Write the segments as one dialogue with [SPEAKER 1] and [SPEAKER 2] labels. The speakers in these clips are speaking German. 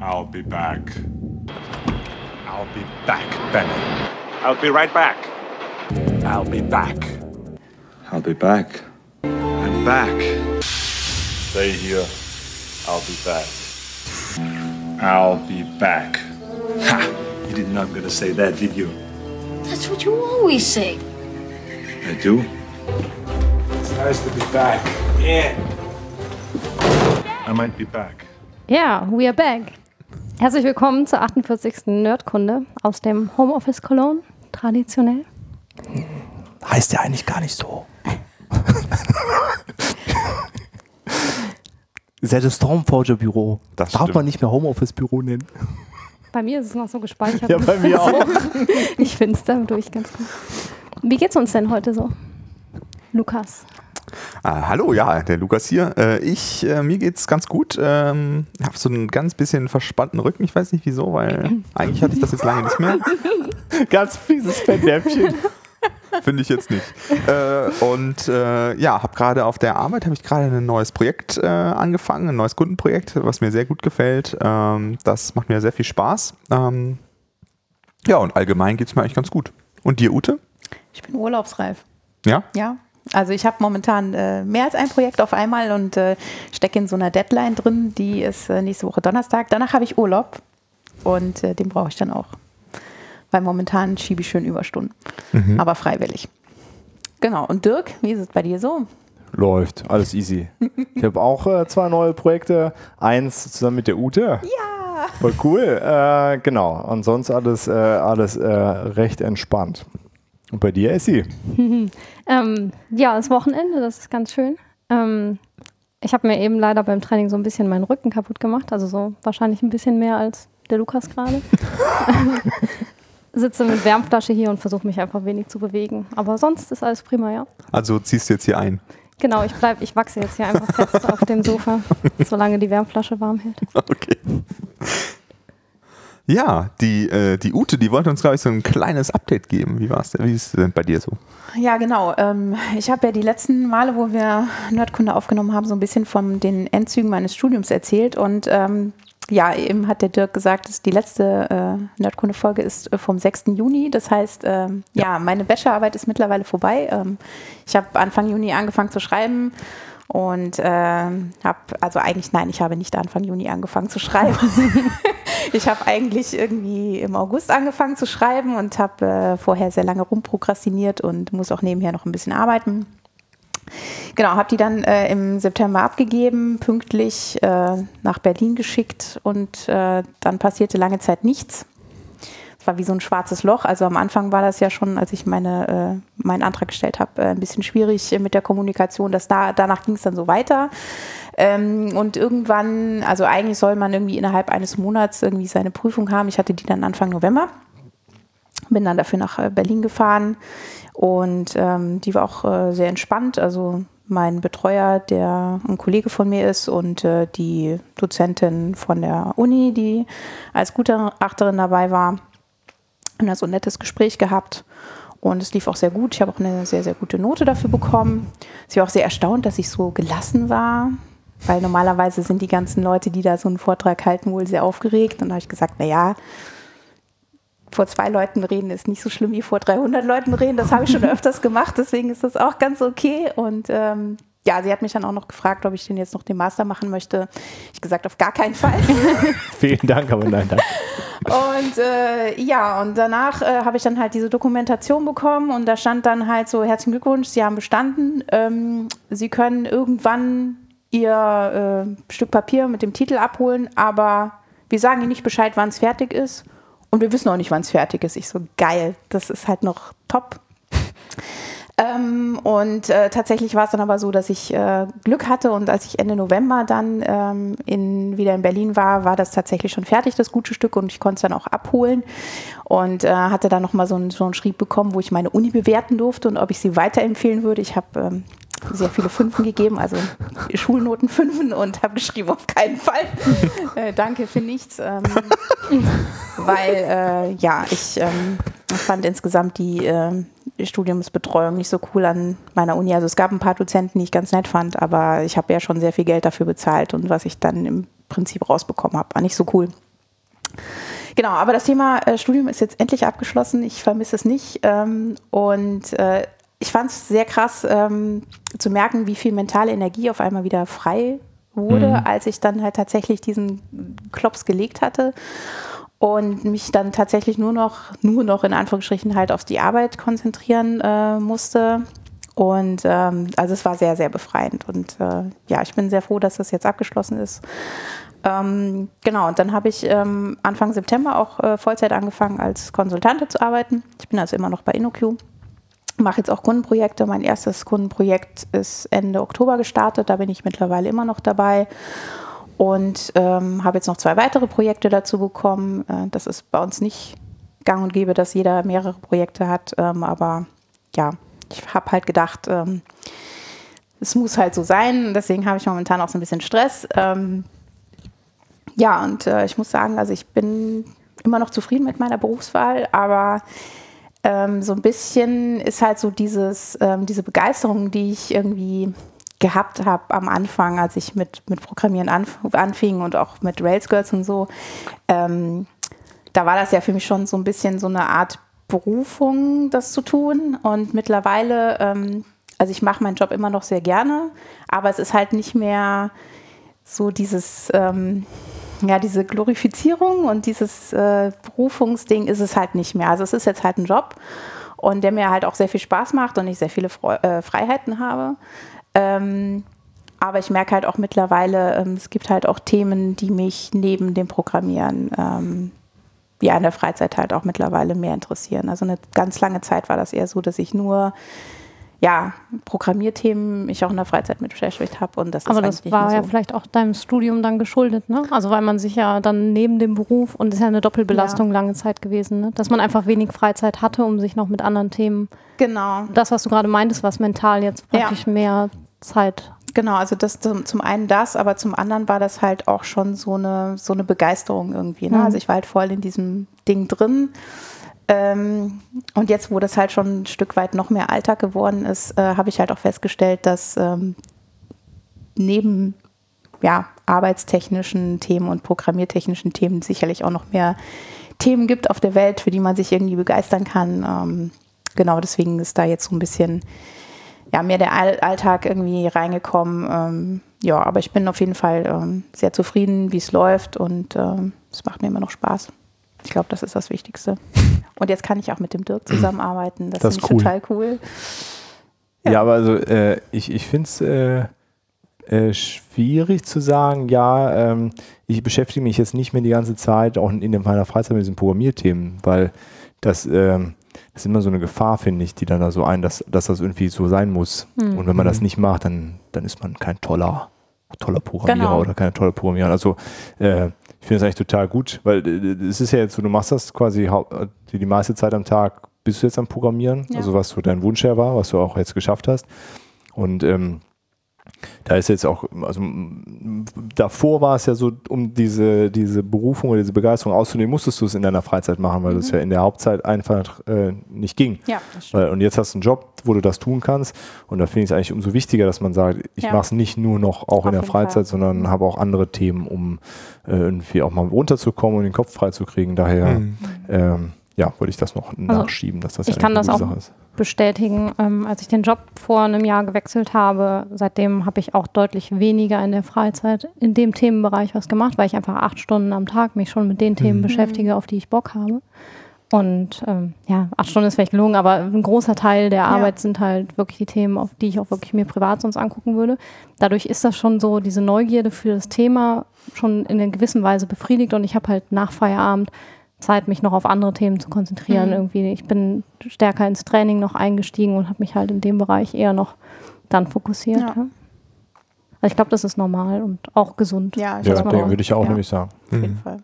[SPEAKER 1] I'll be back. I'll be back, Benny. I'll be right back. I'll be back.
[SPEAKER 2] I'll be back.
[SPEAKER 1] I'm back. Stay here. I'll be back. I'll be back. Ha! You didn't know I'm gonna say that, did you?
[SPEAKER 3] That's what you always say.
[SPEAKER 1] I do. It's nice to be back. Yeah. I might be back.
[SPEAKER 4] Yeah, we are back. Herzlich willkommen zur 48. Nerdkunde aus dem Homeoffice Cologne, traditionell.
[SPEAKER 5] Heißt ja eigentlich gar nicht so. ist ja das Stormforger Büro.
[SPEAKER 2] Das
[SPEAKER 5] Darf
[SPEAKER 2] stimmt.
[SPEAKER 5] man nicht mehr Homeoffice Büro nennen.
[SPEAKER 4] Bei mir ist es noch so gespeichert.
[SPEAKER 5] Ja, bei mir auch.
[SPEAKER 4] Ich finde es dadurch ganz gut. Wie geht's uns denn heute so? Lukas.
[SPEAKER 2] Ah, hallo, ja, der Lukas hier. Äh, ich, äh, mir geht's ganz gut. Ähm, habe so einen ganz bisschen verspannten Rücken. Ich weiß nicht wieso, weil eigentlich hatte ich das jetzt lange nicht mehr.
[SPEAKER 5] Ganz fieses Fettnäpfchen.
[SPEAKER 2] Finde ich jetzt nicht. Äh, und äh, ja, habe gerade auf der Arbeit habe ich gerade ein neues Projekt äh, angefangen, ein neues Kundenprojekt, was mir sehr gut gefällt. Ähm, das macht mir sehr viel Spaß. Ähm, ja, und allgemein geht's mir eigentlich ganz gut. Und dir, Ute?
[SPEAKER 6] Ich bin urlaubsreif.
[SPEAKER 2] Ja?
[SPEAKER 6] Ja. Also ich habe momentan äh, mehr als ein Projekt auf einmal und äh, stecke in so einer Deadline drin, die ist äh, nächste Woche Donnerstag. Danach habe ich Urlaub und äh, den brauche ich dann auch. Weil momentan schiebe ich schön Überstunden, aber freiwillig. Genau. Und Dirk, wie ist es bei dir so?
[SPEAKER 5] Läuft, alles easy. Ich habe auch äh, zwei neue Projekte. Eins zusammen mit der Ute. Ja. Voll cool. Äh, genau. Und sonst alles, äh, alles äh, recht entspannt. Und bei dir, Essi?
[SPEAKER 4] Ähm, ja, das Wochenende, das ist ganz schön. Ähm, ich habe mir eben leider beim Training so ein bisschen meinen Rücken kaputt gemacht, also so wahrscheinlich ein bisschen mehr als der Lukas gerade. Sitze mit Wärmflasche hier und versuche mich einfach wenig zu bewegen. Aber sonst ist alles prima, ja.
[SPEAKER 2] Also ziehst du jetzt hier ein.
[SPEAKER 4] Genau, ich bleib, ich wachse jetzt hier einfach fest auf dem Sofa, solange die Wärmflasche warm hält.
[SPEAKER 2] Okay. Ja, die, äh, die Ute, die wollte uns, glaube ich, so ein kleines Update geben. Wie war es denn? Wie ist es denn bei dir so?
[SPEAKER 6] Ja, genau. Ähm, ich habe ja die letzten Male, wo wir Nerdkunde aufgenommen haben, so ein bisschen von den Endzügen meines Studiums erzählt. Und ähm, ja, eben hat der Dirk gesagt, dass die letzte äh, Nerdkunde-Folge ist äh, vom 6. Juni. Das heißt, ähm, ja. meine Bachelorarbeit ist mittlerweile vorbei. Ähm, ich habe Anfang Juni angefangen zu schreiben. Und ähm, habe, also eigentlich, nein, ich habe nicht Anfang Juni angefangen zu schreiben. ich habe eigentlich irgendwie im August angefangen zu schreiben und habe äh, vorher sehr lange rumprokrastiniert und muss auch nebenher noch ein bisschen arbeiten. Genau, habe die dann äh, im September abgegeben, pünktlich äh, nach Berlin geschickt und äh, dann passierte lange Zeit nichts. War wie so ein schwarzes Loch. Also am Anfang war das ja schon, als ich meine, äh, meinen Antrag gestellt habe, äh, ein bisschen schwierig äh, mit der Kommunikation. Das da, danach ging es dann so weiter. Ähm, und irgendwann, also eigentlich soll man irgendwie innerhalb eines Monats irgendwie seine Prüfung haben. Ich hatte die dann Anfang November. Bin dann dafür nach äh, Berlin gefahren und ähm, die war auch äh, sehr entspannt. Also mein Betreuer, der ein Kollege von mir ist und äh, die Dozentin von der Uni, die als Gutachterin dabei war, haben da so ein nettes Gespräch gehabt. Und es lief auch sehr gut. Ich habe auch eine sehr, sehr gute Note dafür bekommen. Sie war auch sehr erstaunt, dass ich so gelassen war. Weil normalerweise sind die ganzen Leute, die da so einen Vortrag halten, wohl sehr aufgeregt. Und da habe ich gesagt, naja, vor zwei Leuten reden ist nicht so schlimm wie vor 300 Leuten reden. Das habe ich schon öfters gemacht, deswegen ist das auch ganz okay. Und ähm, ja, sie hat mich dann auch noch gefragt, ob ich denn jetzt noch den Master machen möchte. Ich gesagt, auf gar keinen Fall.
[SPEAKER 5] Vielen Dank, aber nein, danke.
[SPEAKER 6] Und äh, ja, und danach äh, habe ich dann halt diese Dokumentation bekommen und da stand dann halt so, herzlichen Glückwunsch, Sie haben bestanden. Ähm, Sie können irgendwann Ihr äh, Stück Papier mit dem Titel abholen, aber wir sagen Ihnen nicht Bescheid, wann es fertig ist. Und wir wissen auch nicht, wann es fertig ist. Ich so, geil, das ist halt noch top. Ähm, und äh, tatsächlich war es dann aber so, dass ich äh, Glück hatte und als ich Ende November dann ähm, in, wieder in Berlin war, war das tatsächlich schon fertig, das gute Stück und ich konnte es dann auch abholen und äh, hatte dann nochmal so, ein, so einen Schrieb bekommen, wo ich meine Uni bewerten durfte und ob ich sie weiterempfehlen würde. Ich habe ähm, sehr viele Fünfen gegeben, also Schulnoten Fünfen und habe geschrieben, auf keinen Fall. äh, danke für nichts. Ähm, weil, äh, ja, ich ähm, fand insgesamt die äh, Studiumsbetreuung nicht so cool an meiner Uni. Also es gab ein paar Dozenten, die ich ganz nett fand, aber ich habe ja schon sehr viel Geld dafür bezahlt und was ich dann im Prinzip rausbekommen habe, war nicht so cool. Genau, aber das Thema äh, Studium ist jetzt endlich abgeschlossen. Ich vermisse es nicht. Ähm, und äh, ich fand es sehr krass ähm, zu merken, wie viel mentale Energie auf einmal wieder frei wurde, mhm. als ich dann halt tatsächlich diesen Klops gelegt hatte und mich dann tatsächlich nur noch, nur noch in Anführungsstrichen halt auf die Arbeit konzentrieren äh, musste. Und ähm, also es war sehr, sehr befreiend. Und äh, ja, ich bin sehr froh, dass das jetzt abgeschlossen ist. Ähm, genau, und dann habe ich ähm, Anfang September auch äh, Vollzeit angefangen, als Konsultante zu arbeiten. Ich bin also immer noch bei InnoQ. Mache jetzt auch Kundenprojekte. Mein erstes Kundenprojekt ist Ende Oktober gestartet. Da bin ich mittlerweile immer noch dabei. Und ähm, habe jetzt noch zwei weitere Projekte dazu bekommen. Äh, das ist bei uns nicht gang und gäbe, dass jeder mehrere Projekte hat. Ähm, aber ja, ich habe halt gedacht, ähm, es muss halt so sein. Deswegen habe ich momentan auch so ein bisschen Stress. Ähm, ja, und äh, ich muss sagen, also ich bin immer noch zufrieden mit meiner Berufswahl, aber ähm, so ein bisschen ist halt so dieses, ähm, diese Begeisterung, die ich irgendwie gehabt habe am Anfang, als ich mit, mit Programmieren anf anfing und auch mit Rails Girls und so, ähm, da war das ja für mich schon so ein bisschen so eine Art Berufung, das zu tun. Und mittlerweile, ähm, also ich mache meinen Job immer noch sehr gerne, aber es ist halt nicht mehr so dieses, ähm, ja, diese Glorifizierung und dieses äh, Berufungsding ist es halt nicht mehr. Also es ist jetzt halt ein Job und der mir halt auch sehr viel Spaß macht und ich sehr viele Fre äh, Freiheiten habe. Ähm, aber ich merke halt auch mittlerweile, ähm, es gibt halt auch Themen, die mich neben dem Programmieren ähm, ja in der Freizeit halt auch mittlerweile mehr interessieren. Also eine ganz lange Zeit war das eher so, dass ich nur ja, Programmierthemen ich auch in der Freizeit mit beschäftigt habe. Und das
[SPEAKER 4] Aber das war ja so. vielleicht auch deinem Studium dann geschuldet, ne? Also weil man sich ja dann neben dem Beruf, und das ist ja eine Doppelbelastung ja. lange Zeit gewesen, ne? dass man einfach wenig Freizeit hatte, um sich noch mit anderen Themen.
[SPEAKER 6] Genau.
[SPEAKER 4] Das, was du gerade meintest, was mental jetzt praktisch ja. mehr Zeit.
[SPEAKER 6] Genau, also das zum, zum einen das, aber zum anderen war das halt auch schon so eine, so eine Begeisterung irgendwie. Ne? Mhm. Also ich war halt voll in diesem Ding drin. Ähm, und jetzt, wo das halt schon ein Stück weit noch mehr Alltag geworden ist, äh, habe ich halt auch festgestellt, dass ähm, neben ja, arbeitstechnischen Themen und programmiertechnischen Themen sicherlich auch noch mehr Themen gibt auf der Welt, für die man sich irgendwie begeistern kann. Ähm, genau, deswegen ist da jetzt so ein bisschen ja, mehr der All Alltag irgendwie reingekommen. Ähm, ja, aber ich bin auf jeden Fall ähm, sehr zufrieden, wie es läuft und ähm, es macht mir immer noch Spaß. Ich glaube, das ist das Wichtigste. Und jetzt kann ich auch mit dem Dirk zusammenarbeiten. Das, das ist cool. total cool.
[SPEAKER 5] Ja, ja aber also äh, ich, ich finde es äh, äh, schwierig zu sagen, ja, ähm, ich beschäftige mich jetzt nicht mehr die ganze Zeit, auch in, in meiner Freizeit mit diesen Programmierthemen, weil das, ähm, das ist immer so eine Gefahr, finde ich, die dann da so ein, dass, dass das irgendwie so sein muss. Mhm. Und wenn man das nicht macht, dann, dann ist man kein toller, toller Programmierer genau. oder keine tolle Programmierer. Also äh, ich finde es eigentlich total gut, weil äh, es ist ja jetzt so, du machst das quasi die, die meiste Zeit am Tag, bist du jetzt am Programmieren, ja. also was so dein Wunsch her war, was du auch jetzt geschafft hast. Und ähm, da ist jetzt auch, also davor war es ja so, um diese, diese Berufung oder diese Begeisterung auszunehmen, musstest du es in deiner Freizeit machen, weil mhm. das ja in der Hauptzeit einfach äh, nicht ging. Ja, weil, und jetzt hast du einen Job, wo du das tun kannst. Und da finde ich es eigentlich umso wichtiger, dass man sagt, ich ja. mache es nicht nur noch auch Auf in der Freizeit, Fall. sondern mhm. habe auch andere Themen, um äh, irgendwie auch mal runterzukommen und den Kopf freizukriegen. Daher mhm. ähm, ja, wollte ich das noch also nachschieben, dass das
[SPEAKER 4] ich ja kann das auch ist bestätigen. Ähm, als ich den Job vor einem Jahr gewechselt habe, seitdem habe ich auch deutlich weniger in der Freizeit in dem Themenbereich was gemacht, weil ich einfach acht Stunden am Tag mich schon mit den Themen mhm. beschäftige, auf die ich Bock habe. Und ähm, ja, acht Stunden ist vielleicht gelungen, aber ein großer Teil der Arbeit ja. sind halt wirklich die Themen, auf die ich auch wirklich mir privat sonst angucken würde. Dadurch ist das schon so, diese Neugierde für das Thema schon in einer gewissen Weise befriedigt und ich habe halt nach Feierabend Zeit, mich noch auf andere Themen zu konzentrieren. Mhm. Irgendwie, ich bin stärker ins Training noch eingestiegen und habe mich halt in dem Bereich eher noch dann fokussiert. Ja. Ja. Also ich glaube, das ist normal und auch gesund.
[SPEAKER 5] Ja, ja denke, würde ich auch ja. nämlich sagen. Auf jeden
[SPEAKER 2] mhm. Fall.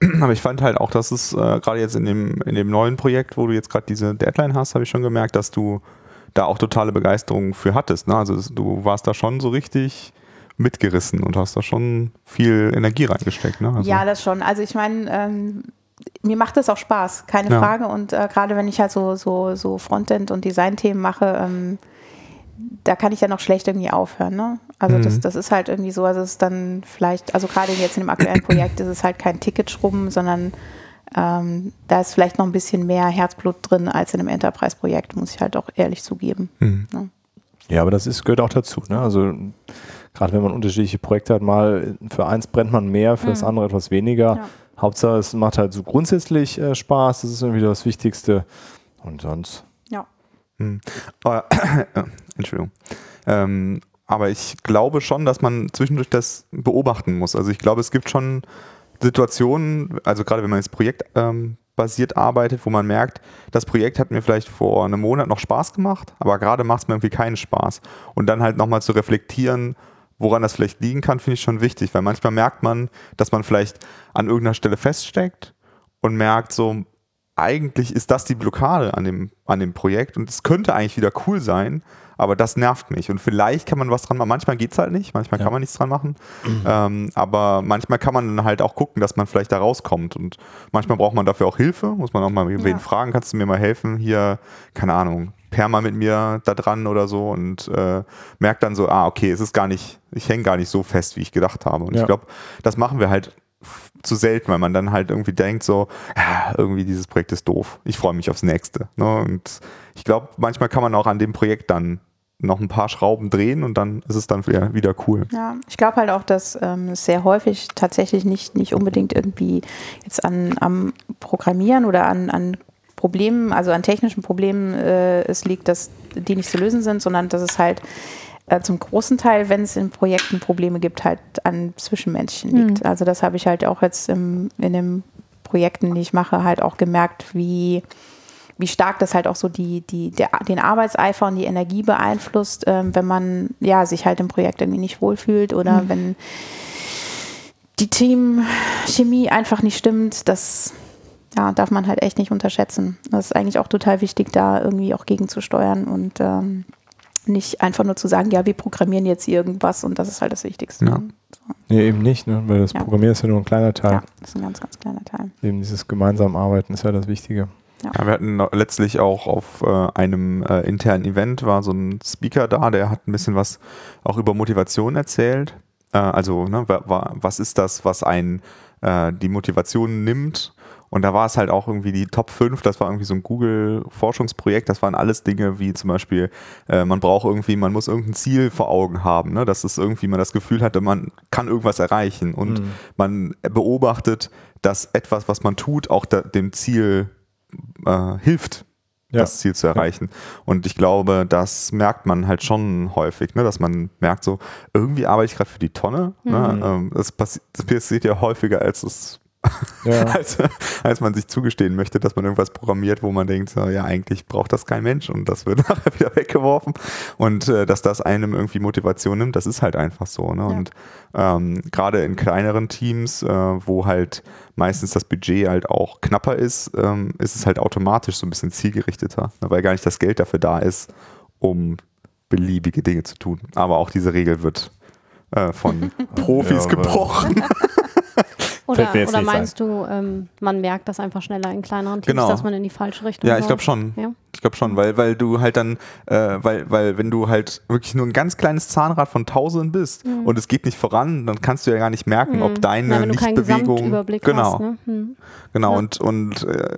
[SPEAKER 2] Aber ich fand halt auch, dass es äh, gerade jetzt in dem, in dem neuen Projekt, wo du jetzt gerade diese Deadline hast, habe ich schon gemerkt, dass du da auch totale Begeisterung für hattest. Ne? Also du warst da schon so richtig mitgerissen und hast da schon viel Energie reingesteckt. Ne?
[SPEAKER 6] Also ja, das schon. Also ich meine, ähm, mir macht es auch Spaß, keine ja. Frage. Und äh, gerade wenn ich halt so, so, so Frontend- und Design-Themen mache, ähm, da kann ich ja noch schlecht irgendwie aufhören. Ne? Also
[SPEAKER 2] Mhm.
[SPEAKER 6] das, das ist halt irgendwie so, also es ist dann vielleicht, also gerade jetzt in dem aktuellen Projekt ist es halt kein Ticketschrubben, sondern ähm, da ist vielleicht noch ein bisschen mehr Herzblut drin als in einem Enterprise-Projekt, muss ich halt auch ehrlich zugeben.
[SPEAKER 2] Mhm.
[SPEAKER 6] Ne?
[SPEAKER 5] Ja, aber das ist, gehört auch dazu. Ne? Also gerade wenn man unterschiedliche Projekte hat, mal für eins brennt man mehr, für das andere etwas weniger.
[SPEAKER 6] Ja.
[SPEAKER 5] Hauptsache, es macht halt so grundsätzlich äh, Spaß, das ist irgendwie das Wichtigste. Und sonst.
[SPEAKER 6] Ja.
[SPEAKER 2] Aber, äh, Entschuldigung. Ähm, aber ich glaube schon, dass man zwischendurch das beobachten muss. Also ich glaube, es gibt schon Situationen, also gerade wenn man jetzt projektbasiert ähm, basiert arbeitet, wo man merkt, das Projekt hat mir vielleicht vor einem Monat noch Spaß gemacht, aber gerade macht es mir irgendwie keinen Spaß. Und dann halt nochmal zu reflektieren, woran das vielleicht liegen kann, finde ich schon wichtig, weil manchmal merkt man, dass man vielleicht an irgendeiner Stelle feststeckt und merkt so, eigentlich ist das die Blockade an dem, an dem Projekt und es könnte eigentlich wieder cool sein, aber das nervt mich. Und vielleicht kann man was dran machen. Manchmal geht es halt nicht, manchmal
[SPEAKER 5] Ja.
[SPEAKER 2] kann man nichts dran machen. Ähm, aber manchmal kann man dann halt auch gucken, dass man vielleicht da rauskommt. Und manchmal braucht man dafür auch Hilfe. Muss man auch mal wen
[SPEAKER 6] Ja.
[SPEAKER 2] fragen, kannst du mir mal helfen? Hier, keine Ahnung, per mal mit mir da dran oder so und äh, merkt dann so, ah, okay, es ist gar nicht, ich hänge gar nicht so fest, wie ich gedacht habe. Und
[SPEAKER 5] Ja.
[SPEAKER 2] ich glaube, das machen wir halt zu selten, weil man dann halt irgendwie denkt so, ja, irgendwie dieses Projekt ist doof. Ich freue mich aufs nächste. Ne? Und ich glaube, manchmal kann man auch an dem Projekt dann noch ein paar Schrauben drehen und dann ist es dann wieder, wieder cool.
[SPEAKER 6] Ja, ich glaube halt auch, dass ähm, es sehr häufig tatsächlich nicht, nicht unbedingt irgendwie jetzt an, am Programmieren oder an, an Problemen, also an technischen Problemen äh, es liegt, dass die nicht zu lösen sind, sondern dass es halt äh, zum großen Teil, wenn es in Projekten Probleme gibt, halt an Zwischenmenschen liegt. Also das habe ich halt auch jetzt im, in den Projekten, die ich mache, halt auch gemerkt, wie wie stark das halt auch so die, die, der, den Arbeitseifer und die Energie beeinflusst, ähm, wenn man ja, sich halt im Projekt irgendwie nicht wohlfühlt oder wenn die Teamchemie einfach nicht stimmt, das ja, darf man halt echt nicht unterschätzen. Das ist eigentlich auch total wichtig, da irgendwie auch gegenzusteuern und ähm, nicht einfach nur zu sagen, ja, wir programmieren jetzt irgendwas und das ist halt das Wichtigste.
[SPEAKER 2] Ja.
[SPEAKER 5] Nee, eben nicht, ne? weil das
[SPEAKER 6] Ja.
[SPEAKER 5] Programmieren ist ja nur ein kleiner Teil.
[SPEAKER 6] Ja, das ist ein ganz, ganz kleiner Teil.
[SPEAKER 5] Eben dieses gemeinsam Arbeiten ist ja das Wichtige.
[SPEAKER 2] Ja, wir hatten letztlich auch auf äh, einem äh, internen Event war so ein Speaker da, der hat ein bisschen was auch über Motivation erzählt. Äh, also, ne, wa, wa, was ist das, was einen äh, die Motivation nimmt? Und da war es halt auch irgendwie die Top 5, das war irgendwie so ein Google-Forschungsprojekt, das waren alles Dinge wie zum Beispiel, äh, man braucht irgendwie, man muss irgendein Ziel vor Augen haben, ne? dass es irgendwie man das Gefühl hatte, man kann irgendwas erreichen und
[SPEAKER 5] Mhm.
[SPEAKER 2] man beobachtet, dass etwas, was man tut, auch da, dem Ziel äh, hilft,
[SPEAKER 5] Ja.
[SPEAKER 2] das Ziel zu erreichen. Und ich glaube, das merkt man halt schon häufig, ne? dass man merkt so, irgendwie arbeite ich gerade für die Tonne. Ne? Ähm, das, passi das passiert ja häufiger, als es
[SPEAKER 5] Ja.
[SPEAKER 2] als, als man sich zugestehen möchte, dass man irgendwas programmiert, wo man denkt, so, ja, eigentlich braucht das kein Mensch und das wird nachher wieder weggeworfen. Und äh, dass das einem irgendwie Motivation nimmt, das ist halt einfach so. Ne? Und ähm, gerade in kleineren Teams, äh, wo halt meistens das Budget halt auch knapper ist, ähm, ist es halt automatisch so ein bisschen zielgerichteter, ne? weil gar nicht das Geld dafür da ist, um beliebige Dinge zu tun. Aber auch diese Regel wird äh, von Profis
[SPEAKER 5] Ja,
[SPEAKER 2] gebrochen.
[SPEAKER 4] Oder, oder meinst du, ähm, man merkt das einfach schneller in kleineren Teams,
[SPEAKER 2] Genau.
[SPEAKER 4] dass man in die falsche Richtung
[SPEAKER 2] Ja, ich glaube schon.
[SPEAKER 4] Ja.
[SPEAKER 2] Ich glaube schon, weil, weil du halt dann, äh, weil, weil wenn du halt wirklich nur ein ganz kleines Zahnrad von tausenden bist und es geht nicht voran, dann kannst du ja gar nicht merken, ob deine
[SPEAKER 4] Mhm. Ja, wenn du keinen
[SPEAKER 2] Nichtbewegung. Genau,
[SPEAKER 4] hast. Ne? Hm.
[SPEAKER 2] genau.
[SPEAKER 4] Ja.
[SPEAKER 2] Und, und äh,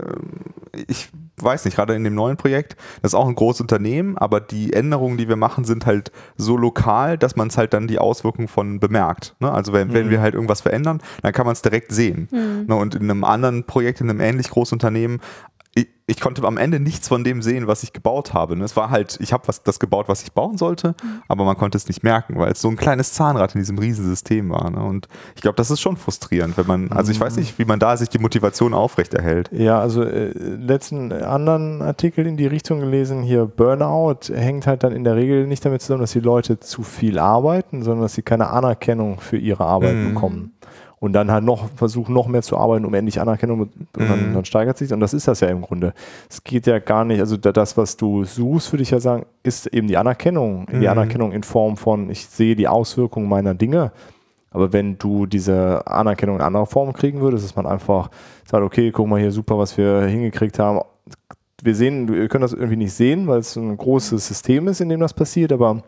[SPEAKER 2] ich weiß nicht, gerade in dem neuen Projekt, das ist auch ein großes Unternehmen, aber die Änderungen, die wir machen, sind halt so lokal, dass man es halt dann die Auswirkungen von bemerkt. Ne? Also wenn, wenn wir halt irgendwas verändern, dann kann man es direkt sehen. Ne? Und in einem anderen Projekt, in einem ähnlich großen Unternehmen, ich, ich konnte am Ende nichts von dem sehen, was ich gebaut habe. Ne? Es war halt, ich habe was das gebaut, was ich bauen sollte, aber man konnte es nicht merken, weil es so ein kleines Zahnrad in diesem Riesensystem war. Ne? Und ich glaube, das ist schon frustrierend, wenn man, also ich weiß nicht, wie man da sich die Motivation aufrechterhält.
[SPEAKER 5] Ja, also äh, letzten anderen Artikel in die Richtung gelesen, hier Burnout hängt halt dann in der Regel nicht damit zusammen, dass die Leute zu viel arbeiten, sondern dass sie keine Anerkennung für ihre Arbeit
[SPEAKER 2] Mhm.
[SPEAKER 5] bekommen. Und dann halt noch versuchen, noch mehr zu arbeiten, um endlich Anerkennung und dann,
[SPEAKER 2] Mhm.
[SPEAKER 5] dann steigert sich. Und das ist das ja im Grunde. Es geht ja gar nicht, also da- das, was du suchst, würde ich ja sagen, ist eben die Anerkennung. Die
[SPEAKER 2] Mhm.
[SPEAKER 5] Anerkennung in Form von, ich sehe die Auswirkungen meiner Dinge. Aber wenn du diese Anerkennung in anderer Form kriegen würdest, dass man einfach sagt, okay, guck mal hier, super, was wir hingekriegt haben, wir sehen, wir können das irgendwie nicht sehen, weil es ein großes System ist, in dem das passiert, aber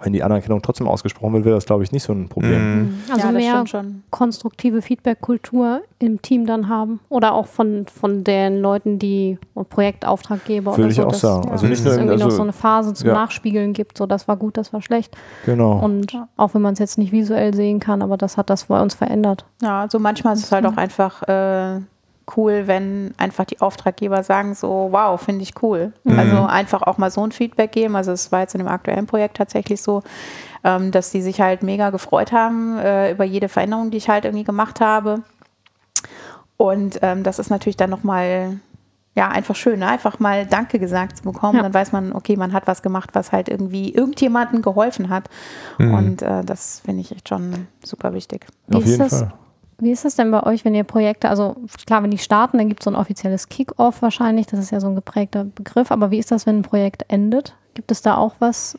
[SPEAKER 5] wenn die Anerkennung trotzdem ausgesprochen wird, wäre das, glaube ich, nicht so ein Problem.
[SPEAKER 2] Mhm.
[SPEAKER 4] Also
[SPEAKER 6] Ja,
[SPEAKER 4] mehr konstruktive Feedback-Kultur im Team dann haben. Oder auch von, von den Leuten, die Projektauftraggeber
[SPEAKER 5] Würde
[SPEAKER 4] oder
[SPEAKER 5] ich
[SPEAKER 4] so.
[SPEAKER 5] auch
[SPEAKER 4] dass-
[SPEAKER 5] sagen. Also
[SPEAKER 4] dass
[SPEAKER 5] nicht
[SPEAKER 4] es
[SPEAKER 5] nur
[SPEAKER 4] irgendwie
[SPEAKER 5] also,
[SPEAKER 4] noch so eine Phase zum
[SPEAKER 5] ja.
[SPEAKER 4] Nachspiegeln gibt, so das war gut, das war schlecht.
[SPEAKER 5] Genau.
[SPEAKER 4] Und auch wenn man es jetzt nicht visuell sehen kann, aber das hat das bei uns verändert.
[SPEAKER 6] Ja, also manchmal ist es halt auch einfach äh, cool, wenn einfach die Auftraggeber sagen so, wow, finde ich cool. Also einfach auch mal so ein Feedback geben. Also es war jetzt in dem aktuellen Projekt tatsächlich so, ähm, dass die sich halt mega gefreut haben äh, über jede Veränderung, die ich halt irgendwie gemacht habe. Und ähm, das ist natürlich dann nochmal, ja, einfach schön, ne? einfach mal Danke gesagt zu bekommen.
[SPEAKER 4] Ja.
[SPEAKER 6] Dann weiß man, okay, man hat was gemacht, was halt irgendwie irgendjemandem geholfen hat. Und äh, das finde ich echt schon super wichtig.
[SPEAKER 4] Wie
[SPEAKER 5] Auf
[SPEAKER 4] ist
[SPEAKER 5] jeden
[SPEAKER 4] das?
[SPEAKER 5] Fall.
[SPEAKER 4] Wie ist das denn bei euch, wenn ihr Projekte, also klar, wenn die starten, dann gibt es so ein offizielles Kick-Off wahrscheinlich, das ist ja so ein geprägter Begriff, aber wie ist das, wenn ein Projekt endet? Gibt es da auch was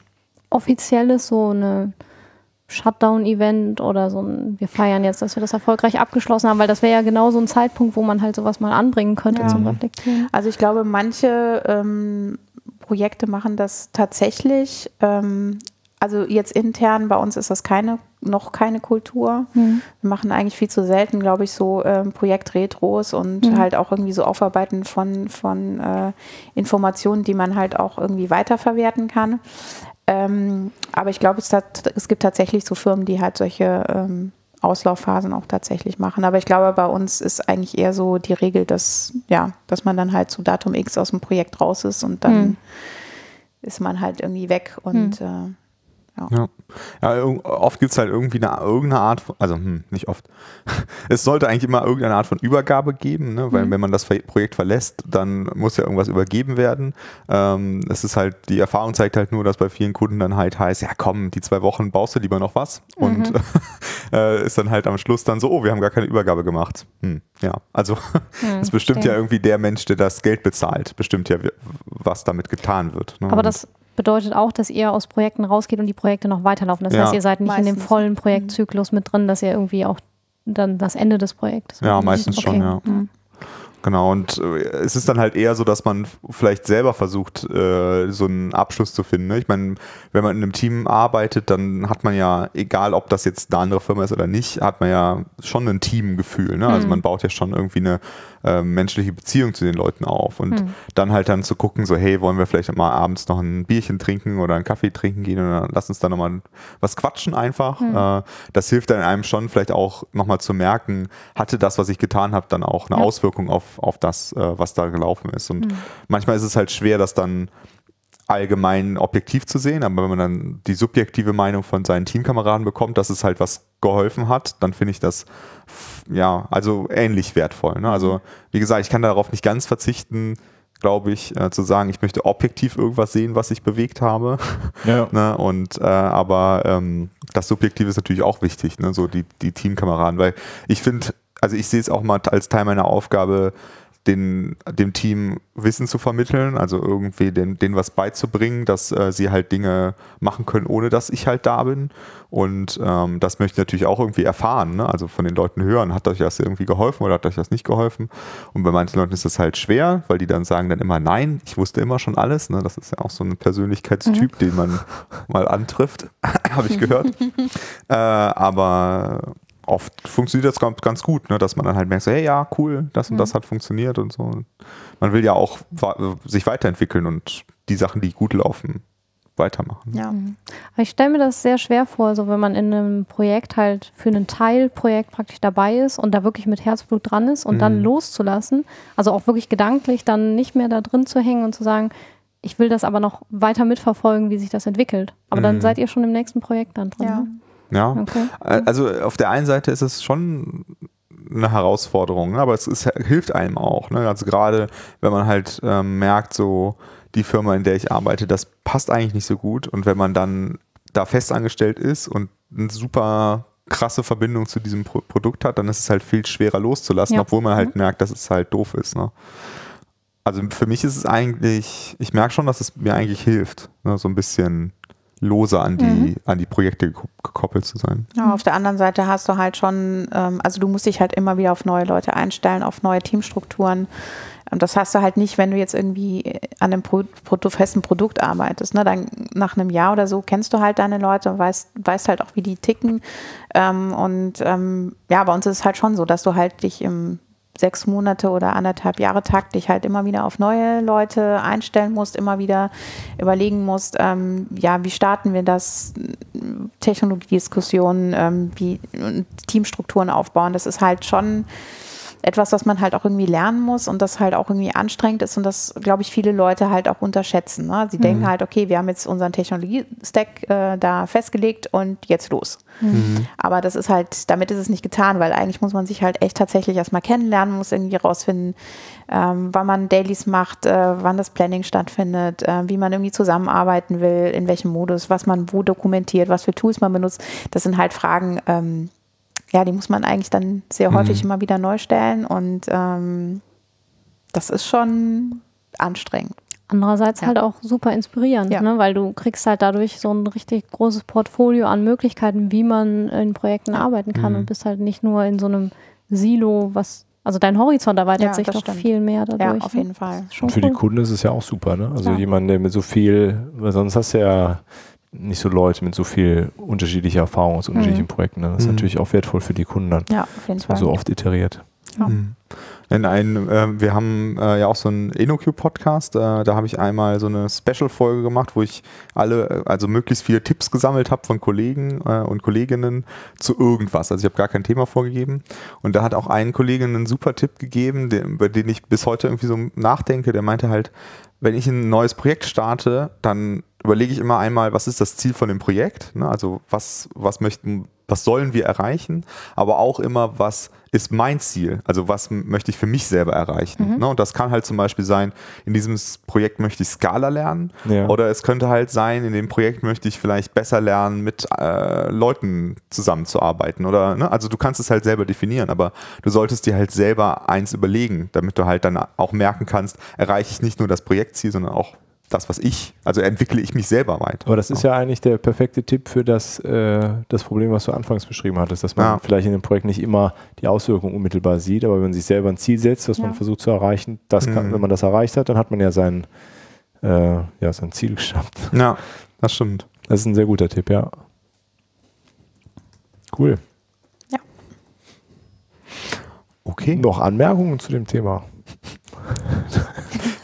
[SPEAKER 4] Offizielles, so eine Shutdown-Event oder so ein, wir feiern jetzt, dass wir das erfolgreich abgeschlossen haben, weil das wäre ja genau so ein Zeitpunkt, wo man halt sowas mal anbringen könnte
[SPEAKER 6] Ja.
[SPEAKER 4] zum Reflektieren.
[SPEAKER 6] Also ich glaube, manche ähm, Projekte machen das tatsächlich. Ähm, also jetzt intern bei uns ist das keine, noch keine Kultur. Wir machen eigentlich viel zu selten, glaube ich, so ähm, Projektretros und halt auch irgendwie so Aufarbeiten von, von äh, Informationen, die man halt auch irgendwie weiterverwerten kann. Ähm, aber ich glaube, es, hat, es gibt tatsächlich so Firmen, die halt solche ähm, Auslaufphasen auch tatsächlich machen. Aber ich glaube, bei uns ist eigentlich eher so die Regel, dass, ja, dass man dann halt zu Datum X aus dem Projekt raus ist und dann
[SPEAKER 4] Hm.
[SPEAKER 6] ist man halt irgendwie weg und äh,
[SPEAKER 2] Ja, ja oft gibt es halt irgendwie eine, irgendeine Art, von, also hm, nicht oft. Es sollte eigentlich immer irgendeine Art von Übergabe geben, ne? weil wenn man das Projekt verlässt, dann muss ja irgendwas übergeben werden. Ähm, es ist halt, die Erfahrung zeigt halt nur, dass bei vielen Kunden dann halt heißt, ja komm, die zwei Wochen baust du lieber noch was und äh, ist dann halt am Schluss dann so, oh, wir haben gar keine Übergabe gemacht. Hm, ja, also es bestimmt
[SPEAKER 4] verstehe.
[SPEAKER 2] ja irgendwie der Mensch, der das Geld bezahlt, bestimmt ja, was damit getan wird. Ne?
[SPEAKER 4] Aber das bedeutet auch, dass ihr aus Projekten rausgeht und die Projekte noch weiterlaufen. Das
[SPEAKER 2] Ja.
[SPEAKER 4] heißt, ihr seid nicht in dem
[SPEAKER 6] Meistens.
[SPEAKER 4] vollen Projektzyklus mit drin, dass ihr irgendwie auch dann das Ende des Projektes.
[SPEAKER 2] Ja, meistens schon, ja.
[SPEAKER 4] Mhm.
[SPEAKER 2] Genau, und äh, es ist dann halt eher so, dass man vielleicht selber versucht, äh, so einen Abschluss zu finden. Ne? Ich meine, wenn man in einem Team arbeitet, dann hat man ja, egal ob das jetzt eine andere Firma ist oder nicht, hat man ja schon ein Teamgefühl. Ne? Also man baut ja schon irgendwie eine äh, menschliche Beziehung zu den Leuten auf. Und dann halt dann zu gucken, so, hey, wollen wir vielleicht mal abends noch ein Bierchen trinken oder einen Kaffee trinken gehen oder lass uns da nochmal was quatschen einfach. Äh, das hilft dann einem schon vielleicht auch nochmal zu merken, hatte das, was ich getan habe, dann auch eine
[SPEAKER 4] Ja.
[SPEAKER 2] Auswirkung auf, auf das, äh, was da gelaufen ist. Und manchmal ist es halt schwer, das dann allgemein objektiv zu sehen, aber wenn man dann die subjektive Meinung von seinen Teamkameraden bekommt, dass es halt was geholfen hat, dann finde ich das ja, also ähnlich wertvoll. Ne? Also wie gesagt, ich kann darauf nicht ganz verzichten, glaube ich, äh, zu sagen, ich möchte objektiv irgendwas sehen, was ich bewegt habe.
[SPEAKER 5] Ja.
[SPEAKER 2] Ne? Und äh, aber ähm, das Subjektive ist natürlich auch wichtig, ne? so die, die Teamkameraden, weil ich finde, also ich sehe es auch mal als Teil meiner Aufgabe, den, dem Team Wissen zu vermitteln, also irgendwie den, denen was beizubringen, dass äh, sie halt Dinge machen können, ohne dass ich halt da bin. Und ähm, das möchte ich natürlich auch irgendwie erfahren, ne? also von den Leuten hören, hat euch das irgendwie geholfen oder hat euch das nicht geholfen? Und bei manchen Leuten ist das halt schwer, weil die dann sagen dann immer, nein, ich wusste immer schon alles. Ne? Das ist ja auch so ein Persönlichkeitstyp, den man mal antrifft, habe ich gehört. äh, aber oft funktioniert das ganz, gut, ne? dass man dann halt merkt, so, hey, ja, cool, das und das hat funktioniert und so. Man will ja auch wa- sich weiterentwickeln und die Sachen, die gut laufen, weitermachen.
[SPEAKER 6] ja.
[SPEAKER 4] Aber ich stelle mir das sehr schwer vor, so wenn man in einem Projekt halt für ein Teilprojekt praktisch dabei ist und da wirklich mit Herzblut dran ist und dann loszulassen, also auch wirklich gedanklich dann nicht mehr da drin zu hängen und zu sagen, ich will das aber noch weiter mitverfolgen, wie sich das entwickelt. Aber dann seid ihr schon im nächsten Projekt dann drin.
[SPEAKER 6] Ja.
[SPEAKER 4] Ne?
[SPEAKER 2] Ja.
[SPEAKER 4] Okay.
[SPEAKER 2] Äh, Also auf der einen Seite ist es schon eine Herausforderung, ne? aber es ist, hilft einem auch. Ne? Also gerade wenn man halt ähm, merkt, so die Firma, in der ich arbeite, das passt eigentlich nicht so gut. Und wenn man dann da festangestellt ist und eine super krasse Verbindung zu diesem Pro Produkt hat, dann ist es halt viel schwerer loszulassen,
[SPEAKER 4] Ja.
[SPEAKER 2] obwohl man halt merkt, dass es halt doof ist. Ne? Also für mich ist es eigentlich, ich merke schon, dass es mir eigentlich hilft, ne? so ein bisschen loser an die, an die Projekte geko- gekoppelt zu sein.
[SPEAKER 6] Ja, auf der anderen Seite hast du halt schon, ähm, also du musst dich halt immer wieder auf neue Leute einstellen, auf neue Teamstrukturen. Und das hast du halt nicht, wenn du jetzt irgendwie an einem Pro Pro festen Produkt arbeitest. Ne? Dann nach einem Jahr oder so kennst du halt deine Leute und weißt, weißt halt auch, wie die ticken. Ähm, und ähm, ja, bei uns ist es halt schon so, dass du halt dich im sechs Monate oder anderthalb Jahre Takt dich halt immer wieder auf neue Leute einstellen musst, immer wieder überlegen musst, ähm, ja, wie starten wir das, Technologiediskussionen, ähm, wie Teamstrukturen aufbauen. Das ist halt schon etwas, was man halt auch irgendwie lernen muss und das halt auch irgendwie anstrengend ist und das, glaube ich, viele Leute halt auch unterschätzen. Ne? Sie mhm. denken halt, okay, wir haben jetzt unseren Technologie-Stack äh, da festgelegt und jetzt los. Mhm. Aber das ist halt, damit ist es nicht getan, weil eigentlich muss man sich halt echt tatsächlich erstmal kennenlernen, muss irgendwie rausfinden, ähm, wann man Dailies macht, äh, wann das Planning stattfindet, äh, wie man irgendwie zusammenarbeiten will, in welchem Modus, was man wo dokumentiert, was für Tools man benutzt. Das sind halt Fragen, ähm, ja, die muss man eigentlich dann sehr mhm. häufig immer wieder neu stellen und ähm, das ist schon anstrengend.
[SPEAKER 4] Andererseits ja. halt auch super inspirierend, ja. ne? weil du kriegst halt dadurch so ein richtig großes Portfolio an Möglichkeiten, wie man in Projekten arbeiten kann mhm. und bist halt nicht nur in so einem Silo, was also dein Horizont erweitert ja, sich doch stimmt. viel mehr dadurch.
[SPEAKER 6] Ja, auf ne? jeden Fall.
[SPEAKER 5] Und für cool. die Kunden ist es ja auch super, ne? Also jemand, der mit so viel, weil sonst hast du ja nicht so Leute mit so viel unterschiedlicher Erfahrung aus unterschiedlichen mhm. Projekten. Ne? Das ist mhm. natürlich auch wertvoll für die Kunden dann.
[SPEAKER 6] Ja, auf jeden Fall.
[SPEAKER 5] So oft iteriert.
[SPEAKER 2] Ja. Mhm. In ein, äh, wir haben äh, ja auch so einen InnoQ-Podcast, äh, da habe ich einmal so eine Special-Folge gemacht, wo ich alle, äh, also möglichst viele Tipps gesammelt habe von Kollegen äh, und Kolleginnen zu irgendwas. Also ich habe gar kein Thema vorgegeben. Und da hat auch ein Kollege einen super Tipp gegeben, den, über den ich bis heute irgendwie so nachdenke. Der meinte halt, wenn ich ein neues Projekt starte, dann überlege ich immer einmal, was ist das Ziel von dem Projekt? Ne? Also was, was möchten, was sollen wir erreichen? Aber auch immer, was ist mein Ziel? Also was möchte ich für mich selber erreichen? Mhm. Ne? Und das kann halt zum Beispiel sein, in diesem Projekt möchte ich Scala lernen. Ja. Oder es könnte halt sein, in dem Projekt möchte ich vielleicht besser lernen, mit äh, Leuten zusammenzuarbeiten. Oder, ne? Also du kannst es halt selber definieren, aber du solltest dir halt selber eins überlegen, damit du halt dann auch merken kannst, erreiche ich nicht nur das Projektziel, sondern auch das, was ich, also entwickle ich mich selber weiter.
[SPEAKER 5] Aber das ist ja eigentlich der perfekte Tipp für das, äh, das Problem, was du anfangs beschrieben hattest, dass man ja. vielleicht in dem Projekt nicht immer die Auswirkungen unmittelbar sieht, aber wenn man sich selber ein Ziel setzt, was ja. man versucht zu erreichen, das kann, mhm. wenn man das erreicht hat, dann hat man ja sein, äh, ja, sein Ziel geschafft.
[SPEAKER 2] Ja, das stimmt.
[SPEAKER 5] Das ist ein sehr guter Tipp, ja. Cool.
[SPEAKER 6] Ja.
[SPEAKER 5] Okay. Noch Anmerkungen zu dem Thema?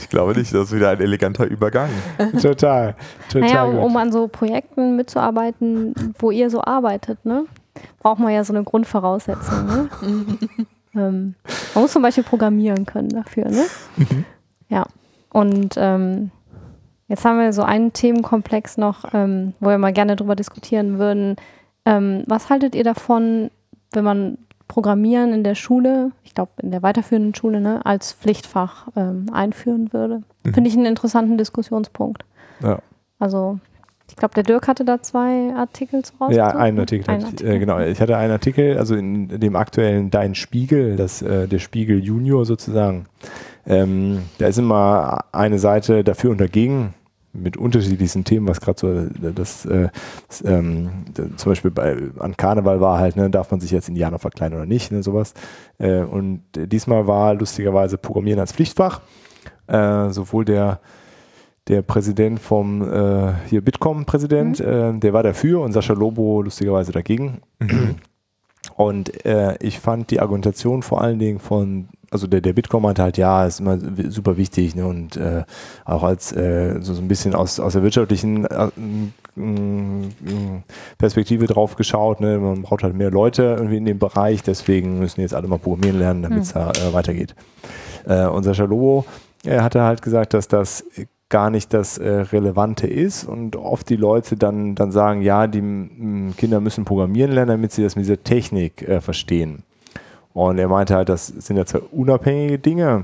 [SPEAKER 2] Ich glaube nicht, das ist wieder ein eleganter Übergang.
[SPEAKER 5] total. total
[SPEAKER 4] naja, um, um, an so Projekten mitzuarbeiten, wo ihr so arbeitet, ne? braucht man ja so eine Grundvoraussetzung. Ne? ähm, man muss zum Beispiel programmieren können dafür. Ne? Mhm. Ja. Und ähm, jetzt haben wir so einen Themenkomplex noch, ähm, wo wir mal gerne drüber diskutieren würden. Ähm, was haltet ihr davon, wenn man Programmieren in der Schule, ich glaube in der weiterführenden Schule, ne, als Pflichtfach ähm, einführen würde. Mhm. Finde ich einen interessanten Diskussionspunkt.
[SPEAKER 5] Ja.
[SPEAKER 4] Also ich glaube, der Dirk hatte da zwei Artikel
[SPEAKER 5] raus. Ja, einen Artikel. Ein Artikel. Ich, äh, genau, ich hatte einen Artikel, also in dem aktuellen Dein Spiegel, das, äh, der Spiegel Junior sozusagen. Ähm, da ist immer eine Seite dafür und dagegen mit unterschiedlichsten Themen, was gerade so äh, das, äh, das ähm, zum Beispiel bei, an Karneval war halt, ne, darf man sich jetzt Indianer verkleiden oder nicht, ne, sowas. Äh, und diesmal war lustigerweise Programmieren als Pflichtfach. Äh, sowohl der der Präsident vom äh, hier Bitkom-Präsident, mhm. Äh, der war dafür und Sascha Lobo lustigerweise dagegen. Mhm. Und ich fand die Argumentation vor allen Dingen von also der, der Bitcoin meinte halt, ja, ist immer super wichtig ne? und äh, auch als äh, so, so ein bisschen aus, aus der wirtschaftlichen äh, Perspektive drauf geschaut. Ne? Man braucht halt mehr Leute irgendwie in dem Bereich, deswegen müssen jetzt alle mal programmieren lernen, damit es hm. da äh, weitergeht. Äh, und Sascha Lobo äh, hatte halt gesagt, dass das gar nicht das Relevante ist und oft die Leute dann, dann sagen, ja, die Kinder müssen programmieren lernen, damit sie das mit dieser Technik verstehen. Und er meinte halt, das sind ja zwei unabhängige Dinge.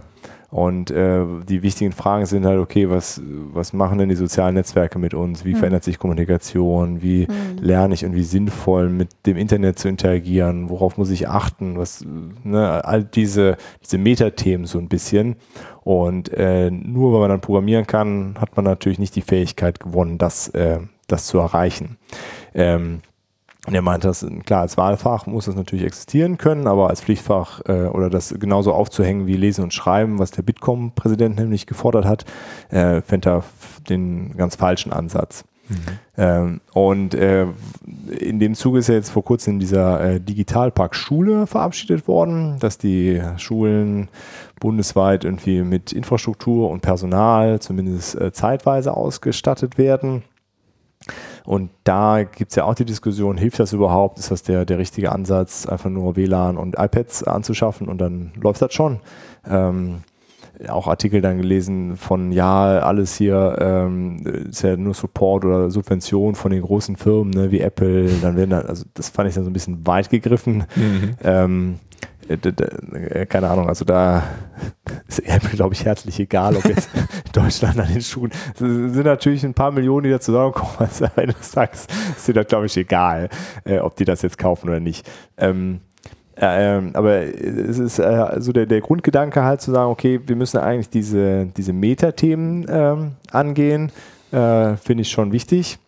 [SPEAKER 5] Und äh, die wichtigen Fragen sind halt, okay, was, was machen denn die sozialen Netzwerke mit uns? Wie mhm. verändert sich Kommunikation? Wie mhm. lerne ich irgendwie sinnvoll mit dem Internet zu interagieren? Worauf muss ich achten? Was, ne, all diese, diese Metathemen so ein bisschen. Und äh, nur wenn man dann programmieren kann, hat man natürlich nicht die Fähigkeit gewonnen, das, äh, das zu erreichen. Ähm, Und er meinte, dass, klar, als Wahlfach muss das natürlich existieren können, aber als Pflichtfach äh, oder das genauso aufzuhängen wie Lesen und Schreiben, was der Bitkom-Präsident nämlich gefordert hat, äh, fände er den ganz falschen Ansatz. Mhm. Ähm, und äh, in dem Zuge ist ja jetzt vor kurzem dieser äh, Digitalpark Schule verabschiedet worden, dass die Schulen bundesweit irgendwie mit Infrastruktur und Personal zumindest äh, zeitweise ausgestattet werden. Und da gibt es ja auch die Diskussion, hilft das überhaupt? Ist das der, der richtige Ansatz, einfach nur WLAN und iPads anzuschaffen und dann läuft das schon? Ähm, auch Artikel dann gelesen von, ja, alles hier ähm, ist ja nur Support oder Subvention von den großen Firmen, ne, wie Apple. Dann werden dann, also das fand ich dann so ein bisschen weit gegriffen. Mhm. Ähm, äh, keine Ahnung, also da ist Apple, glaube ich, herzlich egal, ob jetzt Deutschland an den Schuhen. Es sind natürlich ein paar Millionen, die da zusammenkommen. Also am Ende des Tages ist dir das, glaube ich, egal, äh, ob die das jetzt kaufen oder nicht. Ähm, äh, ähm, aber es ist äh, so der, der Grundgedanke halt zu sagen, okay, wir müssen eigentlich diese, diese Metathemen ähm, angehen, äh, finde ich schon wichtig.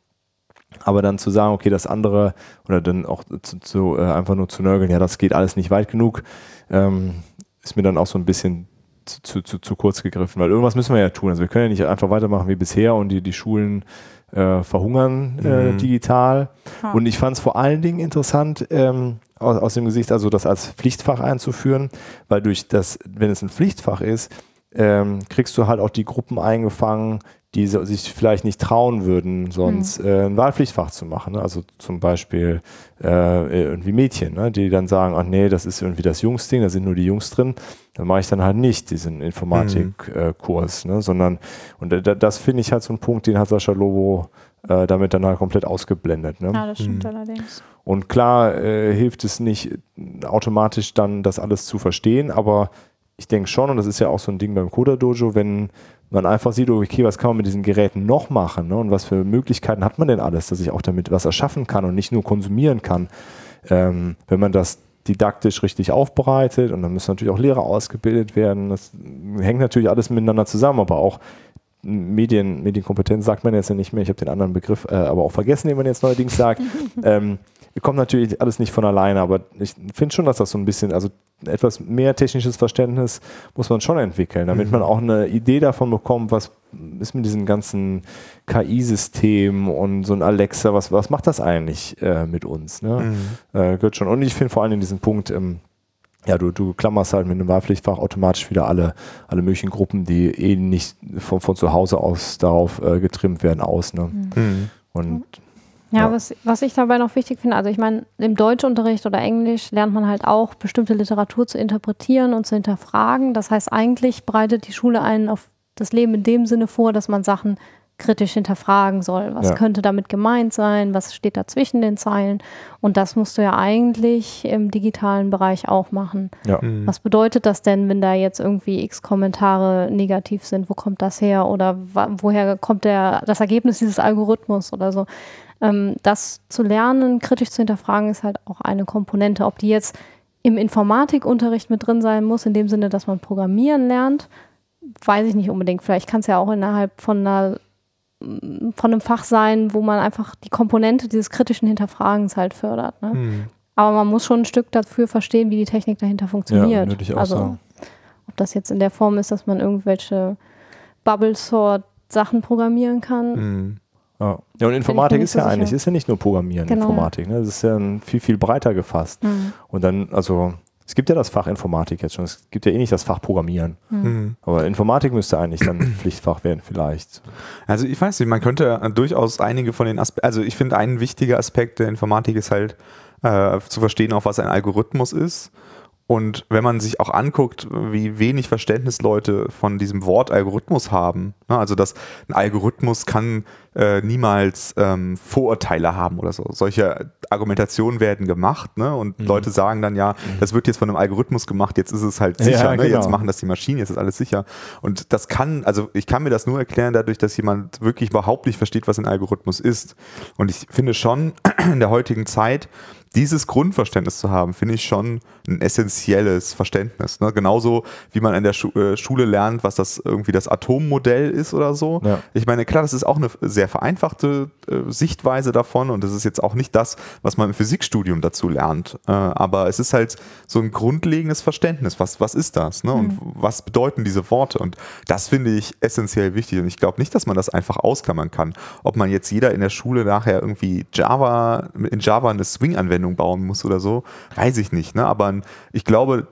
[SPEAKER 5] Aber dann zu sagen, okay, das andere, oder dann auch zu, zu äh, einfach nur zu nörgeln, ja, das geht alles nicht weit genug, ähm, ist mir dann auch so ein bisschen zu, zu, zu kurz gegriffen, weil irgendwas müssen wir ja tun. Also wir können ja nicht einfach weitermachen wie bisher und die, die Schulen äh, verhungern äh, mhm. digital. Ha. Und ich fand es vor allen Dingen interessant, ähm, aus, aus, dem Gesicht, also das als Pflichtfach einzuführen, weil durch das, wenn es ein Pflichtfach ist, ähm, kriegst du halt auch die Gruppen eingefangen, die so, sich vielleicht nicht trauen würden, sonst mhm. äh, ein Wahlpflichtfach zu machen. Ne? Also zum Beispiel äh, irgendwie Mädchen, ne? die dann sagen, ach nee, das ist irgendwie das Jungsding, da sind nur die Jungs drin. Dann mache ich dann halt nicht diesen Informatikkurs, mhm. äh, ne? sondern und äh, das finde ich halt so ein Punkt, den hat Sascha Lobo äh, damit dann halt komplett ausgeblendet. Ne?
[SPEAKER 4] Ja, das stimmt mhm. allerdings.
[SPEAKER 5] Und klar äh, hilft es nicht automatisch dann das alles zu verstehen, aber ich denke schon, und das ist ja auch so ein Ding beim Coda Dojo, wenn man einfach sieht, okay, was kann man mit diesen Geräten noch machen ne? und was für Möglichkeiten hat man denn alles, dass ich auch damit was erschaffen kann und nicht nur konsumieren kann. Ähm, wenn man das didaktisch richtig aufbereitet und dann müssen natürlich auch Lehrer ausgebildet werden. Das hängt natürlich alles miteinander zusammen, aber auch Medien, Medienkompetenz sagt man jetzt ja nicht mehr, ich habe den anderen Begriff äh, aber auch vergessen, den man jetzt neuerdings sagt. ähm, kommt natürlich alles nicht von alleine, aber ich finde schon, dass das so ein bisschen, also etwas mehr technisches Verständnis muss man schon entwickeln, damit mhm. man auch eine Idee davon bekommt, was ist mit diesem ganzen KI-System und so ein Alexa, was, was macht das eigentlich äh, mit uns? Ne? Mhm. Äh, gehört schon. Und ich finde vor allem diesen Punkt, ähm, ja, du, du klammerst halt mit einem Wahlpflichtfach automatisch wieder alle, alle möglichen Gruppen, die eh nicht von, von zu Hause aus darauf äh, getrimmt werden, aus. Ne? Mhm. Und
[SPEAKER 4] ja, ja, Was, was ich dabei noch wichtig finde, also ich meine, im Deutschunterricht oder Englisch lernt man halt auch, bestimmte Literatur zu interpretieren und zu hinterfragen. Das heißt, eigentlich bereitet die Schule einen auf das Leben in dem Sinne vor, dass man Sachen kritisch hinterfragen soll. Was ja. könnte damit gemeint sein? Was steht da zwischen den Zeilen? Und das musst du ja eigentlich im digitalen Bereich auch machen. Ja. Mhm. Was bedeutet das denn, wenn da jetzt irgendwie x Kommentare negativ sind? Wo kommt das her? Oder woher kommt der, das Ergebnis dieses Algorithmus oder so? Ähm, das zu lernen, kritisch zu hinterfragen, ist halt auch eine Komponente. Ob die jetzt im Informatikunterricht mit drin sein muss, in dem Sinne, dass man Programmieren lernt, weiß ich nicht unbedingt. Vielleicht kann es ja auch innerhalb von einer von einem Fach sein, wo man einfach die Komponente dieses kritischen Hinterfragens halt fördert. Ne? Hm. Aber man muss schon ein Stück dafür verstehen, wie die Technik dahinter funktioniert. Ja, ich auch also, sagen. ob das jetzt in der Form ist, dass man irgendwelche Bubble-Sort-Sachen programmieren kann.
[SPEAKER 5] Hm. Ja. ja, und Informatik ist ja so eigentlich, ist ja nicht nur Programmieren, genau. Informatik. Ne? Das ist ja viel, viel breiter gefasst. Mhm. Und dann, also, es gibt ja das Fach Informatik jetzt schon. Es gibt ja eh nicht das Fach Programmieren. Mhm. Aber Informatik müsste eigentlich dann Pflichtfach werden, vielleicht.
[SPEAKER 2] Also, ich weiß nicht, man könnte durchaus einige von den Aspekten, also, ich finde, ein wichtiger Aspekt der Informatik ist halt, äh, zu verstehen, auch was ein Algorithmus ist und wenn man sich auch anguckt, wie wenig Verständnis Leute von diesem Wort Algorithmus haben, ne, also dass ein Algorithmus kann äh, niemals ähm, Vorurteile haben oder so. Solche Argumentationen werden gemacht ne, und mhm. Leute sagen dann ja, mhm. das wird jetzt von einem Algorithmus gemacht, jetzt ist es halt sicher, ja, ne, genau. jetzt machen das die Maschinen, jetzt ist alles sicher. Und das kann, also ich kann mir das nur erklären dadurch, dass jemand wirklich überhaupt nicht versteht, was ein Algorithmus ist. Und ich finde schon in der heutigen Zeit, dieses Grundverständnis zu haben, finde ich schon ein essentielles Verständnis. Ne? Genauso wie man in der Schu äh, Schule lernt, was das irgendwie das Atommodell ist oder so.
[SPEAKER 5] Ja.
[SPEAKER 2] Ich meine, klar, das ist auch eine sehr vereinfachte äh, Sichtweise davon und das ist jetzt auch nicht das, was man im Physikstudium dazu lernt. Äh, aber es ist halt so ein grundlegendes Verständnis. Was, was ist das? Ne? Und was bedeuten diese Worte? Und das finde ich essentiell wichtig. Und ich glaube nicht, dass man das einfach ausklammern kann. Ob man jetzt jeder in der Schule nachher irgendwie Java, in Java eine Swing-Anwendung bauen muss oder so, weiß ich nicht. Ne? Aber ich glaube,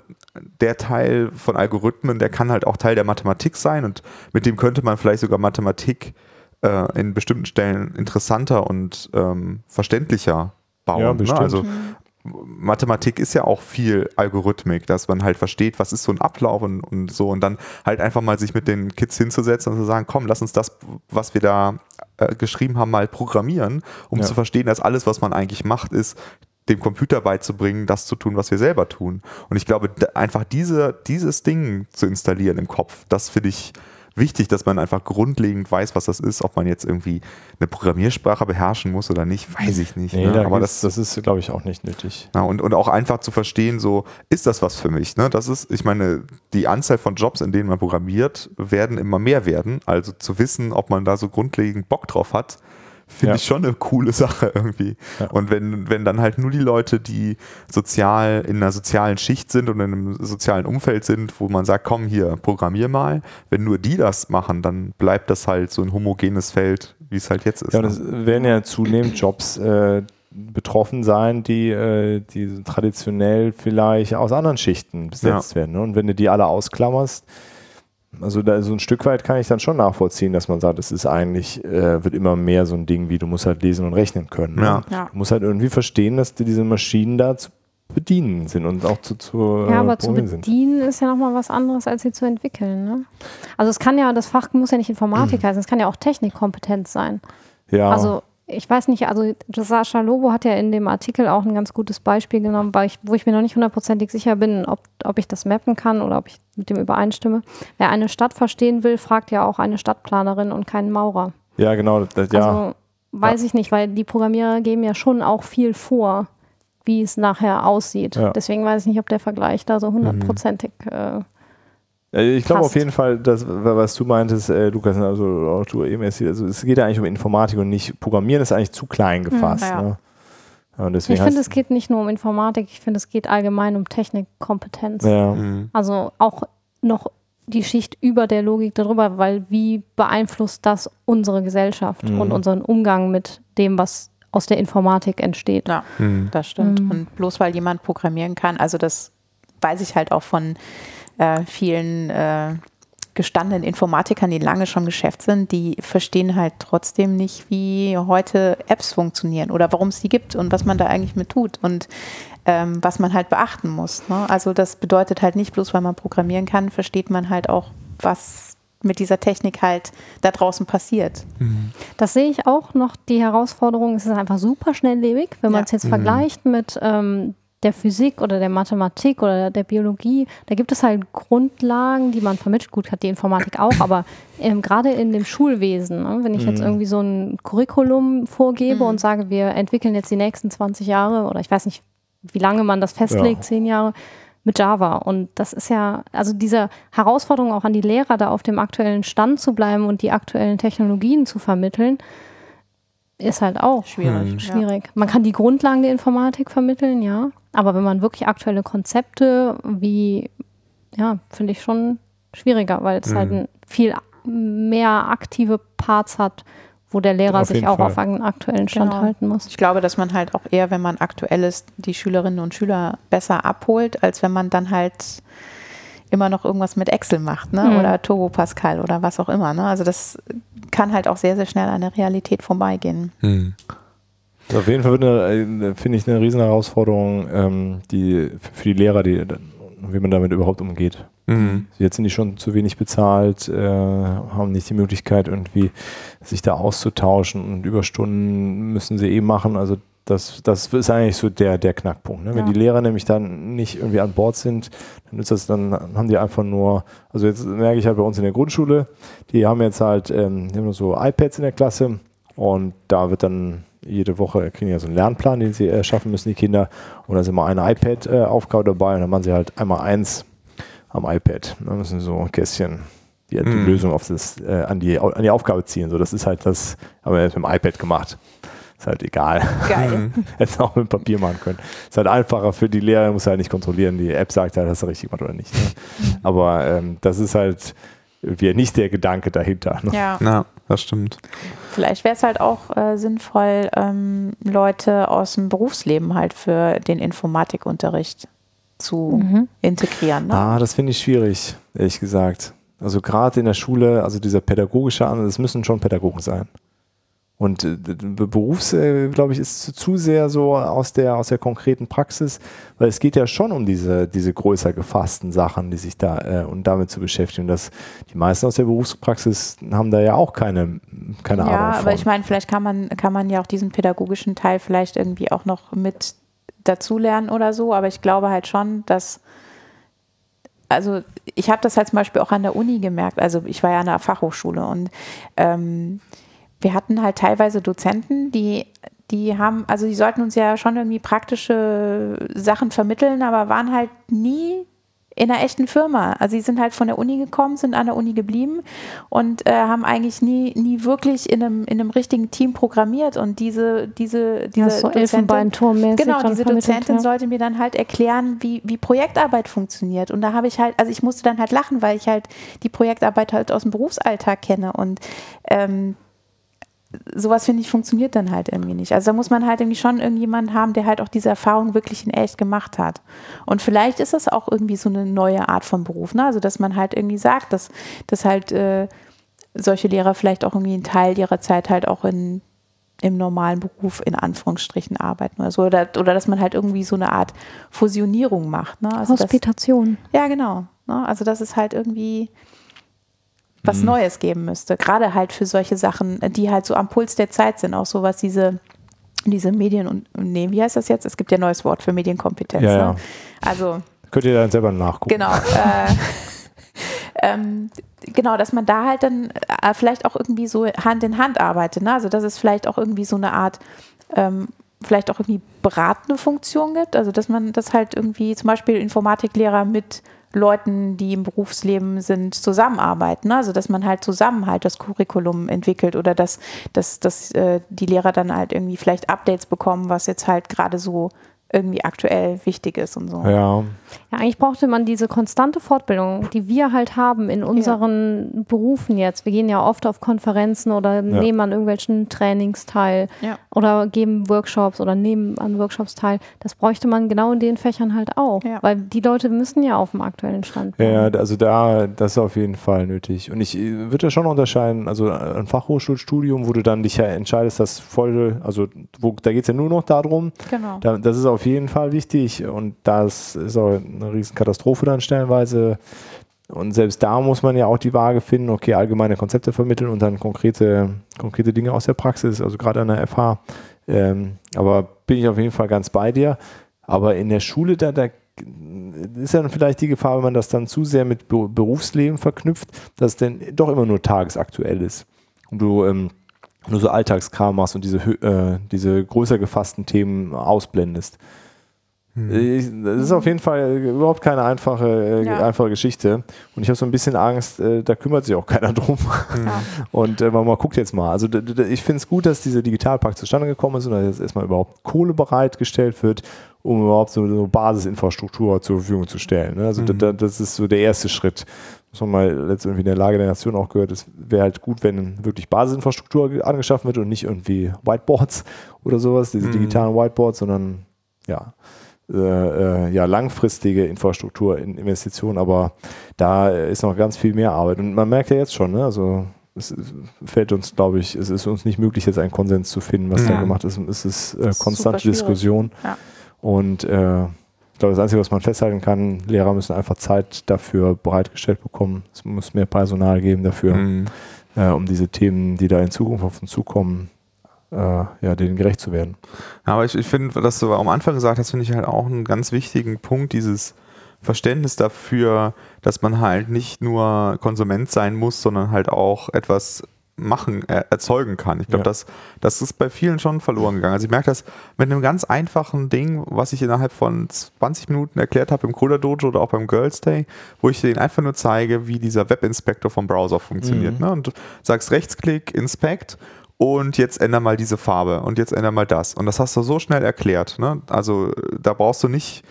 [SPEAKER 2] der Teil von Algorithmen, der kann halt auch Teil der Mathematik sein und mit dem könnte man vielleicht sogar Mathematik äh, in bestimmten Stellen interessanter und ähm, verständlicher bauen.
[SPEAKER 5] Ja,
[SPEAKER 2] ne?
[SPEAKER 5] bestimmt.
[SPEAKER 2] Also Mathematik ist ja auch viel Algorithmik, dass man halt versteht, was ist so ein Ablauf und, und so und dann halt einfach mal sich mit den Kids hinzusetzen und zu sagen, komm, lass uns das, was wir da äh, geschrieben haben, mal programmieren, um
[SPEAKER 5] Ja.
[SPEAKER 2] zu verstehen, dass alles, was man eigentlich macht, ist, dem Computer beizubringen, das zu tun, was wir selber tun. Und ich glaube, einfach diese, dieses Ding zu installieren im Kopf, das finde ich wichtig, dass man einfach grundlegend weiß, was das ist. Ob man jetzt irgendwie eine Programmiersprache beherrschen muss oder nicht, weiß ich nicht.
[SPEAKER 5] Nee,
[SPEAKER 2] ne?
[SPEAKER 5] da
[SPEAKER 2] Aber das,
[SPEAKER 5] das ist, glaube ich, auch nicht nötig.
[SPEAKER 2] ja, und, und auch einfach zu verstehen, so, ist das was für mich? Ne? Das ist, ich meine, die Anzahl von Jobs, in denen man programmiert, werden immer mehr werden. Also zu wissen, ob man da so grundlegend Bock drauf hat, finde
[SPEAKER 5] Ja.
[SPEAKER 2] ich schon eine coole Sache irgendwie.
[SPEAKER 5] Ja.
[SPEAKER 2] Und wenn, wenn dann halt nur die Leute, die sozial in einer sozialen Schicht sind und in einem sozialen Umfeld sind, wo man sagt, komm hier, programmier mal, wenn nur die das machen, dann bleibt das halt so ein homogenes Feld, wie es halt jetzt ist.
[SPEAKER 5] Ja,
[SPEAKER 2] ne?
[SPEAKER 5] es werden ja zunehmend Jobs äh, betroffen sein, die, äh, die traditionell vielleicht aus anderen Schichten besetzt werden. Ne? Und wenn du die alle ausklammerst, also da so ein Stück weit kann ich dann schon nachvollziehen, dass man sagt, es ist eigentlich, äh, wird immer mehr so ein Ding wie, du musst halt lesen und rechnen können. Ne?
[SPEAKER 2] Ja.
[SPEAKER 6] Ja.
[SPEAKER 5] Du musst halt irgendwie verstehen, dass die, diese Maschinen da zu bedienen sind und auch zu, zu
[SPEAKER 4] Ja,
[SPEAKER 5] äh,
[SPEAKER 4] aber zu
[SPEAKER 5] programmieren sind.
[SPEAKER 4] bedienen ist ja nochmal was anderes, als sie zu entwickeln. Ne? Also es kann ja, das Fach muss ja nicht Informatik heißen, es kann ja auch Technikkompetenz sein.
[SPEAKER 5] Ja,
[SPEAKER 4] Also ich weiß nicht, also Sascha Lobo hat ja in dem Artikel auch ein ganz gutes Beispiel genommen, weil ich, wo ich mir noch nicht hundertprozentig sicher bin, ob, ob ich das mappen kann oder ob ich mit dem übereinstimme. Wer eine Stadt verstehen will, fragt ja auch eine Stadtplanerin und keinen Maurer.
[SPEAKER 5] ja, genau. Das, ja.
[SPEAKER 4] Also weiß ich nicht, weil die Programmierer geben ja schon auch viel vor, wie es nachher aussieht.
[SPEAKER 5] Ja.
[SPEAKER 4] Deswegen weiß ich nicht, ob der Vergleich da so hundertprozentig äh,
[SPEAKER 5] Äh, Ich glaube auf jeden Fall, dass, was du meintest, äh, Lukas, also auch du eben also es geht ja eigentlich um Informatik und nicht Programmieren ist eigentlich zu klein gefasst.
[SPEAKER 6] ja.
[SPEAKER 5] Ne? Ja, und deswegen
[SPEAKER 4] Ich finde, es geht nicht nur um Informatik, ich finde, es geht allgemein um Technikkompetenz.
[SPEAKER 5] ja,
[SPEAKER 2] Mhm.
[SPEAKER 4] Also auch noch die Schicht über der Logik darüber, weil wie beeinflusst das unsere Gesellschaft
[SPEAKER 5] Mhm.
[SPEAKER 4] und unseren Umgang mit dem, was aus der Informatik entsteht.
[SPEAKER 6] Ja,
[SPEAKER 2] Mhm.
[SPEAKER 6] das stimmt.
[SPEAKER 4] Mhm.
[SPEAKER 6] Und bloß weil jemand programmieren kann, also das weiß ich halt auch von äh, vielen äh, gestandenen Informatikern, die lange schon im Geschäft sind, die verstehen halt trotzdem nicht, wie heute Apps funktionieren oder warum es die gibt und was man da eigentlich mit tut und ähm, was man halt beachten muss. Ne? Also das bedeutet halt nicht bloß, weil man programmieren kann, versteht man halt auch, was mit dieser Technik halt da draußen passiert.
[SPEAKER 4] Das sehe ich auch noch, die Herausforderung, es ist einfach super schnelllebig, wenn man
[SPEAKER 6] Ja.
[SPEAKER 4] es jetzt vergleicht mit ähm, der Physik oder der Mathematik oder der Biologie, da gibt es halt Grundlagen, die man vermittelt. Gut, hat die Informatik auch, aber ähm, gerade in dem Schulwesen, ne, wenn ich jetzt irgendwie so ein Curriculum vorgebe und sage, wir entwickeln jetzt die nächsten 20 Jahre oder ich weiß nicht, wie lange man das festlegt,
[SPEAKER 5] Ja.
[SPEAKER 4] zehn Jahre, mit Java. Und das ist ja, also diese Herausforderung auch an die Lehrer, da auf dem aktuellen Stand zu bleiben und die aktuellen Technologien zu vermitteln, ist halt auch
[SPEAKER 6] Schwierig. Ja.
[SPEAKER 4] schwierig. Man kann die Grundlagen der Informatik vermitteln, ja. Aber wenn man wirklich aktuelle Konzepte wie, ja, finde ich schon schwieriger, weil es halt ein viel mehr aktive Parts hat, wo der Lehrer
[SPEAKER 5] Auf
[SPEAKER 4] sich auch
[SPEAKER 5] Fall.
[SPEAKER 4] auf einen aktuellen Stand
[SPEAKER 6] Genau.
[SPEAKER 4] halten muss.
[SPEAKER 6] Ich glaube, dass man halt auch eher, wenn man aktuell ist, die Schülerinnen und Schüler besser abholt, als wenn man dann halt immer noch irgendwas mit Excel macht, ne?
[SPEAKER 4] Mhm.
[SPEAKER 6] Oder Turbo Pascal oder was auch immer. Ne? Also das kann halt auch sehr, sehr schnell an der Realität vorbeigehen.
[SPEAKER 2] Mhm.
[SPEAKER 5] Auf jeden Fall wird eine, finde ich, eine riesen Herausforderung, ähm, die, für die Lehrer, die, wie man damit überhaupt umgeht.
[SPEAKER 2] Mhm.
[SPEAKER 5] Jetzt sind die schon zu wenig bezahlt, äh, haben nicht die Möglichkeit, irgendwie sich da auszutauschen und Überstunden müssen sie eh machen. Also das, das ist eigentlich so der, der Knackpunkt. Ne? Wenn
[SPEAKER 6] Ja.
[SPEAKER 5] die Lehrer nämlich dann nicht irgendwie an Bord sind, dann ist das, dann haben die einfach nur, also jetzt merke ich halt bei uns in der Grundschule, die haben jetzt halt ähm, die haben nur so iPads in der Klasse und da wird dann jede Woche kriegen ja so einen Lernplan, den sie äh, schaffen müssen, die Kinder. Und da ist immer eine iPad-Aufgabe dabei und dann machen sie halt einmal eins am iPad. Dann müssen sie so ein Kästchen die, die
[SPEAKER 2] Mhm.
[SPEAKER 5] Lösung auf das, äh, an, die, an die Aufgabe ziehen. So, das ist halt das, haben wir jetzt mit dem iPad gemacht. Ist halt egal.
[SPEAKER 6] Geil.
[SPEAKER 5] Hätten auch mit Papier machen können. Ist halt einfacher für die Lehrer, muss halt nicht kontrollieren. Die App sagt halt, hast du richtig gemacht oder nicht. Ne? Aber ähm, das ist halt irgendwie nicht der Gedanke dahinter. Ne?
[SPEAKER 6] Ja.
[SPEAKER 2] Ja, das stimmt.
[SPEAKER 6] Vielleicht wäre es halt auch äh, sinnvoll, ähm, Leute aus dem Berufsleben halt für den Informatikunterricht zu integrieren. Ne?
[SPEAKER 5] Ah, das finde ich schwierig, ehrlich gesagt. Also gerade in der Schule, also dieser pädagogische Ansatz, es müssen schon Pädagogen sein. Und äh, Berufs, äh, glaube ich, ist zu, zu sehr so aus der, aus der konkreten Praxis, weil es geht ja schon um diese, diese größer gefassten Sachen, die sich da äh, und damit zu beschäftigen. Das, die meisten aus der Berufspraxis haben da ja auch keine, keine
[SPEAKER 6] ja,
[SPEAKER 5] Ahnung. Von.
[SPEAKER 6] aber ich meine, vielleicht kann man, kann man ja auch diesen pädagogischen Teil vielleicht irgendwie auch noch mit dazulernen oder so, aber ich glaube halt schon, dass also ich habe das halt zum Beispiel auch an der Uni gemerkt, also ich war ja an der Fachhochschule und ähm, wir hatten halt teilweise Dozenten, die, die haben, also die sollten uns ja schon irgendwie praktische Sachen vermitteln, aber waren halt nie in einer echten Firma. Also sie sind halt von der Uni gekommen, sind an der Uni geblieben und äh, haben eigentlich nie, nie wirklich in einem, in einem richtigen Team programmiert. Und diese, diese, diese
[SPEAKER 4] Ja, so
[SPEAKER 6] Dozentin- Genau, diese Dozentin
[SPEAKER 4] ja.
[SPEAKER 6] sollte mir dann halt erklären, wie, wie Projektarbeit funktioniert. Und da habe ich halt, also ich musste dann halt lachen, weil ich halt die Projektarbeit halt aus dem Berufsalltag kenne. Und ähm, sowas finde ich funktioniert dann halt irgendwie nicht. Also da muss man halt irgendwie schon irgendjemanden haben, der halt auch diese Erfahrung wirklich in echt gemacht hat. Und vielleicht ist das auch irgendwie so eine neue Art von Beruf, ne? Also dass man halt irgendwie sagt, dass, dass halt äh, solche Lehrer vielleicht auch irgendwie einen Teil ihrer Zeit halt auch in im normalen Beruf in Anführungsstrichen arbeiten oder so. Oder, oder dass man halt irgendwie so eine Art Fusionierung macht. Ne? Also das,
[SPEAKER 4] Hospitation.
[SPEAKER 6] ja, genau. Ne? Also dass es halt irgendwie was Neues geben müsste. Gerade halt für solche Sachen, die halt so am Puls der Zeit sind. Auch so was diese, diese Medien und, nee, wie heißt das jetzt? Es gibt ja ein neues Wort für Medienkompetenz.
[SPEAKER 5] Ja,
[SPEAKER 6] ne?
[SPEAKER 5] ja.
[SPEAKER 6] Also
[SPEAKER 5] Könnt ihr dann selber nachgucken.
[SPEAKER 6] Genau. Äh, ähm, genau, dass man da halt dann äh, vielleicht auch irgendwie so Hand in Hand arbeitet. Ne? Also dass es vielleicht auch irgendwie so eine Art, ähm, vielleicht auch irgendwie beratende Funktion gibt. Also dass man das halt irgendwie zum Beispiel Informatiklehrer mit Leuten, die im Berufsleben sind, zusammenarbeiten. Ne? Also dass man halt zusammen halt das Curriculum entwickelt oder dass, dass, dass äh, die Lehrer dann halt irgendwie vielleicht Updates bekommen, was jetzt halt gerade so irgendwie aktuell wichtig ist und so.
[SPEAKER 5] Ja,
[SPEAKER 4] Ja, eigentlich brauchte man diese konstante Fortbildung, die wir halt haben in unseren Berufen jetzt. Wir gehen ja oft auf Konferenzen oder nehmen an irgendwelchen Trainings teil
[SPEAKER 6] Ja.
[SPEAKER 4] oder geben Workshops oder nehmen an Workshops teil. Das bräuchte man genau in den Fächern halt auch,
[SPEAKER 6] Ja.
[SPEAKER 4] weil die Leute müssen ja auf dem aktuellen Stand
[SPEAKER 5] Ja,
[SPEAKER 4] bleiben.
[SPEAKER 5] ja, also da, das ist auf jeden Fall nötig. Und ich äh, würde da schon unterscheiden, also ein Fachhochschulstudium, wo du dann dich ja entscheidest, das voll, also wo, da geht es ja nur noch darum,
[SPEAKER 6] Genau.
[SPEAKER 5] da, das ist auf jeden Fall wichtig und das ist auch eine Riesenkatastrophe dann stellenweise. Und selbst da muss man ja auch die Waage finden, okay, allgemeine Konzepte vermitteln und dann konkrete, konkrete Dinge aus der Praxis, also gerade an der FH. Ähm, aber bin ich auf jeden Fall ganz bei dir. Aber in der Schule, da, da ist dann vielleicht die Gefahr, wenn man das dann zu sehr mit Be Berufsleben verknüpft, dass es dann doch immer nur tagesaktuell ist. Und du ähm, nur so Alltagskram machst und diese, äh, diese größer gefassten Themen ausblendest. Ich, das ist auf jeden Fall überhaupt keine einfache, äh,
[SPEAKER 6] Ja.
[SPEAKER 5] einfache Geschichte. Und ich habe so ein bisschen Angst, äh, da kümmert sich auch keiner drum.
[SPEAKER 6] Ja.
[SPEAKER 5] Und äh, man, man guckt jetzt mal. Also ich finde es gut, dass diese Digitalpakt zustande gekommen ist und dass jetzt erstmal überhaupt Kohle bereitgestellt wird, um überhaupt so eine Basisinfrastruktur zur Verfügung zu stellen. Ne? Also d- das ist so der erste Schritt. Man mal letztendlich in der Lage der Nation auch gehört, es wäre halt gut, wenn wirklich Basisinfrastruktur ge- angeschaffen wird und nicht irgendwie Whiteboards oder sowas, diese digitalen Whiteboards, sondern ja, äh, äh, ja, langfristige Infrastrukturinvestitionen, aber da ist noch ganz viel mehr Arbeit. Und man merkt ja jetzt schon, ne? also es fällt uns, glaube ich, es ist uns nicht möglich, jetzt einen Konsens zu finden, was da
[SPEAKER 6] Ja.
[SPEAKER 5] gemacht ist. Es ist äh, konstante. Diskussion.
[SPEAKER 6] Ja.
[SPEAKER 5] Und äh, ich glaube, das Einzige, was man festhalten kann, Lehrer müssen einfach Zeit dafür bereitgestellt bekommen. Es muss mehr Personal geben dafür,
[SPEAKER 2] Mhm.
[SPEAKER 5] äh, um diese Themen, die da in Zukunft auf uns zukommen, äh, ja, denen gerecht zu werden.
[SPEAKER 2] Aber ich, ich finde, was du am Anfang gesagt hast, finde ich halt auch einen ganz wichtigen Punkt, dieses Verständnis dafür, dass man halt nicht nur Konsument sein muss, sondern halt auch etwas machen, äh, erzeugen kann. Ich glaube,
[SPEAKER 5] Ja.
[SPEAKER 2] das, das ist bei vielen schon verloren gegangen. Also ich merke das mit einem ganz einfachen Ding, was ich innerhalb von 20 Minuten erklärt habe im Coder Dojo oder auch beim Girls Day, wo ich denen einfach nur zeige, wie dieser Webinspektor vom Browser funktioniert. Ne? Und du sagst Rechtsklick, Inspect und jetzt änder mal diese Farbe und jetzt änder mal das. Und das hast du so schnell erklärt. Ne? Also äh, da brauchst du nicht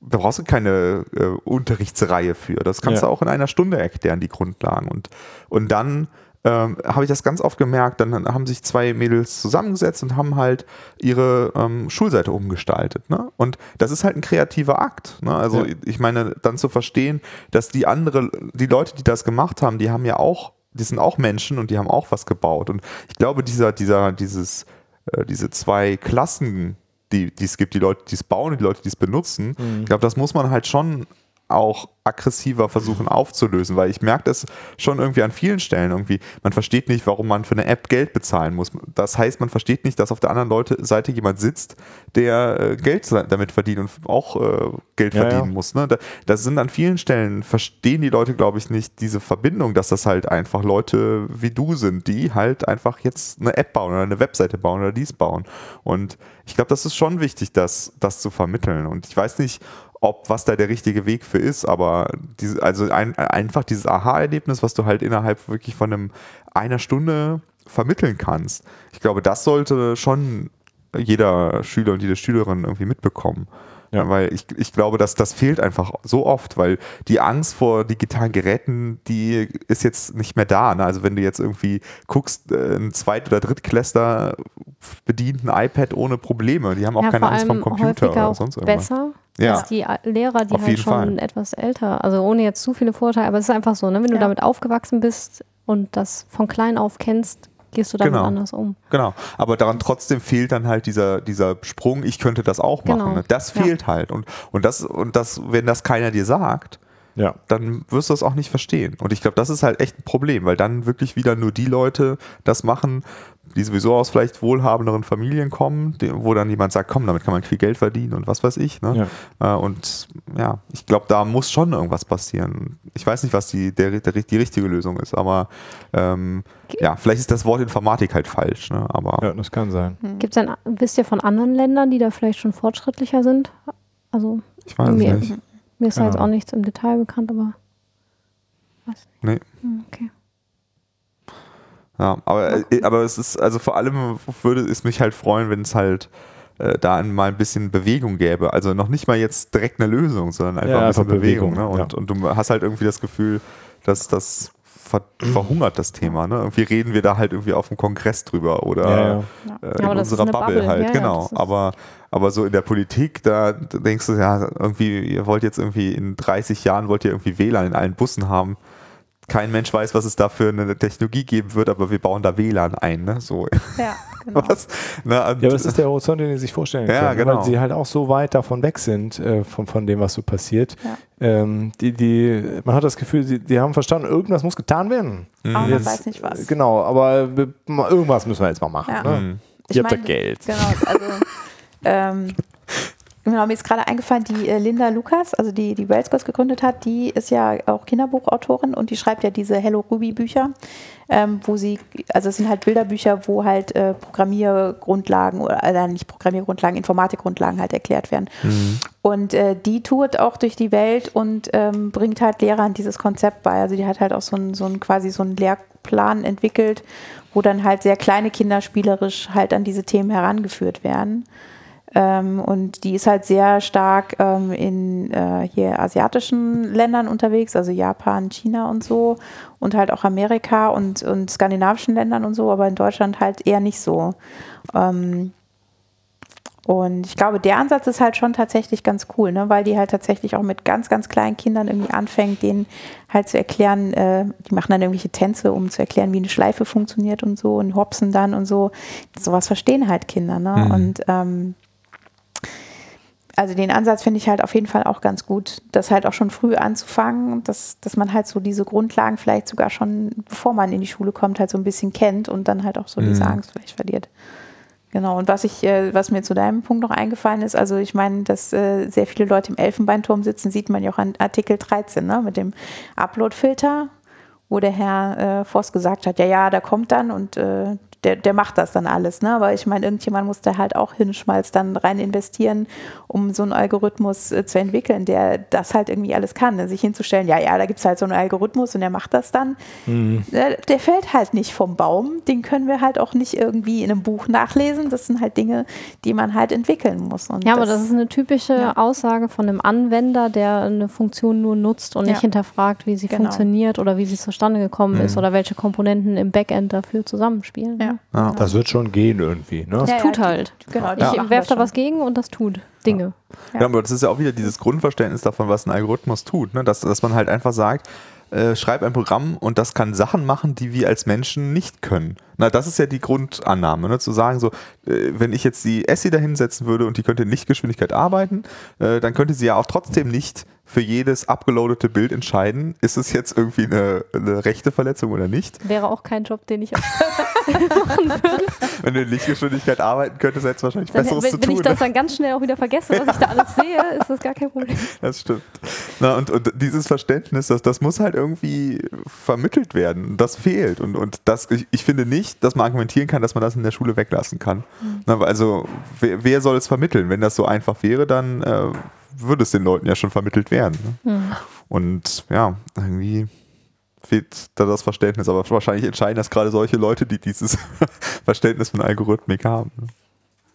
[SPEAKER 2] da brauchst du keine äh, Unterrichtsreihe für. Das kannst
[SPEAKER 5] Ja.
[SPEAKER 2] du auch in einer Stunde erklären, die Grundlagen. Und, und dann ähm, habe ich das ganz oft gemerkt, dann haben sich zwei Mädels zusammengesetzt und haben halt ihre ähm, Schulseite umgestaltet. Ne? Und das ist halt ein kreativer Akt. Ne? Also
[SPEAKER 5] Ja.
[SPEAKER 2] ich meine, dann zu verstehen, dass die andere, die Leute, die das gemacht haben, die haben ja auch, die sind auch Menschen und die haben auch was gebaut. Und ich glaube, dieser, dieser, dieses, äh, diese zwei Klassen, die, die es gibt, die Leute, die es bauen und die Leute, die es benutzen, ich glaube, das muss man halt schon auch aggressiver versuchen aufzulösen, weil ich merke das schon irgendwie an vielen Stellen irgendwie. Man versteht nicht, warum man für eine App Geld bezahlen muss. Das heißt, man versteht nicht, dass auf der anderen Leute, Seite jemand sitzt, der äh, Geld damit verdient und auch äh, Geld
[SPEAKER 5] Ja,
[SPEAKER 2] verdienen
[SPEAKER 5] ja.
[SPEAKER 2] muss. Ne? Da, das sind an vielen Stellen, verstehen die Leute, glaube ich, nicht diese Verbindung, dass das halt einfach Leute wie du sind, die halt einfach jetzt eine App bauen oder eine Webseite bauen oder dies bauen. Und ich glaube, das ist schon wichtig, das, das zu vermitteln. Und ich weiß nicht, ob was da der richtige Weg für ist, aber diese, also ein, einfach dieses Aha-Erlebnis, was du halt innerhalb wirklich von einem, einer Stunde vermitteln kannst. Ich glaube, das sollte schon jeder Schüler und jede Schülerin irgendwie mitbekommen.
[SPEAKER 5] Ja.
[SPEAKER 2] Weil ich, ich glaube, dass das fehlt einfach so oft, weil die Angst vor digitalen Geräten, die ist jetzt nicht mehr da. Ne? Also wenn du jetzt irgendwie guckst, äh, ein Zweit- oder Drittklässler bedient ein iPad ohne Probleme. Die haben auch
[SPEAKER 4] ja,
[SPEAKER 2] keine Angst vom Computer oder sonst irgendwas.
[SPEAKER 4] besser
[SPEAKER 2] Ja.
[SPEAKER 4] als die Lehrer, die
[SPEAKER 2] Auf
[SPEAKER 4] halt
[SPEAKER 2] jeden
[SPEAKER 4] schon
[SPEAKER 2] Fall.
[SPEAKER 4] etwas älter, also ohne jetzt zu viele Vorteile, aber es ist einfach so, ne? wenn du
[SPEAKER 6] Ja.
[SPEAKER 4] damit aufgewachsen bist und das von klein auf kennst, gehst du damit
[SPEAKER 2] Genau.
[SPEAKER 4] anders um.
[SPEAKER 2] Genau, aber daran trotzdem fehlt dann halt dieser, dieser Sprung, ich könnte das auch machen.
[SPEAKER 4] Genau.
[SPEAKER 2] Ne? Das
[SPEAKER 4] Ja.
[SPEAKER 2] fehlt halt. Und, und, das, und das, wenn das keiner dir sagt,
[SPEAKER 5] Ja.
[SPEAKER 2] dann wirst du das auch nicht verstehen. Und ich glaube, das ist halt echt ein Problem, weil dann wirklich wieder nur die Leute das machen, die sowieso aus vielleicht wohlhabenderen Familien kommen, die, wo dann jemand sagt, komm, damit kann man viel Geld verdienen und was weiß ich. Ne? Äh, und ja, ich glaube, da muss schon irgendwas passieren. Ich weiß nicht, was die, der, der, die richtige Lösung ist, aber ähm, ja, vielleicht ist das Wort Informatik halt falsch. Ne? Aber
[SPEAKER 5] ja, das kann sein.
[SPEAKER 4] Gibt's denn, wisst ihr von anderen Ländern, die da vielleicht schon fortschrittlicher sind? Also
[SPEAKER 2] ich weiß
[SPEAKER 4] mir,
[SPEAKER 2] nicht.
[SPEAKER 4] mir ist da
[SPEAKER 5] Keine
[SPEAKER 4] jetzt auch nichts im Detail bekannt, aber
[SPEAKER 2] Nee.
[SPEAKER 4] hm, okay.
[SPEAKER 2] Ja, aber, äh, aber es ist, also vor allem würde es mich halt freuen, wenn es halt äh, da mal ein bisschen Bewegung gäbe. Also noch nicht mal jetzt direkt eine Lösung, sondern einfach
[SPEAKER 5] Ja,
[SPEAKER 2] ein bisschen
[SPEAKER 5] einfach
[SPEAKER 2] Bewegung.
[SPEAKER 5] Bewegung,
[SPEAKER 2] ne? und,
[SPEAKER 5] ja.
[SPEAKER 2] und du hast halt irgendwie das Gefühl, dass das ver verhungert, das Thema. Ne? Irgendwie reden wir da halt irgendwie auf dem Kongress drüber oder
[SPEAKER 5] Ja, ja.
[SPEAKER 2] Äh,
[SPEAKER 4] Ja,
[SPEAKER 2] in unserer Bubble,
[SPEAKER 4] Bubble.
[SPEAKER 2] halt, genau. aber, aber so in der Politik, da denkst du, ja, irgendwie, ihr wollt jetzt irgendwie in 30 Jahren wollt ihr irgendwie WLAN in allen Bussen haben. Kein Mensch weiß, was es da für eine Technologie geben wird, aber wir bauen da WLAN ein, ne? So,
[SPEAKER 6] Ja, genau.
[SPEAKER 2] was? Na, und-
[SPEAKER 5] Ja, aber es ist der Horizont, den sie sich vorstellen
[SPEAKER 2] Ja,
[SPEAKER 5] können,
[SPEAKER 2] genau.
[SPEAKER 5] weil sie halt auch so weit davon weg sind, äh, von, von dem, was so passiert.
[SPEAKER 6] Ja.
[SPEAKER 5] Ähm, die, die, man hat das Gefühl, sie, die haben verstanden, irgendwas muss getan werden.
[SPEAKER 6] Aber man weiß nicht was.
[SPEAKER 5] Genau, aber irgendwas müssen wir jetzt mal machen.
[SPEAKER 6] Ja.
[SPEAKER 5] Ne?
[SPEAKER 2] Mhm.
[SPEAKER 5] Ihr habt ja Geld.
[SPEAKER 6] Genau, also ähm, genau, mir ist gerade eingefallen, die äh, Linda Lukas, also die die Wellscores gegründet hat, die ist ja auch Kinderbuchautorin und die schreibt ja diese Hello Ruby Bücher, ähm, wo sie, also es sind halt Bilderbücher, wo halt äh, Programmiergrundlagen oder also nicht Programmiergrundlagen, Informatikgrundlagen halt erklärt werden. Und äh, die tourt auch durch die Welt und ähm, bringt halt Lehrern dieses Konzept bei. Also die hat halt auch so ein, so ein quasi so einen Lehrplan entwickelt, wo dann halt sehr kleine Kinder spielerisch halt an diese Themen herangeführt werden. Ähm, und die ist halt sehr stark ähm, in äh, hier asiatischen Ländern unterwegs, also Japan, China und so und halt auch Amerika und, und skandinavischen Ländern und so, aber in Deutschland halt eher nicht so. Ähm, und ich glaube, der Ansatz ist halt schon tatsächlich ganz cool, ne? weil die halt tatsächlich auch mit ganz, ganz kleinen Kindern irgendwie anfängt, denen halt zu erklären, äh, die machen dann irgendwelche Tänze, um zu erklären, wie eine Schleife funktioniert und so und hopsen dann und so. Sowas verstehen halt Kinder. Ne?
[SPEAKER 2] Mhm.
[SPEAKER 6] Und ähm, also den Ansatz finde ich halt auf jeden Fall auch ganz gut, das halt auch schon früh anzufangen, dass, dass man halt so diese Grundlagen vielleicht sogar schon, bevor man in die Schule kommt, halt so ein bisschen kennt und dann halt auch so diese
[SPEAKER 2] Mhm.
[SPEAKER 6] Angst vielleicht verliert. Genau, und was ich, äh, was mir zu deinem Punkt noch eingefallen ist, also ich meine, dass äh, sehr viele Leute im Elfenbeinturm sitzen, sieht man ja auch an Artikel 13, ne, mit dem Upload-Filter wo der Herr äh, Voss gesagt hat, ja, ja, da kommt dann und äh, der, der macht das dann alles. Ne? Aber ich meine, irgendjemand muss da halt auch Hirnschmalz dann rein investieren, um so einen Algorithmus äh, zu entwickeln, der das halt irgendwie alles kann. Ne? Sich hinzustellen, ja, ja, da gibt es halt so einen Algorithmus und der macht das dann.
[SPEAKER 5] Mhm.
[SPEAKER 6] Der, der fällt halt nicht vom Baum. Den können wir halt auch nicht irgendwie in einem Buch nachlesen. Das sind halt Dinge, die man halt entwickeln muss. Und
[SPEAKER 4] Ja, aber das ist eine typische
[SPEAKER 6] Ja.
[SPEAKER 4] Aussage von einem Anwender, der eine Funktion nur nutzt und
[SPEAKER 6] Ja.
[SPEAKER 4] nicht hinterfragt, wie sie
[SPEAKER 6] Genau.
[SPEAKER 4] funktioniert oder wie sie zustande gekommen ist oder welche Komponenten im Backend dafür zusammenspielen.
[SPEAKER 6] Ja.
[SPEAKER 2] Ja.
[SPEAKER 5] Das wird schon gehen irgendwie. Ne?
[SPEAKER 6] Ja,
[SPEAKER 4] tut
[SPEAKER 6] die-
[SPEAKER 4] halt.
[SPEAKER 6] Genau,
[SPEAKER 4] Ich werfe
[SPEAKER 6] das
[SPEAKER 4] da was gegen und das tut Dinge.
[SPEAKER 6] Ja.
[SPEAKER 2] Ja, aber das ist ja auch wieder dieses Grundverständnis davon, was ein Algorithmus tut. Ne? Dass, dass man halt einfach sagt, äh, schreib ein Programm und das kann Sachen machen, die wir als Menschen nicht können. Na, das ist ja die Grundannahme, ne? zu sagen, so, äh, wenn ich jetzt die Essie da hinsetzen würde und die könnte in Lichtgeschwindigkeit arbeiten, äh, dann könnte sie ja auch trotzdem nicht für jedes abgeloadete Bild entscheiden, ist es jetzt irgendwie eine, eine rechte Verletzung oder nicht.
[SPEAKER 4] Wäre auch kein Job, den ich
[SPEAKER 2] Wenn du in Lichtgeschwindigkeit arbeiten könntest, hättest du wahrscheinlich
[SPEAKER 4] Dann,
[SPEAKER 2] Besseres
[SPEAKER 4] wenn,
[SPEAKER 2] zu
[SPEAKER 4] wenn
[SPEAKER 2] tun.
[SPEAKER 4] ich das dann ganz schnell auch wieder vergesse, was ich da alles sehe, ist das gar kein Problem.
[SPEAKER 2] Das stimmt. Na, und, und dieses Verständnis, das, das muss halt irgendwie vermittelt werden. Das fehlt. Und, und das, ich, ich finde nicht, dass man argumentieren kann, dass man das in der Schule weglassen kann. Na, aber also, wer, wer soll es vermitteln? Wenn das so einfach wäre, dann äh, würde es den Leuten ja schon vermittelt werden. Ne? Und ja, irgendwie fehlt da das Verständnis. Aber wahrscheinlich entscheiden das gerade solche Leute, die dieses Verständnis von Algorithmik haben. Ne?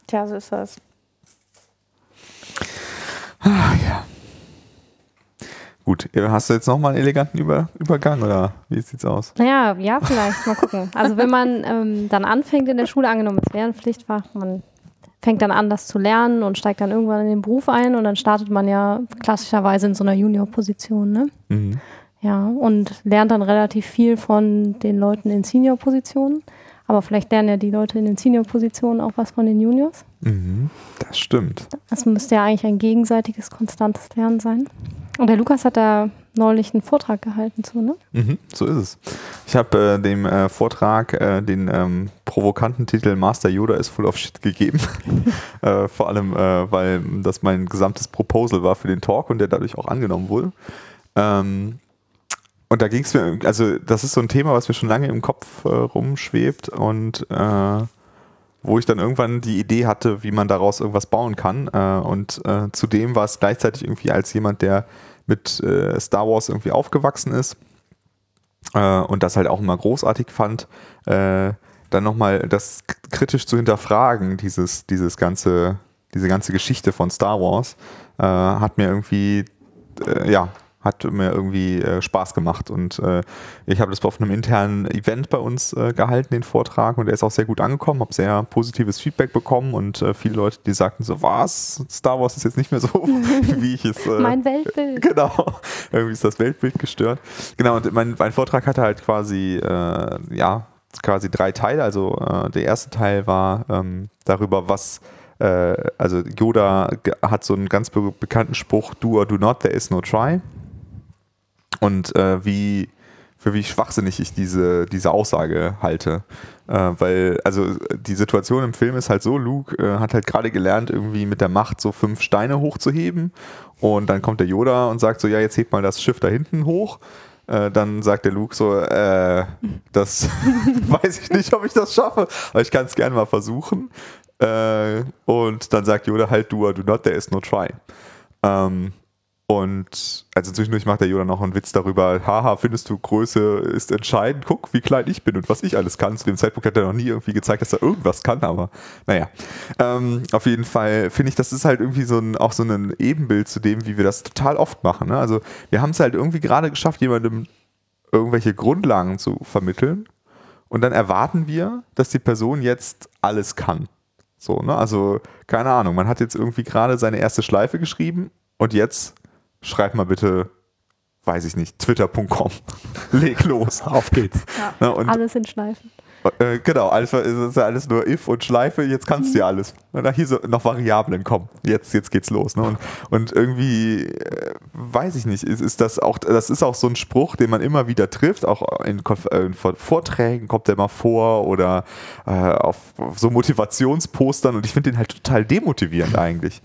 [SPEAKER 6] Tja, so ist das.
[SPEAKER 2] Gut, hast du jetzt nochmal einen eleganten Über Übergang oder wie sieht's aus?
[SPEAKER 4] Naja, ja, vielleicht. Mal gucken. Also wenn man ähm, dann anfängt in der Schule, angenommen, es wäre ein Pflichtfach, man fängt dann an, das zu lernen und steigt dann irgendwann in den Beruf ein und dann startet man ja klassischerweise in so einer Junior-Position, ne?
[SPEAKER 2] Mhm.
[SPEAKER 4] Ja, und lernt dann relativ viel von den Leuten in Senior-Positionen. Aber vielleicht lernen ja die Leute in den Senior-Positionen auch was von den Juniors.
[SPEAKER 2] Mhm, das stimmt.
[SPEAKER 4] Das müsste ja eigentlich ein gegenseitiges, konstantes Lernen sein. Und der Lukas hat da neulich einen Vortrag gehalten zu, ne?
[SPEAKER 2] Mhm, so ist es. Ich habe äh, dem äh, Vortrag äh, den ähm, provokanten Titel Master Yoda is full of shit gegeben. äh, vor allem, äh, weil das mein gesamtes Proposal war für den Talk und der dadurch auch angenommen wurde. Ähm, und da ging es mir, also das ist so ein Thema, was mir schon lange im Kopf äh, rumschwebt und wo ich dann irgendwann die Idee hatte, wie man daraus irgendwas bauen kann. Und zudem war es gleichzeitig irgendwie als jemand, der mit äh, Star Wars irgendwie aufgewachsen ist äh, und das halt auch immer großartig fand, äh, dann nochmal das kritisch zu hinterfragen, dieses, dieses ganze, diese ganze Geschichte von Star Wars, äh, hat mir irgendwie, äh, ja, hat mir irgendwie äh, Spaß gemacht und äh, ich habe das auf einem internen Event bei uns äh, gehalten, den Vortrag und der ist auch sehr gut angekommen, habe sehr positives Feedback bekommen und äh, viele Leute, die sagten so, was, Star Wars ist jetzt nicht mehr so, wie ich es... Äh,
[SPEAKER 4] Mein Weltbild.
[SPEAKER 2] Genau, irgendwie ist das Weltbild gestört. Genau, und mein, mein Vortrag hatte halt quasi, äh, ja, quasi drei Teile. Also der erste Teil war ähm, darüber, was, also Yoda hat so einen ganz be bekannten Spruch, do or do not, there is no try. Und äh, wie, für wie schwachsinnig ich diese, diese Aussage halte. Äh, weil, also die Situation im Film ist halt so, Luke äh, hat halt gerade gelernt, irgendwie mit der Macht so fünf Steine hochzuheben. Und dann kommt der Yoda und sagt so, ja, jetzt hebt mal das Schiff da hinten hoch. Äh, dann sagt der Luke so, äh, das weiß ich nicht, ob ich das schaffe, aber ich kann es gerne mal versuchen. Äh, und dann sagt Yoda halt, do or do not, there is no try. Ähm, und also zwischendurch macht der Yoda noch einen Witz darüber, haha, findest du, Größe ist entscheidend, guck, wie klein ich bin und was ich alles kann. Zu dem Zeitpunkt hat er noch nie irgendwie gezeigt, dass er irgendwas kann, aber naja. Ähm, auf jeden Fall finde ich, das ist halt irgendwie so ein, auch so ein Ebenbild zu dem, wie wir das total oft machen. Ne? Also wir haben es halt irgendwie gerade geschafft, jemandem irgendwelche Grundlagen zu vermitteln und dann erwarten wir, dass die Person jetzt alles kann. So, ne? Also, keine Ahnung, man hat jetzt irgendwie gerade seine erste Schleife geschrieben und jetzt schreib mal bitte, weiß ich nicht, twitter.com. Leg los.
[SPEAKER 5] Auf geht's.
[SPEAKER 2] Ne? Und,
[SPEAKER 4] Alles in Schleifen.
[SPEAKER 2] äh, genau, alles, es ist ja alles nur if und Schleife, jetzt kannst du ja alles. Und hier so noch Variablen, komm, jetzt, jetzt geht's los. Ne? Und, und irgendwie, äh, weiß ich nicht, ist, ist das auch, das ist auch so ein Spruch, den man immer wieder trifft, auch in, Konf- äh, in Vor- Vorträgen kommt der mal vor oder äh, auf, auf so Motivationspostern und ich finde den halt total demotivierend eigentlich.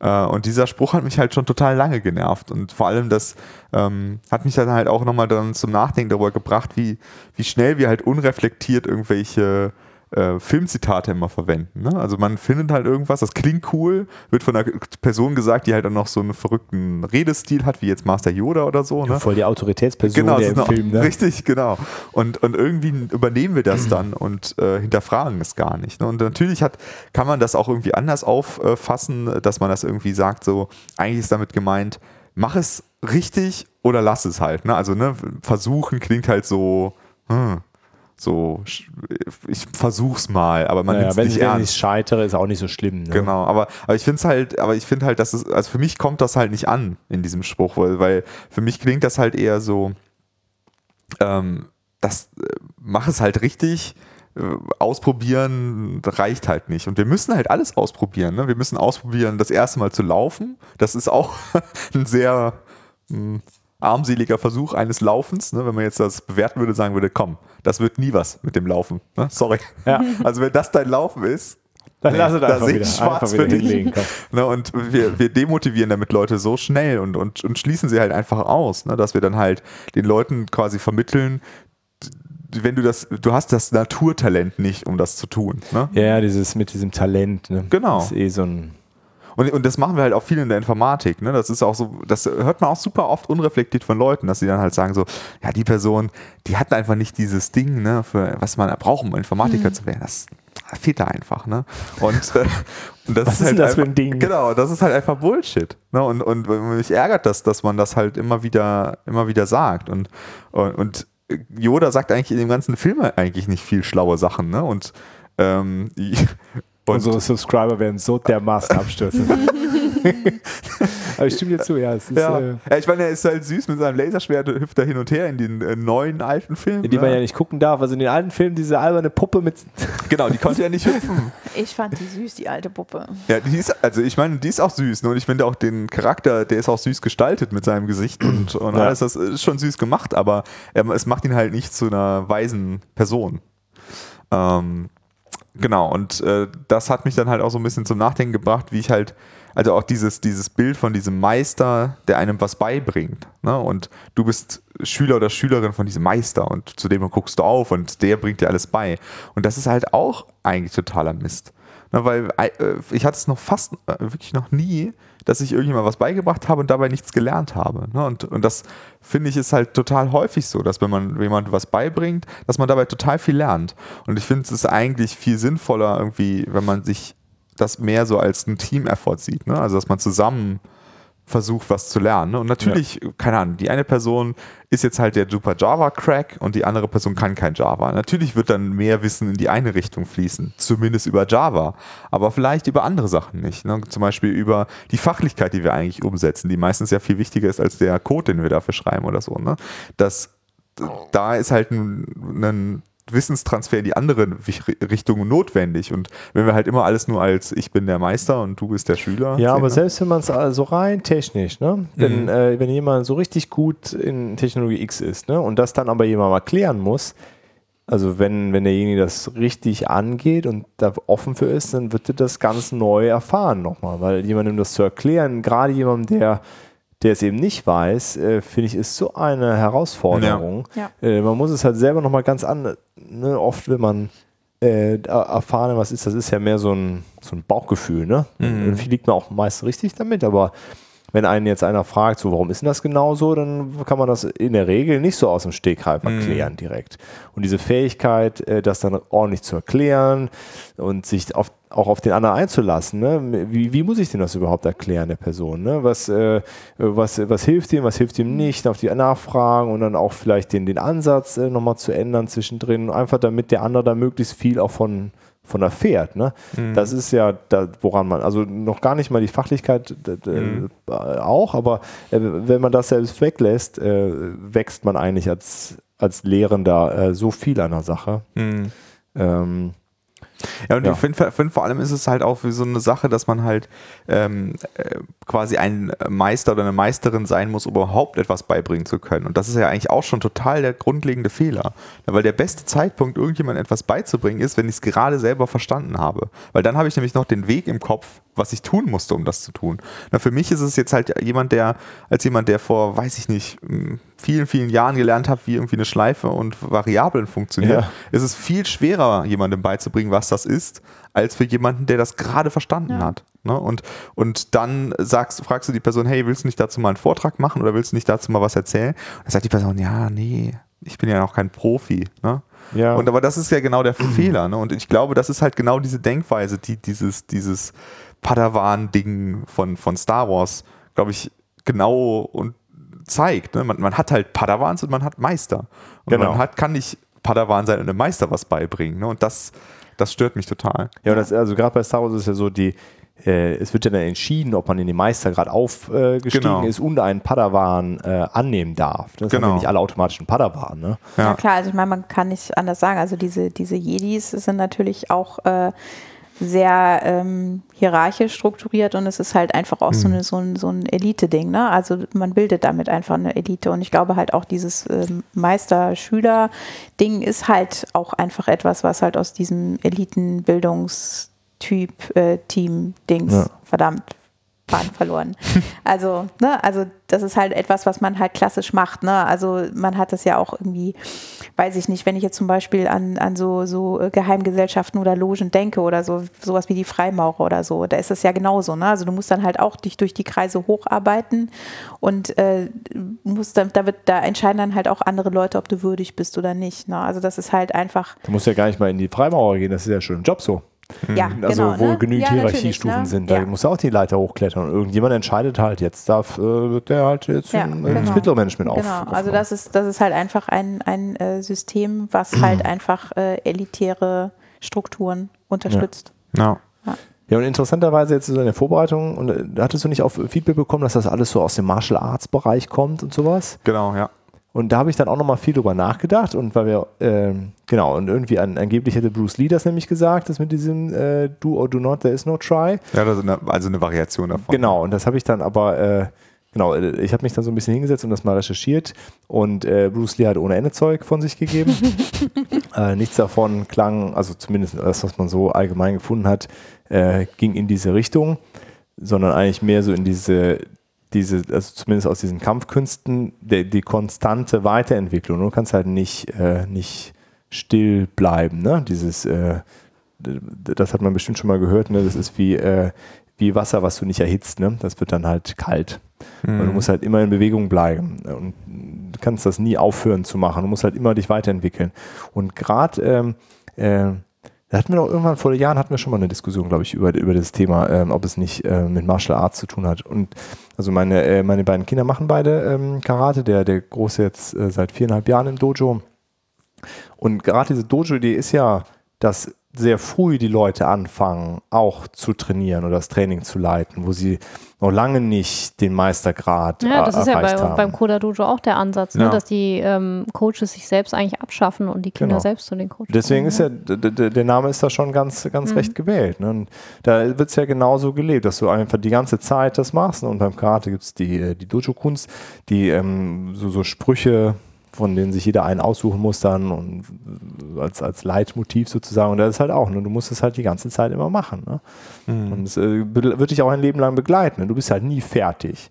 [SPEAKER 2] Äh, und dieser Spruch hat mich halt schon total lange genervt. Und vor allem das ähm, hat mich dann halt auch nochmal dann zum Nachdenken darüber gebracht, wie, wie schnell wir halt unreflektiert irgendwelche äh, Filmzitate immer verwenden. Ne? Also man findet halt irgendwas, das klingt cool, wird von einer Person gesagt, die halt dann noch so einen verrückten Redestil hat, wie jetzt Master Yoda oder so. Ne?
[SPEAKER 5] Voll die Autoritätsperson
[SPEAKER 2] Genau,
[SPEAKER 5] im Film. Ne?
[SPEAKER 2] richtig, genau. Und, und irgendwie übernehmen wir das dann und äh, hinterfragen es gar nicht. Ne? Und natürlich hat, kann man das auch irgendwie anders auffassen, dass man das irgendwie sagt, so, eigentlich ist damit gemeint, mach es richtig oder lass es halt. Ne? Also ne, versuchen klingt halt so, hm, so, ich versuch's mal, aber man
[SPEAKER 5] Naja,
[SPEAKER 2] nimmt
[SPEAKER 5] wenn,
[SPEAKER 2] nicht
[SPEAKER 5] wenn
[SPEAKER 2] ernst.
[SPEAKER 5] ich scheitere, ist auch nicht so schlimm. Ne?
[SPEAKER 2] Genau, aber, aber ich finde es halt, aber ich finde halt, dass es, also für mich kommt das halt nicht an in diesem Spruch, weil, weil für mich klingt das halt eher so, ähm, das, äh, mach es halt richtig, äh, ausprobieren reicht halt nicht. Und wir müssen halt alles ausprobieren. Ne? Wir müssen ausprobieren, das erste Mal zu laufen. Das ist auch ein sehr mh, armseliger Versuch eines Laufens. Ne? Wenn man jetzt das bewerten würde, sagen würde, komm, das wird nie was mit dem Laufen. Ne? Sorry.
[SPEAKER 5] Ja.
[SPEAKER 2] Also wenn das dein Laufen ist,
[SPEAKER 5] Dann
[SPEAKER 2] Nee,
[SPEAKER 5] lass es
[SPEAKER 2] da
[SPEAKER 5] einfach wieder,
[SPEAKER 2] ich schwarz
[SPEAKER 5] einfach wieder.
[SPEAKER 2] Ne, und wir, wir demotivieren damit Leute so schnell und, und, und schließen sie halt einfach aus, ne, dass wir dann halt den Leuten quasi vermitteln, wenn du das, du hast das Naturtalent nicht, um das zu tun. Ne?
[SPEAKER 5] Ja, ja, dieses mit diesem Talent. Ne?
[SPEAKER 2] Genau.
[SPEAKER 5] Das ist eh so ein.
[SPEAKER 2] Und, und das machen wir halt auch viel in der Informatik. Ne? Das ist auch so, das hört man auch super oft unreflektiert von Leuten, dass sie dann halt sagen so, ja, die Person, die hat einfach nicht dieses Ding, ne, für was man braucht, um Informatiker zu werden. Das, fehlt da einfach, ne? Und, äh, und das
[SPEAKER 5] Was
[SPEAKER 2] ist, halt
[SPEAKER 5] das für
[SPEAKER 2] einfach,
[SPEAKER 5] ein Ding?
[SPEAKER 2] Genau, das ist halt einfach Bullshit. Ne? Und, und mich ärgert das, dass man das halt immer wieder, immer wieder sagt. Und, und, und Yoda sagt eigentlich in dem ganzen Film eigentlich nicht viel schlaue Sachen, ne? Und ähm, und
[SPEAKER 5] Unsere Subscriber werden so dermaßen abstürzen. Aber ich stimme dir zu, ja. Es ist,
[SPEAKER 2] Ja.
[SPEAKER 5] äh,
[SPEAKER 2] ja, ich meine, er ist halt süß mit seinem Laserschwert, hüpft da hin und her in den äh, neuen alten Filmen.
[SPEAKER 5] in die man ja
[SPEAKER 2] ne?
[SPEAKER 5] nicht gucken darf. Also in den alten Filmen diese alberne Puppe mit.
[SPEAKER 2] Genau, die konnte ja nicht hüpfen.
[SPEAKER 6] Ich fand die süß, die alte Puppe.
[SPEAKER 2] Ja, die ist, also ich meine, die ist auch süß. Ne? Und ich finde auch den Charakter, der ist auch süß gestaltet mit seinem Gesicht und, und
[SPEAKER 5] Ja.
[SPEAKER 2] alles. Das ist schon süß gemacht, aber ähm, es macht ihn halt nicht zu einer weisen Person. Ähm, genau, und äh, das hat mich dann halt auch so ein bisschen zum Nachdenken gebracht, wie ich halt, also auch dieses, dieses Bild von diesem Meister, der einem was beibringt. Ne? Und du bist Schüler oder Schülerin von diesem Meister und zu dem guckst du auf und der bringt dir alles bei. Und das ist halt auch eigentlich totaler Mist. Ne? Weil äh, ich hatte es noch fast, äh, wirklich noch nie, dass ich irgendjemand was beigebracht habe und dabei nichts gelernt habe. Ne? Und, und das finde ich ist halt total häufig so, dass wenn man jemand was beibringt, dass man dabei total viel lernt. Und ich finde es ist eigentlich viel sinnvoller irgendwie, wenn man sich das mehr so als ein Team-Effort sieht. Ne? Also dass man zusammen versucht, was zu lernen. Ne? Und natürlich, keine Ahnung, die eine Person ist jetzt halt der super Java-Crack und die andere Person kann kein Java. Natürlich wird dann mehr Wissen in die eine Richtung fließen, zumindest über Java, aber vielleicht über andere Sachen nicht. Ne? Zum Beispiel über die Fachlichkeit, die wir eigentlich umsetzen, die meistens ja viel wichtiger ist als der Code, den wir dafür schreiben oder so. Ne? Das, da ist halt ein, ein Wissenstransfer in die andere Richtung notwendig. Und wenn wir halt immer alles nur als ich bin der Meister und du bist der Schüler.
[SPEAKER 5] Ja,
[SPEAKER 2] sehen,
[SPEAKER 5] aber
[SPEAKER 2] ne?
[SPEAKER 5] selbst wenn man es also rein technisch, ne? Wenn,
[SPEAKER 2] Mhm.
[SPEAKER 5] äh, wenn jemand so richtig gut in Technologie X ist, ne? Und das dann aber jemand mal klären muss, also wenn, wenn derjenige das richtig angeht und da offen für ist, dann wird er das ganz neu erfahren nochmal. Weil jemandem das zu erklären, gerade jemandem, der der es eben nicht weiß, äh, finde ich, ist so eine Herausforderung.
[SPEAKER 6] Ja.
[SPEAKER 5] Äh, man muss es halt selber nochmal ganz an, ne? oft wenn man äh, er- erfahren, was ist, das ist ja mehr so ein, so ein Bauchgefühl, ne? Irgendwie liegt man auch meist richtig damit, aber wenn einen jetzt einer fragt, so, warum ist denn das genau so, dann kann man das in der Regel nicht so aus dem Stegreif erklären direkt. Und diese Fähigkeit, äh, das dann ordentlich zu erklären und sich auf, auch auf den anderen einzulassen, ne? wie, wie muss ich denn das überhaupt erklären, der Person? Ne? Was, äh, was, was hilft ihm, was hilft ihm nicht, auf die Nachfragen und dann auch vielleicht den, den Ansatz äh, nochmal zu ändern zwischendrin, einfach damit der andere da möglichst viel auch von, von erfährt. Ne? Das ist ja, da, woran man, also noch gar nicht mal die Fachlichkeit d- äh, auch, aber äh, wenn man das selbst weglässt, äh, wächst man eigentlich als, als Lehrender äh, so viel an der Sache.
[SPEAKER 2] Mhm.
[SPEAKER 5] Ähm,
[SPEAKER 2] Ja, und
[SPEAKER 5] Ja.
[SPEAKER 2] ich finde find, vor allem ist es halt auch wie so eine Sache, dass man halt ähm, äh, quasi ein Meister oder eine Meisterin sein muss, um überhaupt etwas beibringen zu können. Und das ist ja eigentlich auch schon total der grundlegende Fehler. Weil der beste Zeitpunkt, irgendjemandem etwas beizubringen, ist, wenn ich es gerade selber verstanden habe. Weil dann habe ich nämlich noch den Weg im Kopf, was ich tun musste, um das zu tun. Na, für mich ist es jetzt halt jemand, der, als jemand, der vor, weiß ich nicht, vielen, vielen Jahren gelernt hat, wie irgendwie eine Schleife und Variablen funktionieren,
[SPEAKER 5] Ja.
[SPEAKER 2] ist es viel schwerer, jemandem beizubringen, was das ist, als für jemanden, der das gerade verstanden hat. Ne? Und, und dann sagst, fragst du die Person, hey, willst du nicht dazu mal einen Vortrag machen oder willst du nicht dazu mal was erzählen? Und dann sagt die Person, ja, nee, ich bin ja noch kein Profi. Ne?
[SPEAKER 5] Ja.
[SPEAKER 2] Und aber das ist ja genau der Fehler. Ne? Und ich glaube, das ist halt genau diese Denkweise, die dieses, dieses Padawan-Ding von, von Star Wars, glaube ich, genau und zeigt. Ne? Man, man hat halt Padawans und man hat Meister. Und
[SPEAKER 5] Genau.
[SPEAKER 2] man hat, kann nicht Padawan sein und einem Meister was beibringen. Ne? Und das, das stört mich total.
[SPEAKER 5] Ja, und das, also gerade bei Star Wars ist es ja so, die, äh, es wird ja dann entschieden, ob man in den Meister gerade aufgestiegen
[SPEAKER 2] Genau.
[SPEAKER 5] ist und einen Padawan äh, annehmen darf. Das
[SPEAKER 2] Genau.
[SPEAKER 5] haben ja nicht alle automatischen Padawan, ne?
[SPEAKER 2] Ja.
[SPEAKER 6] Ja. klar, also ich meine, man kann nicht anders sagen. Also diese, diese Jedis sind natürlich auch äh, sehr ähm, hierarchisch strukturiert und es ist halt einfach auch so, eine, so ein, so ein Elite-Ding. Ne? Also man bildet damit einfach eine Elite und ich glaube halt auch dieses ähm, Meister-Schüler-Ding ist halt auch einfach etwas, was halt aus diesem Elitenbildungstyp, äh,
[SPEAKER 5] Ja.
[SPEAKER 6] verdammt, Faden verloren. Also, ne, also das ist halt etwas, was man halt klassisch macht, ne? Also man hat das ja auch irgendwie, weiß ich nicht, wenn ich jetzt zum Beispiel an, an so, so äh, Geheimgesellschaften oder Logen denke oder so, sowas wie die Freimaurer oder so, da ist es ja genauso, ne? Also du musst dann halt auch dich durch die Kreise hocharbeiten und äh, musst dann, da wird, da entscheiden dann halt auch andere Leute, ob du würdig bist oder nicht. Ne? Also das ist halt einfach,
[SPEAKER 5] Du musst ja gar nicht mal in die Freimaurer gehen, das ist ja schon im Job so.
[SPEAKER 6] Ja,
[SPEAKER 5] Also
[SPEAKER 6] genau,
[SPEAKER 5] wo
[SPEAKER 6] ne?
[SPEAKER 5] genügend
[SPEAKER 6] Ja,
[SPEAKER 5] Hierarchiestufen
[SPEAKER 6] ne?
[SPEAKER 5] sind, da
[SPEAKER 6] Ja.
[SPEAKER 5] musst du auch die Leiter hochklettern und irgendjemand entscheidet halt, jetzt darf äh, wird der halt jetzt
[SPEAKER 6] Ja,
[SPEAKER 5] in,
[SPEAKER 6] genau.
[SPEAKER 5] ins Mittelmanagement auf.
[SPEAKER 6] Genau, also das ist, das ist halt einfach ein, ein äh, System, was halt einfach äh, elitäre Strukturen unterstützt.
[SPEAKER 2] Ja.
[SPEAKER 5] Ja, und interessanterweise jetzt so in der Vorbereitung, und äh, hattest du nicht auf Feedback bekommen, dass das alles so aus dem Martial Arts Bereich kommt und sowas?
[SPEAKER 2] Genau, ja.
[SPEAKER 5] Und da habe ich dann auch nochmal viel drüber nachgedacht und weil wir, ähm, genau, und irgendwie an, angeblich hätte Bruce Lee das nämlich gesagt, das mit diesem äh, Do or Do Not, There is no try.
[SPEAKER 2] Ja, das ist eine, also eine Variation davon.
[SPEAKER 5] Genau, und das habe ich dann aber, äh, genau, äh, ich habe mich dann so ein bisschen hingesetzt und das mal recherchiert und äh, Bruce Lee hat ohne Ende Zeug von sich gegeben. äh, nichts davon klang, also zumindest das, was man so allgemein gefunden hat, äh, ging in diese Richtung, sondern eigentlich mehr so in diese, diese, also zumindest aus diesen Kampfkünsten, der, die konstante Weiterentwicklung. Du kannst halt nicht, äh, nicht still bleiben, ne? Dieses, äh, das hat man bestimmt schon mal gehört, ne? Das ist wie, äh, wie Wasser, was du nicht erhitzt, ne? Das wird dann halt kalt. Und du musst halt immer in Bewegung bleiben. Und du kannst das nie aufhören zu machen. Du musst halt immer dich weiterentwickeln. Und gerade, ähm, äh, da hatten wir doch irgendwann vor Jahren hatten wir schon mal eine Diskussion, glaube ich, über, über das Thema, ähm, ob es nicht äh, mit Martial Arts zu tun hat. Und also meine, äh, meine beiden Kinder machen beide ähm, Karate. Der, der Große jetzt äh, seit viereinhalb Jahren im Dojo. Und gerade diese Dojo-Idee ist ja, dass sehr früh die Leute anfangen, auch zu trainieren oder das Training zu leiten, wo sie noch lange nicht den Meistergrad
[SPEAKER 4] Ja, das
[SPEAKER 5] äh,
[SPEAKER 4] ist ja bei,
[SPEAKER 5] haben.
[SPEAKER 4] beim Koda Dojo auch der Ansatz, ne?
[SPEAKER 2] Ja.
[SPEAKER 4] dass die ähm, Coaches sich selbst eigentlich abschaffen und die Kinder
[SPEAKER 5] Genau.
[SPEAKER 4] selbst zu den Coaches
[SPEAKER 5] Deswegen
[SPEAKER 4] machen,
[SPEAKER 5] ist ja, d- d- der Name ist da schon ganz, ganz
[SPEAKER 4] Mhm.
[SPEAKER 5] recht gewählt. Ne? Und da wird es ja genauso gelebt, dass du einfach die ganze Zeit das machst. Ne? Und beim Karate gibt es die, äh, die Dojo-Kunst, die ähm, so, so Sprüche, von denen sich jeder einen aussuchen muss dann und als, als Leitmotiv sozusagen. Und das ist halt auch, ne? du musst es halt die ganze Zeit immer machen. Ne? Und es äh, wird dich auch ein Leben lang begleiten. Ne? Du bist halt nie fertig.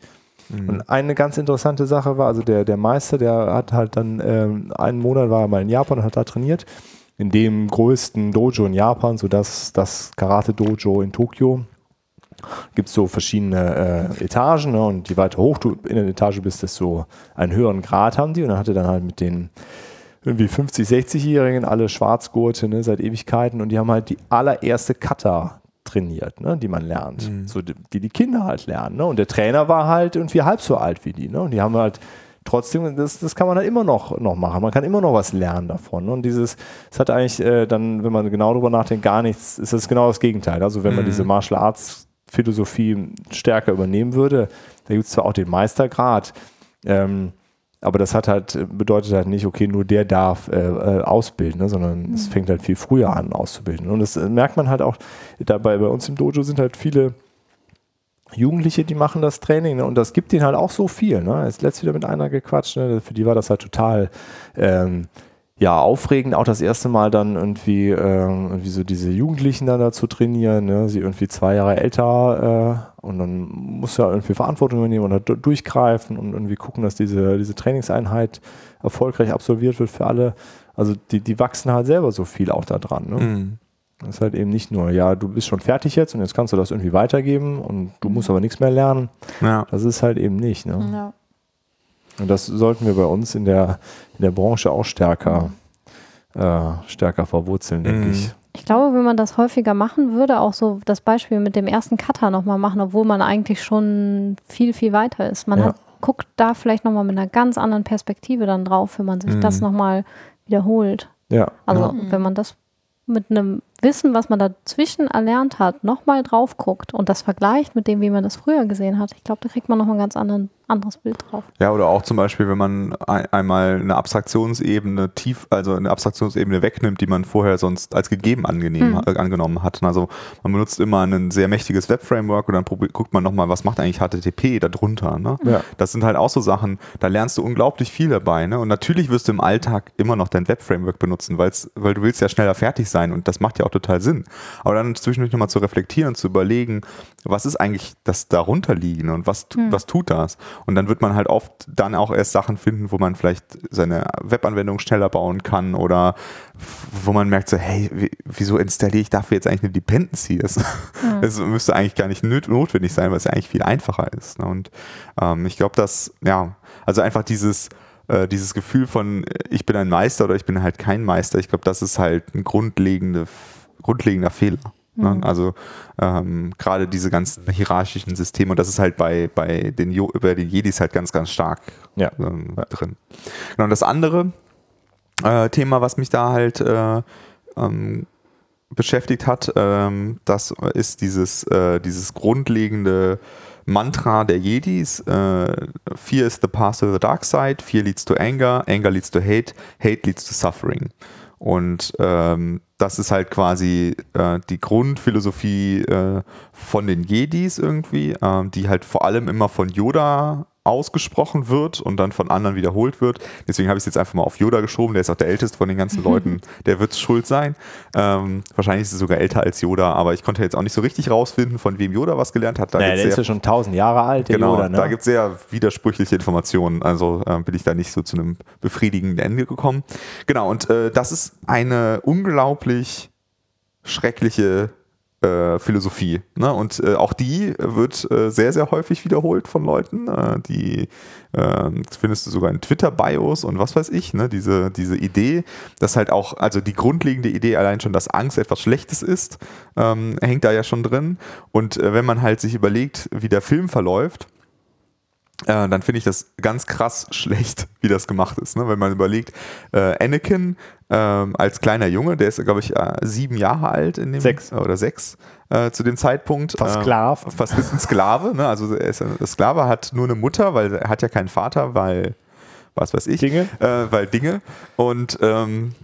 [SPEAKER 5] Und eine ganz interessante Sache war, also der, der Meister, der hat halt dann ähm, einen Monat war er mal in Japan und hat da trainiert. In dem größten Dojo in Japan, so das, das Karate-Dojo in Tokio. Gibt es so verschiedene äh, Etagen ne? und je weiter hoch du in der Etage bist, desto einen höheren Grad haben die. Und dann hat er dann halt mit den irgendwie 50, 60-Jährigen, alle Schwarzgurte ne, seit Ewigkeiten und die haben halt die allererste Kata trainiert, ne, die man lernt. So die, die die Kinder halt lernen. Ne? Und der Trainer war halt irgendwie halb so alt wie die. Ne? Und die haben halt trotzdem, das, das kann man halt immer noch, noch machen. Man kann immer noch was lernen davon. Und dieses, es hat eigentlich äh, dann, wenn man genau drüber nachdenkt, gar nichts, ist das genau das Gegenteil. Also wenn man diese Martial Arts Philosophie stärker übernehmen würde, da gibt es zwar auch den Meistergrad, ähm, Aber das hat halt, bedeutet halt nicht, okay, nur der darf äh, äh, ausbilden, ne, sondern es fängt halt viel früher an auszubilden. Und das äh, merkt man halt auch dabei, bei uns im Dojo sind halt viele Jugendliche, die machen das Training ne, und das gibt ihnen halt auch so viel. Ne. Jetzt letztes wieder mit einer gequatscht, ne, für die war das halt total ähm, ja, aufregend, auch das erste Mal dann irgendwie, ähm, irgendwie so diese Jugendlichen dann dazu trainieren, ne? sie irgendwie zwei Jahre älter äh, und dann muss ja irgendwie Verantwortung übernehmen oder durchgreifen und irgendwie gucken, dass diese, diese Trainingseinheit erfolgreich absolviert wird für alle. Also die, die wachsen halt selber so viel auch da dran. Ne? Mhm. Das ist halt eben nicht nur, ja, du bist schon fertig jetzt und jetzt kannst du das irgendwie weitergeben und du musst aber nichts mehr lernen. Ja. Das ist halt eben nicht. Ne? Ja. Und das sollten wir bei uns in der, in der Branche auch stärker, äh, stärker verwurzeln, denke mhm. ich.
[SPEAKER 4] Ich glaube, wenn man das häufiger machen würde, auch so das Beispiel mit dem ersten Cutter nochmal machen, obwohl man eigentlich schon viel, viel weiter ist. Man ja. hat, guckt da vielleicht nochmal mit einer ganz anderen Perspektive dann drauf, wenn man sich mhm. das nochmal wiederholt.
[SPEAKER 5] Ja.
[SPEAKER 4] Also
[SPEAKER 5] ja.
[SPEAKER 4] wenn man das mit einem Wissen, was man dazwischen erlernt hat, nochmal drauf guckt und das vergleicht mit dem, wie man das früher gesehen hat, ich glaube, da kriegt man noch ein ganz anderen, anderes Bild drauf.
[SPEAKER 2] Ja, oder auch zum Beispiel, wenn man ein, einmal eine Abstraktionsebene tief, also eine Abstraktionsebene wegnimmt, die man vorher sonst als gegeben angenehm, hm. äh, angenommen hat. Also man benutzt immer ein sehr mächtiges Web-Framework und dann guckt man nochmal, was macht eigentlich HTTP darunter. Ne? Ja. Das sind halt auch so Sachen, da lernst du unglaublich viel dabei. Ne? Und natürlich wirst du im Alltag immer noch dein Web-Framework benutzen, weil du willst ja schneller fertig sein und das macht ja auch total Sinn. Aber dann zwischendurch nochmal zu reflektieren und zu überlegen, was ist eigentlich das darunterliegende und was, hm. was tut das? Und dann wird man halt oft dann auch erst Sachen finden, wo man vielleicht seine Webanwendung schneller bauen kann oder wo man merkt so, hey, wieso installiere ich dafür jetzt eigentlich eine Dependency? Das, hm. das müsste eigentlich gar nicht notwendig sein, weil es ja eigentlich viel einfacher ist. Ne? Und ähm, ich glaube, dass, ja, also einfach dieses, äh, dieses Gefühl von, ich bin ein Meister oder ich bin halt kein Meister, ich glaube, das ist halt ein grundlegende grundlegender Fehler. Ne? Mhm. Also ähm, gerade diese ganzen hierarchischen Systeme und das ist halt bei, bei den, jo bei den Jedis halt ganz, ganz stark ja. ähm, drin. Genau, und das andere äh, Thema, was mich da halt äh, ähm, beschäftigt hat, ähm, das ist dieses, äh, dieses grundlegende Mantra der Jedis. Äh, Fear is the path to the dark side, Fear leads to anger, Anger leads to hate, Hate leads to suffering. Und ähm, das ist halt quasi äh, die Grundphilosophie äh, von den Jedis irgendwie, äh, die halt vor allem immer von Yoda ausgesprochen wird und dann von anderen wiederholt wird. Deswegen habe ich es jetzt einfach mal auf Yoda geschoben. Der ist auch der älteste von den ganzen Leuten. Der wird schuld sein. Ähm, wahrscheinlich ist er sogar älter als Yoda, aber ich konnte jetzt auch nicht so richtig rausfinden, von wem Yoda was gelernt hat.
[SPEAKER 5] Da naja, der ist ja schon tausend Jahre alt,
[SPEAKER 2] der genau,
[SPEAKER 5] Yoda. Ne?
[SPEAKER 2] Da gibt es sehr widersprüchliche Informationen. Also äh, bin ich da nicht so zu einem befriedigenden Ende gekommen. Genau, und äh, das ist eine unglaublich schreckliche Philosophie. Ne? Und äh, auch die wird äh, sehr, sehr häufig wiederholt von Leuten. Äh, die ähm, findest du sogar in Twitter-Bios und was weiß ich. Ne? Diese, diese Idee, dass halt auch, also die grundlegende Idee allein schon, dass Angst etwas Schlechtes ist, ähm, hängt da ja schon drin. Und äh, wenn man halt sich überlegt, wie der Film verläuft, äh, dann finde ich das ganz krass schlecht, wie das gemacht ist. Ne? Wenn man überlegt, äh, Anakin äh, als kleiner Junge, der ist, glaube ich, äh, sieben Jahre alt in dem
[SPEAKER 5] sechs.
[SPEAKER 2] oder sechs äh, zu dem Zeitpunkt.
[SPEAKER 5] Versklav.
[SPEAKER 2] fast ist ein Sklave. Ne? Also er ist ein Sklave, hat nur eine Mutter, weil er hat ja keinen Vater, weil was weiß ich.
[SPEAKER 5] Dinge.
[SPEAKER 2] weil Dinge. Und ähm,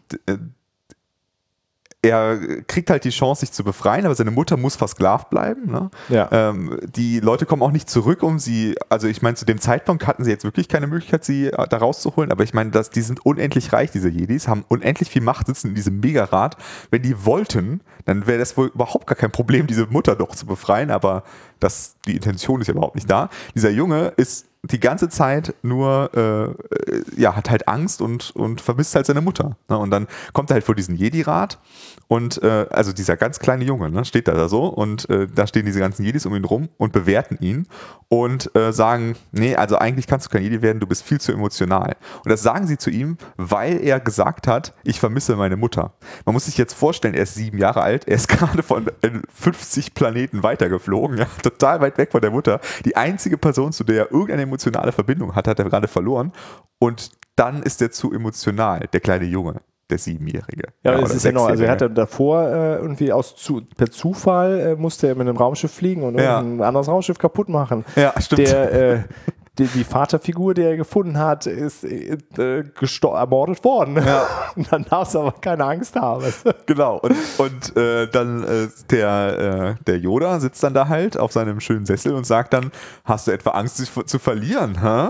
[SPEAKER 2] er kriegt halt die Chance, sich zu befreien, aber seine Mutter muss versklavt bleiben. Ne?
[SPEAKER 5] Ja.
[SPEAKER 2] Ähm, die Leute kommen auch nicht zurück, um sie, also ich meine, zu dem Zeitpunkt hatten sie jetzt wirklich keine Möglichkeit, sie äh, da rauszuholen, aber ich meine, dass die sind unendlich reich, diese Jedis, haben unendlich viel Macht, sitzen in diesem Megarat. Wenn die wollten, dann wäre das wohl überhaupt gar kein Problem, diese Mutter doch zu befreien, aber das, die Intention ist ja überhaupt nicht da. Dieser Junge ist die ganze Zeit nur, äh, äh, ja, hat halt Angst und, und vermisst halt seine Mutter. Ne? Und dann kommt er halt vor diesen Jedi-Rat und äh, also dieser ganz kleine Junge ne, steht da, so und äh, da stehen diese ganzen Jedis um ihn rum und bewerten ihn und äh, sagen, nee, also eigentlich kannst du kein Jedi werden, du bist viel zu emotional. Und das sagen sie zu ihm, weil er gesagt hat, ich vermisse meine Mutter. Man muss sich jetzt vorstellen, er ist sieben Jahre alt, er ist gerade von 50 Planeten weitergeflogen, ja, total weit weg von der Mutter. Die einzige Person, zu der er irgendeine emotionale Verbindung hat, hat er gerade verloren. Und dann ist er zu emotional, der kleine Junge der Siebenjährige.
[SPEAKER 5] Ja, ja das ist ja noch, also er hatte davor äh, irgendwie aus zu, per Zufall äh, musste er mit einem Raumschiff fliegen und ja. ein anderes Raumschiff kaputt machen.
[SPEAKER 2] Ja, stimmt.
[SPEAKER 5] Der, äh, die, die Vaterfigur, die er gefunden hat, ist äh, ermordet worden. Ja. Und dann darfst du aber keine Angst haben.
[SPEAKER 2] Genau. Und, und äh, dann äh, der, äh, der Yoda sitzt dann da halt auf seinem schönen Sessel und sagt dann, hast du etwa Angst, dich zu verlieren? Hä?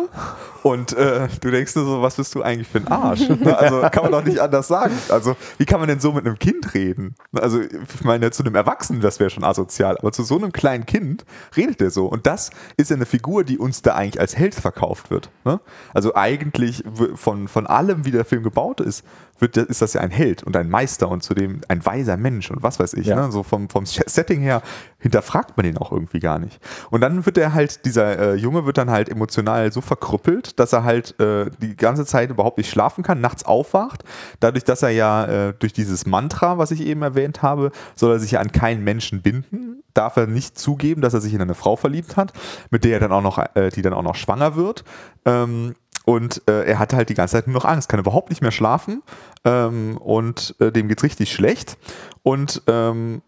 [SPEAKER 2] Und äh, du denkst dir so, was bist du eigentlich für ein Arsch? Also kann man doch nicht anders sagen. Also wie kann man denn so mit einem Kind reden? Also ich meine, zu einem Erwachsenen, das wäre schon asozial, aber zu so einem kleinen Kind redet er so. Und das ist ja eine Figur, die uns da eigentlich als Held verkauft wird. Ne? Also eigentlich von, von allem, wie der Film gebaut ist, wird, ist das ja ein Held und ein Meister und zudem ein weiser Mensch und was weiß ich.
[SPEAKER 5] Ja.
[SPEAKER 2] Ne? So vom, vom Setting her hinterfragt man ihn auch irgendwie gar nicht. Und dann wird er halt, dieser äh, Junge wird dann halt emotional so verkrüppelt, dass er halt äh, die ganze Zeit überhaupt nicht schlafen kann, nachts aufwacht. Dadurch, dass er ja äh, durch dieses Mantra, was ich eben erwähnt habe, soll er sich ja an keinen Menschen binden, darf er nicht zugeben, dass er sich in eine Frau verliebt hat, mit der er dann auch noch, äh, die dann auch noch schwanger wird. Ähm, und äh, er hat halt die ganze Zeit nur noch Angst, kann überhaupt nicht mehr schlafen ähm, und äh, dem geht's richtig schlecht. Und ähm,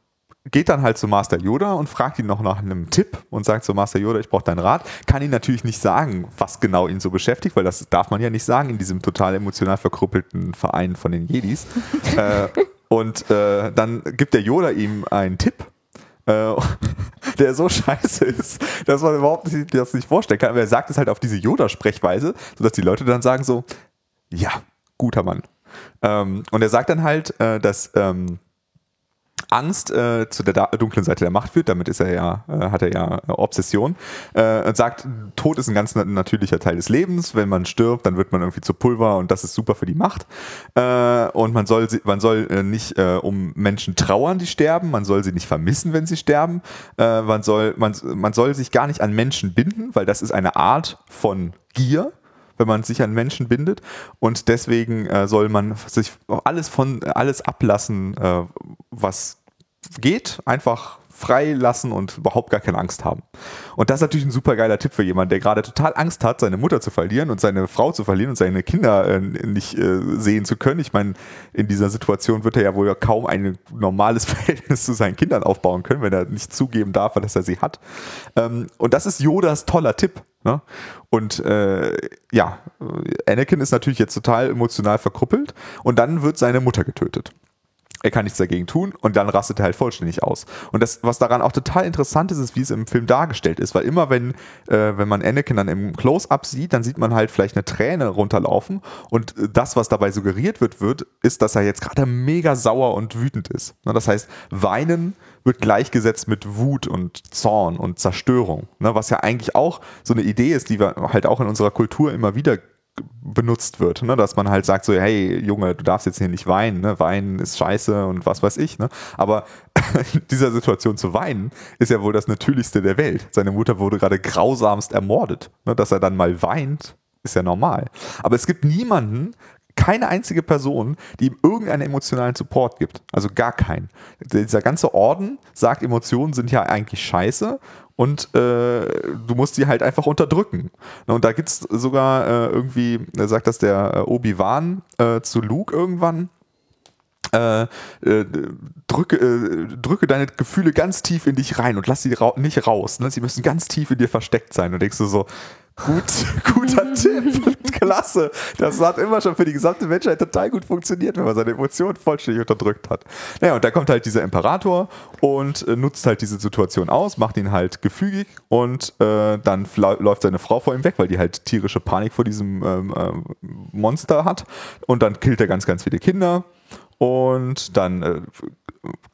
[SPEAKER 2] geht dann halt zu Master Yoda und fragt ihn noch nach einem Tipp und sagt zu Master Yoda, ich brauche deinen Rat. Kann ihn natürlich nicht sagen, was genau ihn so beschäftigt, weil das darf man ja nicht sagen in diesem total emotional verkrüppelten Verein von den Jedis. äh, und äh, dann gibt der Yoda ihm einen Tipp, äh, der so scheiße ist, dass man überhaupt nicht, das nicht vorstellen kann. Aber er sagt es halt auf diese Yoda-Sprechweise, sodass die Leute dann sagen so, ja, guter Mann. Ähm, und er sagt dann halt, äh, dass ähm, Angst äh, zu der dunklen Seite der Macht führt, damit ist er ja, äh, hat er ja äh, Obsession, äh, und sagt, Tod ist ein ganz na- natürlicher Teil des Lebens. Wenn man stirbt, dann wird man irgendwie zu Pulver und das ist super für die Macht. Äh, und man soll, sie, man soll äh, nicht um Menschen trauern, die sterben, man soll sie nicht vermissen, wenn sie sterben. Man, soll, man, man soll sich gar nicht an Menschen binden, weil das ist eine Art von Gier wenn man sich an Menschen bindet. Und deswegen äh, soll man sich alles von alles ablassen, äh, was geht, einfach frei lassen und überhaupt gar keine Angst haben. Und das ist natürlich ein super geiler Tipp für jemanden, der gerade total Angst hat, seine Mutter zu verlieren und seine Frau zu verlieren und seine Kinder äh, nicht äh, sehen zu können. Ich meine, in dieser Situation wird er ja wohl kaum ein normales Verhältnis zu seinen Kindern aufbauen können, wenn er nicht zugeben darf, dass er sie hat. Ähm, und das ist Yodas toller Tipp. Ne? Und äh, ja, Anakin ist natürlich jetzt total emotional verkrüppelt und dann wird seine Mutter getötet er kann nichts dagegen tun und dann rastet er halt vollständig aus. Und das, was daran auch total interessant ist, ist, wie es im Film dargestellt ist, weil immer wenn, äh, wenn man Anakin dann im Close-Up sieht, dann sieht man halt vielleicht eine Träne runterlaufen und äh, das, was dabei suggeriert wird, wird, ist, dass er jetzt gerade mega sauer und wütend ist. Ne, Das heißt, weinen wird gleichgesetzt mit Wut und Zorn und Zerstörung, ne, was ja eigentlich auch so eine Idee ist, die wir halt auch in unserer Kultur immer wieder benutzt wird, ne? dass man halt sagt so, hey Junge, du darfst jetzt hier nicht weinen, ne? weinen ist scheiße und was weiß ich, ne? aber in dieser Situation zu weinen, ist ja wohl das Natürlichste der Welt. Seine Mutter wurde gerade grausamst ermordet, ne? dass er dann mal weint, ist ja normal. Aber es gibt niemanden, keine einzige Person, die ihm irgendeinen emotionalen Support gibt. Also gar keinen. Dieser ganze Orden sagt, Emotionen sind ja eigentlich scheiße und äh, du musst sie halt einfach unterdrücken. Und da gibt es sogar äh, irgendwie, da sagt das der äh, Obi-Wan äh, zu Luke irgendwann, äh, äh, drücke, äh, drücke deine Gefühle ganz tief in dich rein und lass sie ra nicht raus. Ne? Sie müssen ganz tief in dir versteckt sein. Und denkst du so, gut, guter Tipp, klasse. Das hat immer schon für die gesamte Menschheit total gut funktioniert, wenn man seine Emotionen vollständig unterdrückt hat. Naja, und da kommt halt dieser Imperator und äh, nutzt halt diese Situation aus, macht ihn halt gefügig und äh, dann läuft seine Frau vor ihm weg, weil die halt tierische Panik vor diesem ähm, ähm, Monster hat. Und dann killt er ganz, ganz viele Kinder. Und dann äh,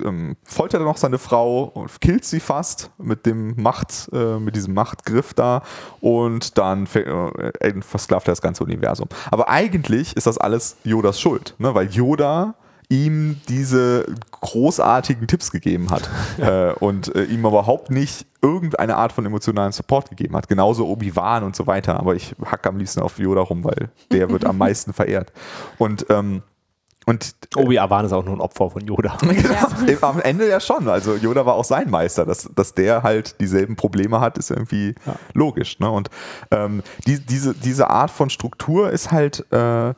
[SPEAKER 2] ähm, foltert er noch seine Frau und killt sie fast mit dem Macht, äh, mit diesem Machtgriff da und dann ver- äh, versklavt er das ganze Universum. Aber eigentlich ist das alles Yodas Schuld, ne? weil Yoda ihm diese großartigen Tipps gegeben hat äh, und äh, ihm überhaupt nicht irgendeine Art von emotionalen Support gegeben hat. Genauso Obi-Wan und so weiter. Aber ich hacke am liebsten auf Yoda rum, weil der wird am meisten verehrt. Und ähm, und
[SPEAKER 5] Obi-Wan ist auch nur ein Opfer von Yoda.
[SPEAKER 2] Genau. Am Ende ja schon. Also Yoda war auch sein Meister. Dass, dass der halt dieselben Probleme hat, ist irgendwie logisch. Ne? Und ähm, die, diese, diese Art von Struktur ist halt äh,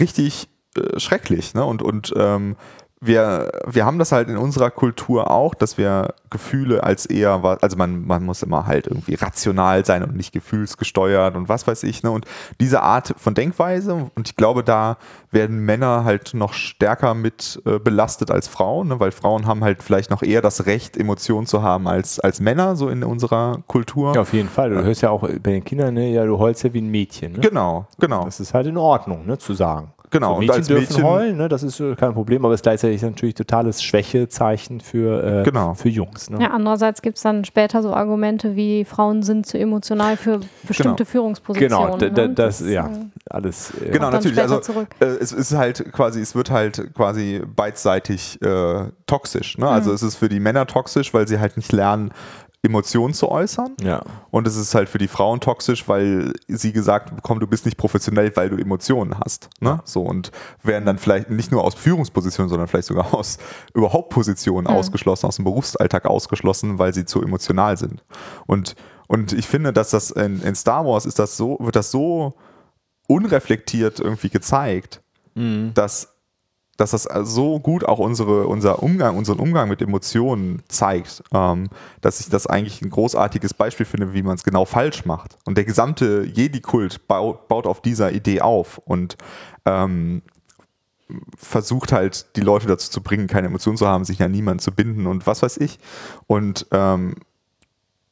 [SPEAKER 2] richtig äh, schrecklich. Ne? Und, und ähm, wir, wir haben das halt in unserer Kultur auch, dass wir Gefühle als eher, also man, man muss immer halt irgendwie rational sein und nicht gefühlsgesteuert und was weiß ich. Ne? Und diese Art von Denkweise, und ich glaube, da werden Männer halt noch stärker mit äh, belastet als Frauen, ne? weil Frauen haben halt vielleicht noch eher das Recht, Emotionen zu haben als, als Männer, so in unserer Kultur.
[SPEAKER 5] Ja, auf jeden Fall. Du hörst ja auch bei den Kindern, ne, ja, du heulst ja wie ein Mädchen. Ne?
[SPEAKER 2] Genau, genau.
[SPEAKER 5] Das ist halt in Ordnung, ne, zu sagen.
[SPEAKER 2] Genau,
[SPEAKER 5] So,
[SPEAKER 2] und
[SPEAKER 5] Mädchen
[SPEAKER 2] als
[SPEAKER 5] dürfen
[SPEAKER 2] Mädchen-
[SPEAKER 5] heulen, ne, das ist äh, kein Problem, aber es ist gleichzeitig natürlich totales Schwächezeichen für, äh,
[SPEAKER 2] Genau.
[SPEAKER 5] für Jungs. Ne?
[SPEAKER 4] Ja, andererseits gibt es dann später so Argumente wie Frauen sind zu emotional für bestimmte
[SPEAKER 2] Genau.
[SPEAKER 4] Führungspositionen.
[SPEAKER 5] Genau,
[SPEAKER 4] ne?
[SPEAKER 5] das,
[SPEAKER 4] äh,
[SPEAKER 5] ja, alles. Äh,
[SPEAKER 2] Genau, natürlich. Also
[SPEAKER 4] zurück.
[SPEAKER 2] äh, es ist halt quasi, es wird halt quasi beidseitig äh, toxisch. Ne?
[SPEAKER 4] Mhm.
[SPEAKER 2] Also es ist für die Männer toxisch, weil sie halt nicht lernen, Emotionen zu äußern.
[SPEAKER 5] Ja.
[SPEAKER 2] Und es ist halt für die Frauen toxisch, weil sie gesagt bekommen, du bist nicht professionell, weil du Emotionen hast. Ne? So und werden dann vielleicht nicht nur aus Führungspositionen, sondern vielleicht sogar aus überhaupt Positionen ausgeschlossen, aus dem Berufsalltag ausgeschlossen, weil sie zu emotional sind. Und, und ich finde, dass das in, in Star Wars ist das so, wird das so unreflektiert irgendwie gezeigt, dass dass das so gut auch unsere, unser Umgang, unseren Umgang mit Emotionen zeigt, ähm, dass ich das eigentlich ein großartiges Beispiel finde, wie man es genau falsch macht. Und der gesamte Jedi-Kult baut, baut auf dieser Idee auf und ähm, versucht halt, die Leute dazu zu bringen, keine Emotionen zu haben, sich an niemanden zu binden und was weiß ich. Und ähm,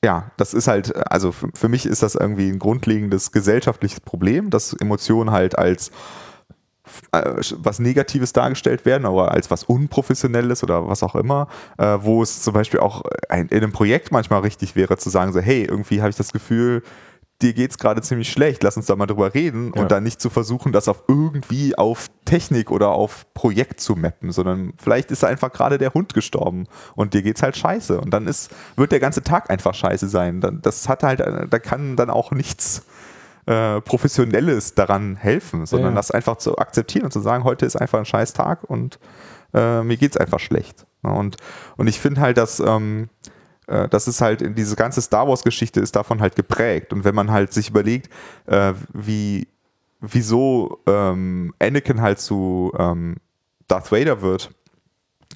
[SPEAKER 2] ja, das ist halt, also für, für mich ist das irgendwie ein grundlegendes gesellschaftliches Problem, dass Emotionen halt als was Negatives dargestellt werden, aber als was Unprofessionelles oder was auch immer, äh, wo es zum Beispiel auch ein, in einem Projekt manchmal richtig wäre zu sagen, so, hey, irgendwie habe ich das Gefühl, dir geht es gerade ziemlich schlecht, lass uns da mal drüber reden
[SPEAKER 5] Ja.
[SPEAKER 2] und dann nicht zu versuchen, das auf irgendwie auf Technik oder auf Projekt zu mappen, sondern vielleicht ist einfach gerade der Hund gestorben und dir geht's halt scheiße und dann ist, wird der ganze Tag einfach scheiße sein. Dann, das hat halt, äh, da kann dann auch nichts äh, Professionelles daran helfen, sondern
[SPEAKER 5] Ja.
[SPEAKER 2] das einfach zu akzeptieren und zu sagen, heute ist einfach ein scheiß Tag und äh, mir geht's einfach schlecht. Ja, Und, und ich finde halt, dass ähm, äh, das ist halt, in diese ganze Star Wars-Geschichte ist davon halt geprägt. Und wenn man halt sich überlegt, äh, wie, wieso ähm, Anakin halt zu ähm, Darth Vader wird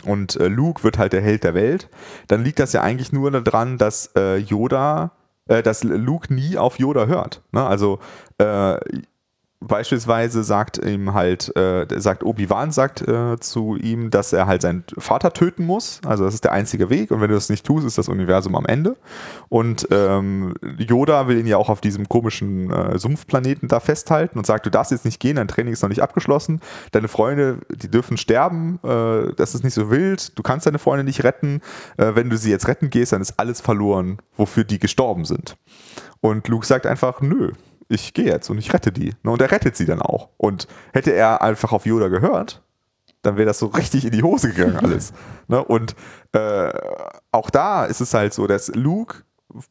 [SPEAKER 2] und Luke wird halt der Held der Welt, dann liegt das ja eigentlich nur daran, dass Yoda, dass Luke nie auf Yoda hört. Ne? Also äh, Beispielsweise sagt ihm halt, äh, sagt Obi-Wan sagt äh, zu ihm, dass er halt seinen Vater töten muss. Also das ist der einzige Weg. Und wenn du das nicht tust, ist das Universum am Ende. Und ähm, Yoda will ihn ja auch auf diesem komischen äh, Sumpfplaneten da festhalten und sagt, du darfst jetzt nicht gehen, dein Training ist noch nicht abgeschlossen. Deine Freunde, die dürfen sterben. Äh, das ist nicht so wild. Du kannst deine Freunde nicht retten. Äh, wenn du sie jetzt retten gehst, dann ist alles verloren, wofür die gestorben sind. Und Luke sagt einfach, nö, ich gehe jetzt und ich rette die. Ne, Und er rettet sie dann auch. Und hätte er einfach auf Yoda gehört, dann wäre das so richtig in die Hose gegangen alles. ne? Und äh, auch da ist es halt so, dass Luke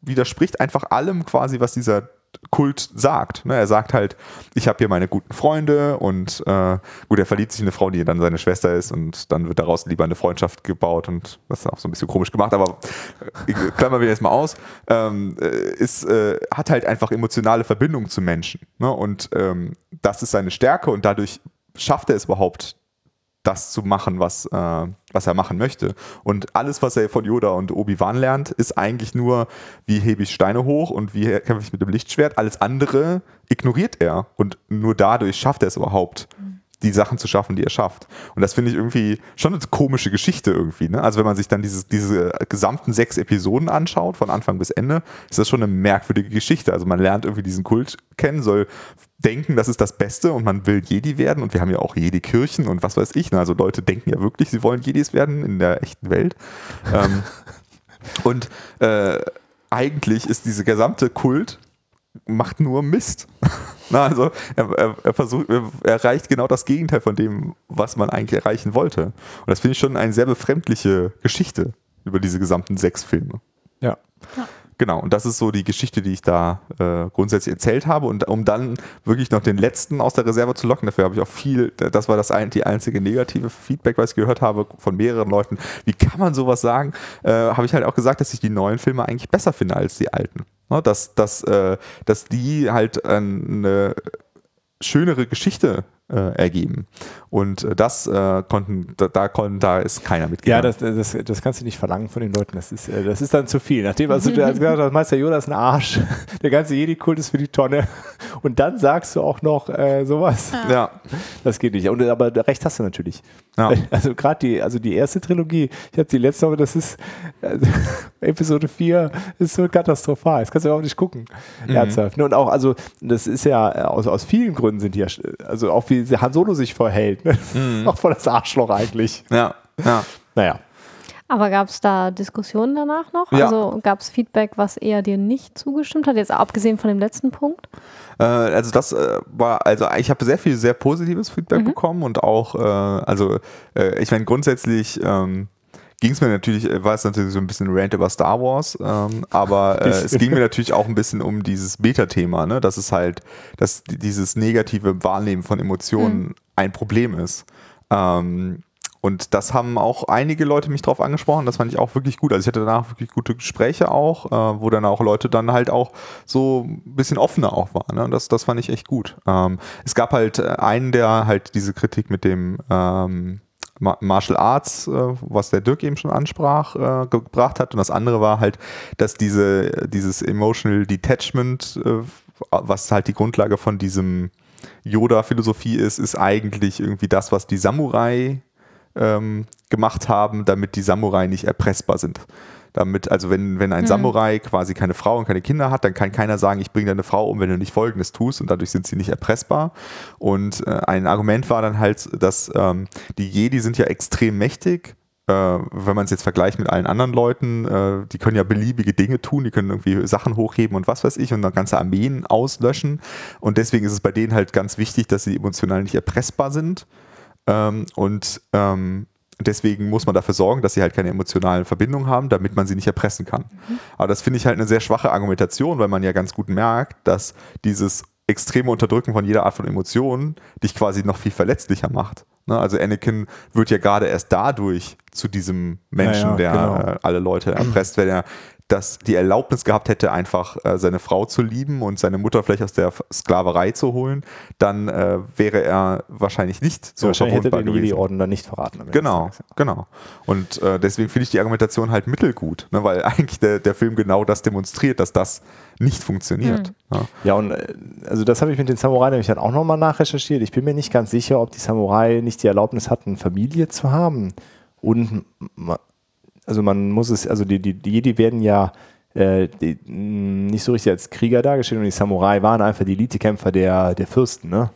[SPEAKER 2] widerspricht einfach allem quasi, was dieser Kult sagt. Ne? Er sagt halt, ich habe hier meine guten Freunde und äh, gut, er verliebt sich in eine Frau, die dann seine Schwester ist und dann wird daraus lieber eine Freundschaft gebaut und das ist auch so ein bisschen komisch gemacht, aber äh, klammern wir jetzt mal aus, ähm, äh, ist, äh, hat halt einfach emotionale Verbindung zu Menschen. Ne? Und ähm, das ist seine Stärke und dadurch schafft er es überhaupt, das zu machen, was, äh, was er machen möchte. Und alles, was er von Yoda und Obi-Wan lernt, ist eigentlich nur, wie hebe ich Steine hoch und wie kämpfe ich mit dem Lichtschwert. Alles andere ignoriert er. Und nur dadurch schafft er es überhaupt, die Sachen zu schaffen, die er schafft. Und das finde ich irgendwie schon eine komische Geschichte irgendwie. Ne? Also wenn man sich dann dieses, diese gesamten sechs Episoden anschaut, von Anfang bis Ende, ist das schon eine merkwürdige Geschichte. Also man lernt irgendwie diesen Kult kennen, soll denken, das ist das Beste und man will Jedi werden und wir haben ja auch Jedi-Kirchen und was weiß ich. Ne? Also Leute denken ja wirklich, sie wollen Jedis werden in der echten Welt. ähm, und äh, eigentlich ist diese gesamte Kult macht nur Mist. Na, also er, er, er versucht, er erreicht genau das Gegenteil von dem, was man eigentlich erreichen wollte. Und das finde ich schon eine sehr befremdliche Geschichte über diese gesamten sechs Filme.
[SPEAKER 5] Ja.
[SPEAKER 2] Genau, und das ist so die Geschichte, die ich da äh, grundsätzlich erzählt habe. Und um dann wirklich noch den letzten aus der Reserve zu locken, dafür habe ich auch viel, das war das ein, die einzige negative Feedback, was ich gehört habe von mehreren Leuten. Wie kann man sowas sagen? Äh, habe ich halt auch gesagt, dass ich die neuen Filme eigentlich besser finde als die alten. Ne, dass, dass, äh, dass die halt eine schönere Geschichte äh, ergeben. Und äh, das äh, konnten, da, da, konnten, da ist keiner
[SPEAKER 5] Ja,
[SPEAKER 2] mitgegangen.
[SPEAKER 5] das, das, das kannst du nicht verlangen von den Leuten. Das ist, äh, das ist dann zu viel. Nachdem also du gesagt hast, Meister Yoda ist ein Arsch, der ganze Jedi-Kult ist für die Tonne. Und dann sagst du auch noch äh, sowas.
[SPEAKER 2] ja,
[SPEAKER 5] Das geht nicht. Und, aber recht hast du natürlich.
[SPEAKER 2] Ja.
[SPEAKER 5] Also gerade die, also die erste Trilogie, ich habe die letzte, aber das ist äh, Episode 4 ist so katastrophal. Das kannst du überhaupt nicht gucken.
[SPEAKER 2] Mhm.
[SPEAKER 5] Ernsthaft. Und auch, also das ist ja aus, aus vielen Gründen sind ja, also auch wie Han Solo sich verhält. Ne?
[SPEAKER 2] Mhm.
[SPEAKER 5] auch voll das Arschloch eigentlich.
[SPEAKER 2] ja, ja.
[SPEAKER 5] Naja.
[SPEAKER 4] Aber gab es da Diskussionen danach noch?
[SPEAKER 2] Ja.
[SPEAKER 4] Also gab es Feedback, was eher dir nicht zugestimmt hat, jetzt abgesehen von dem letzten Punkt?
[SPEAKER 2] Äh, also das äh, war, also ich habe sehr viel sehr positives Feedback bekommen und auch, äh, also äh, ich meine grundsätzlich ähm, ging es mir natürlich, äh, war es natürlich so ein bisschen Rant über Star Wars, ähm, aber äh, es ging mir natürlich auch ein bisschen um dieses Beta-Thema, ne? dass es halt, dass die- dieses negative Wahrnehmen von Emotionen ein Problem ist. Ähm, und das haben auch einige Leute mich drauf angesprochen. Das fand ich auch wirklich gut. Also ich hatte danach wirklich gute Gespräche auch, äh, wo dann auch Leute dann halt auch so ein bisschen offener auch waren. Ne? Das, das fand ich echt gut. Ähm, es gab halt äh, einen, der halt diese Kritik mit dem ähm, Ma- Martial Arts, äh, was der Dirk eben schon ansprach, äh, gebracht hat. Und das andere war halt, dass diese, dieses Emotional Detachment, was halt die Grundlage von diesem Yoda-Philosophie ist, ist eigentlich irgendwie das, was die Samurai ähm, gemacht haben, damit die Samurai nicht erpressbar sind. Damit, also wenn, wenn ein Samurai quasi keine Frau und keine Kinder hat, dann kann keiner sagen, ich bringe deine Frau um, wenn du nicht Folgendes tust und dadurch sind sie nicht erpressbar. Und äh, ein Argument war dann halt, dass ähm, die Jedi sind ja extrem mächtig, äh, wenn man es jetzt vergleicht mit allen anderen Leuten, äh, die können ja beliebige Dinge tun, die können irgendwie Sachen hochheben und was weiß ich und dann ganze Armeen auslöschen. Und deswegen ist es bei denen halt ganz wichtig, dass sie emotional nicht erpressbar sind. Ähm, und ähm, deswegen muss man dafür sorgen, dass sie halt keine emotionalen Verbindungen haben, damit man sie nicht erpressen kann. Aber das finde ich halt eine sehr schwache Argumentation, weil man ja ganz gut merkt, dass dieses extreme Unterdrücken von jeder Art von Emotionen dich quasi noch viel verletzlicher macht. Ne? Also Anakin wird ja gerade erst dadurch zu diesem Menschen,
[SPEAKER 5] Ja,
[SPEAKER 2] der
[SPEAKER 5] genau.
[SPEAKER 2] äh, alle Leute erpresst, wenn er das die Erlaubnis gehabt hätte, einfach äh, seine Frau zu lieben und seine Mutter vielleicht aus der Sklaverei zu holen, dann äh, wäre er wahrscheinlich nicht so
[SPEAKER 5] wahrscheinlich hätte der. Jedi-Orden dann nicht verraten.
[SPEAKER 2] Genau, genau. Und äh, deswegen finde ich die Argumentation halt mittelgut, ne, weil eigentlich der, der Film genau das demonstriert, dass das nicht funktioniert. Ja.
[SPEAKER 5] Ja, und äh, also das habe ich mit den Samurai nämlich dann auch nochmal nachrecherchiert. Ich bin mir nicht ganz sicher, ob die Samurai nicht die Erlaubnis hatten, Familie zu haben. Und also man muss es, also die, die, die Jedi werden ja äh, die, nicht so richtig als Krieger dargestellt und die Samurai waren einfach die Elitekämpfer der, der Fürsten, ne?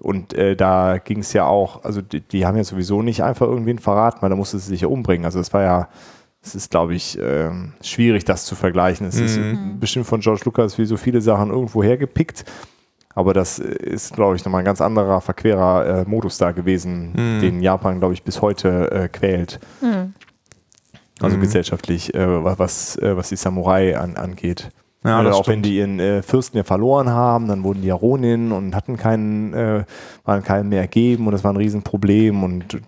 [SPEAKER 5] Und äh, da ging es ja auch, also die, die haben ja sowieso nicht einfach irgendwen verraten, weil da musste sie sich ja umbringen. Also es war ja, es ist, glaube ich, ähm, schwierig, das zu vergleichen. Es ist bestimmt von George Lucas wie so viele Sachen irgendwo hergepickt. Aber das äh, ist, glaube ich, nochmal ein ganz anderer, verquerer äh, Modus da gewesen, den Japan, glaube ich, bis heute äh, quält. Also gesellschaftlich, äh, wa- was, äh, was die Samurai an, angeht.
[SPEAKER 2] Ja,
[SPEAKER 5] Oder
[SPEAKER 2] das
[SPEAKER 5] auch wenn
[SPEAKER 2] stimmt.
[SPEAKER 5] die ihren äh, Fürsten ja verloren haben, dann wurden die ja Ronin und hatten keinen, äh, waren keinen mehr ergeben und das war ein Riesenproblem und äh,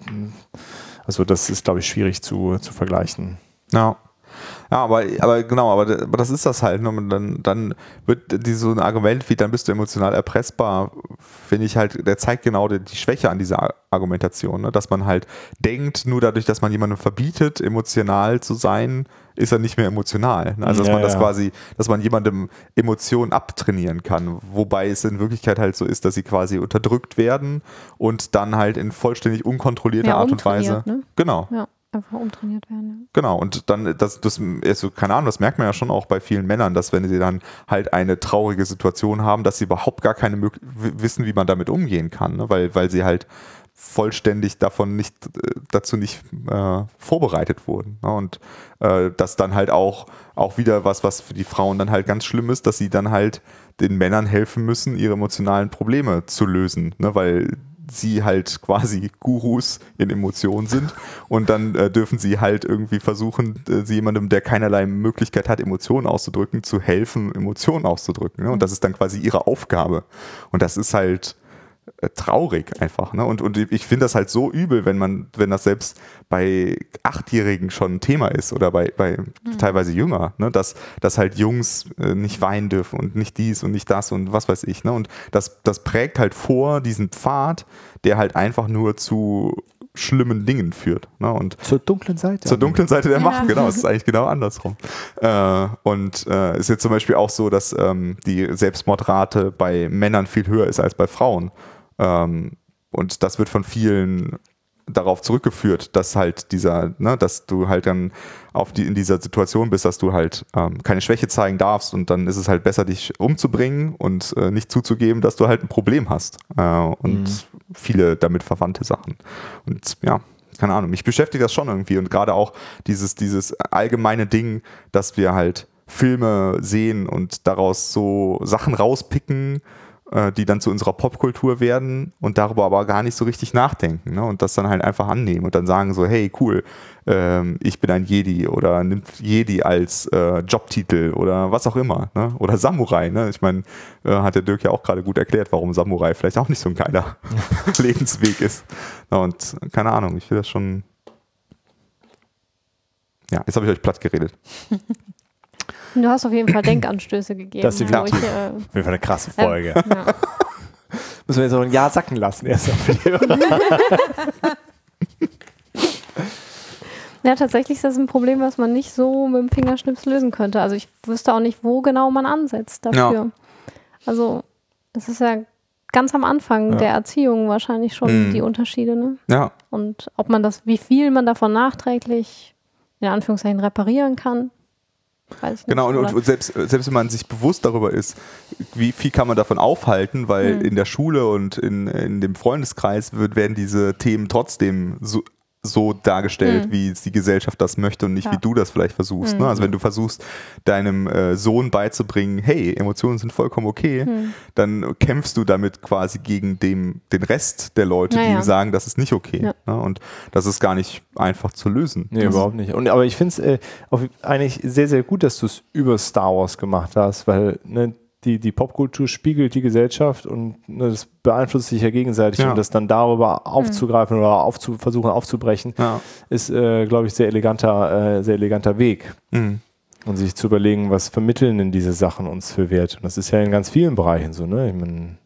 [SPEAKER 5] also das ist, glaube ich, schwierig zu, zu vergleichen.
[SPEAKER 2] Ja. Ja, aber, aber genau, aber, aber das ist das halt. Ne? Und dann, dann wird die, so ein Argument wie, dann bist du emotional erpressbar, finde ich halt, der zeigt genau die, die Schwäche an dieser Ar- Argumentation. Ne? Dass man halt denkt, nur dadurch, dass man jemandem verbietet, emotional zu sein, ist er nicht mehr emotional. Ne? Also dass
[SPEAKER 5] Ja,
[SPEAKER 2] man das
[SPEAKER 5] ja.
[SPEAKER 2] quasi, dass man jemandem Emotionen abtrainieren kann. Wobei es in Wirklichkeit halt so ist, dass sie quasi unterdrückt werden und dann halt in vollständig unkontrollierter
[SPEAKER 4] Ja,
[SPEAKER 2] Art und Weise.
[SPEAKER 4] ne?
[SPEAKER 2] Genau.
[SPEAKER 4] Ja, einfach umtrainiert werden.
[SPEAKER 2] Genau, und dann, das, das ist so, keine Ahnung, das merkt man ja schon auch bei vielen Männern, dass wenn sie dann halt eine traurige Situation haben, dass sie überhaupt gar keine Mög w- wissen, wie man damit umgehen kann, ne? weil, weil sie halt vollständig davon nicht, dazu nicht äh, vorbereitet wurden. Ne? Und äh, das dann halt auch, auch wieder was, was für die Frauen dann halt ganz schlimm ist, dass sie dann halt den Männern helfen müssen, ihre emotionalen Probleme zu lösen, ne? weil sie halt quasi Gurus in Emotionen sind und dann äh, dürfen sie halt irgendwie versuchen, äh, sie jemandem, der keinerlei Möglichkeit hat, Emotionen auszudrücken, zu helfen, Emotionen auszudrücken. Ne? Und das ist dann quasi ihre Aufgabe. Und das ist halt traurig einfach. Ne? Und, und ich finde das halt so übel, wenn man, wenn das selbst bei Achtjährigen schon ein Thema ist oder bei, bei mhm. teilweise jünger, ne? dass, dass halt Jungs äh, nicht weinen dürfen und nicht dies und nicht das und was weiß ich. Ne? Und das, das prägt halt vor diesen Pfad, der halt einfach nur zu schlimmen Dingen führt. Ne? Und
[SPEAKER 5] zur dunklen Seite.
[SPEAKER 2] Zur dunklen Seite der ja. Macht, genau. Es ist eigentlich genau andersrum. Äh, und äh, ist jetzt zum Beispiel auch so, dass ähm, die Selbstmordrate bei Männern viel höher ist als bei Frauen. Ähm, und das wird von vielen darauf zurückgeführt, dass halt dieser, ne, dass du halt dann auf die in dieser Situation bist, dass du halt ähm, keine Schwäche zeigen darfst und dann ist es halt besser, dich umzubringen und äh, nicht zuzugeben, dass du halt ein Problem hast äh, und mhm. viele damit verwandte Sachen. Und ja, keine Ahnung, mich beschäftigt das schon irgendwie und gerade auch dieses, dieses allgemeine Ding, dass wir halt Filme sehen und daraus so Sachen rauspicken, äh, die dann zu unserer Popkultur werden und darüber aber gar nicht so richtig nachdenken ne? und das dann halt einfach annehmen und dann sagen so, hey, cool, ähm, ich bin ein Jedi oder nimmt Jedi als äh, Jobtitel oder was auch immer. Ne? Oder Samurai. Ne? Ich meine, äh, hat der Dirk ja auch gerade gut erklärt, warum Samurai vielleicht auch nicht so ein geiler Lebensweg ist. Na, und keine Ahnung, ich will das schon. Ja, jetzt habe ich euch platt geredet.
[SPEAKER 4] Du hast auf jeden Fall Denkanstöße gegeben.
[SPEAKER 5] Das ist
[SPEAKER 4] ich, äh,
[SPEAKER 5] auf jeden Fall eine krasse Folge. Äh, ja. Müssen wir jetzt noch ein Jahr sacken lassen erst
[SPEAKER 4] Ja, tatsächlich ist das ein Problem, was man nicht so mit dem Fingerschnips lösen könnte. Also ich wüsste auch nicht, wo genau man ansetzt dafür. Ja. Also das ist ja ganz am Anfang ja. der Erziehung wahrscheinlich schon mhm. die Unterschiede. Ne?
[SPEAKER 2] Ja.
[SPEAKER 4] Und ob man das, wie viel man davon nachträglich in Anführungszeichen reparieren kann,
[SPEAKER 2] genau, und, und, selbst, selbst wenn man sich bewusst darüber ist, wie viel kann man davon aufhalten, weil hm. in der Schule und in, in dem Freundeskreis wird, werden diese Themen trotzdem so so dargestellt, mhm. wie die Gesellschaft das möchte und nicht ja. wie du das vielleicht versuchst. Mhm. Ne? Also wenn du versuchst, deinem äh, Sohn beizubringen, hey, Emotionen sind vollkommen okay, mhm. dann kämpfst du damit quasi gegen dem, den Rest der Leute, naja. die sagen, das ist nicht okay. Ja. Ne? Und das ist gar nicht einfach zu lösen.
[SPEAKER 5] Nee, das überhaupt nicht. Und, aber ich finde es äh, eigentlich sehr, sehr gut, dass du es über Star Wars gemacht hast, weil ne, die, die Popkultur spiegelt die Gesellschaft und ne, das beeinflusst sich ja gegenseitig ja. und das dann darüber aufzugreifen mhm. oder aufzu versuchen aufzubrechen, ja. ist, äh, glaube ich, sehr eleganter, äh, sehr eleganter Weg. Mhm. Und sich zu überlegen, was vermitteln denn diese Sachen uns für Wert. Und das ist ja in ganz vielen Bereichen so, ne? Ich meine,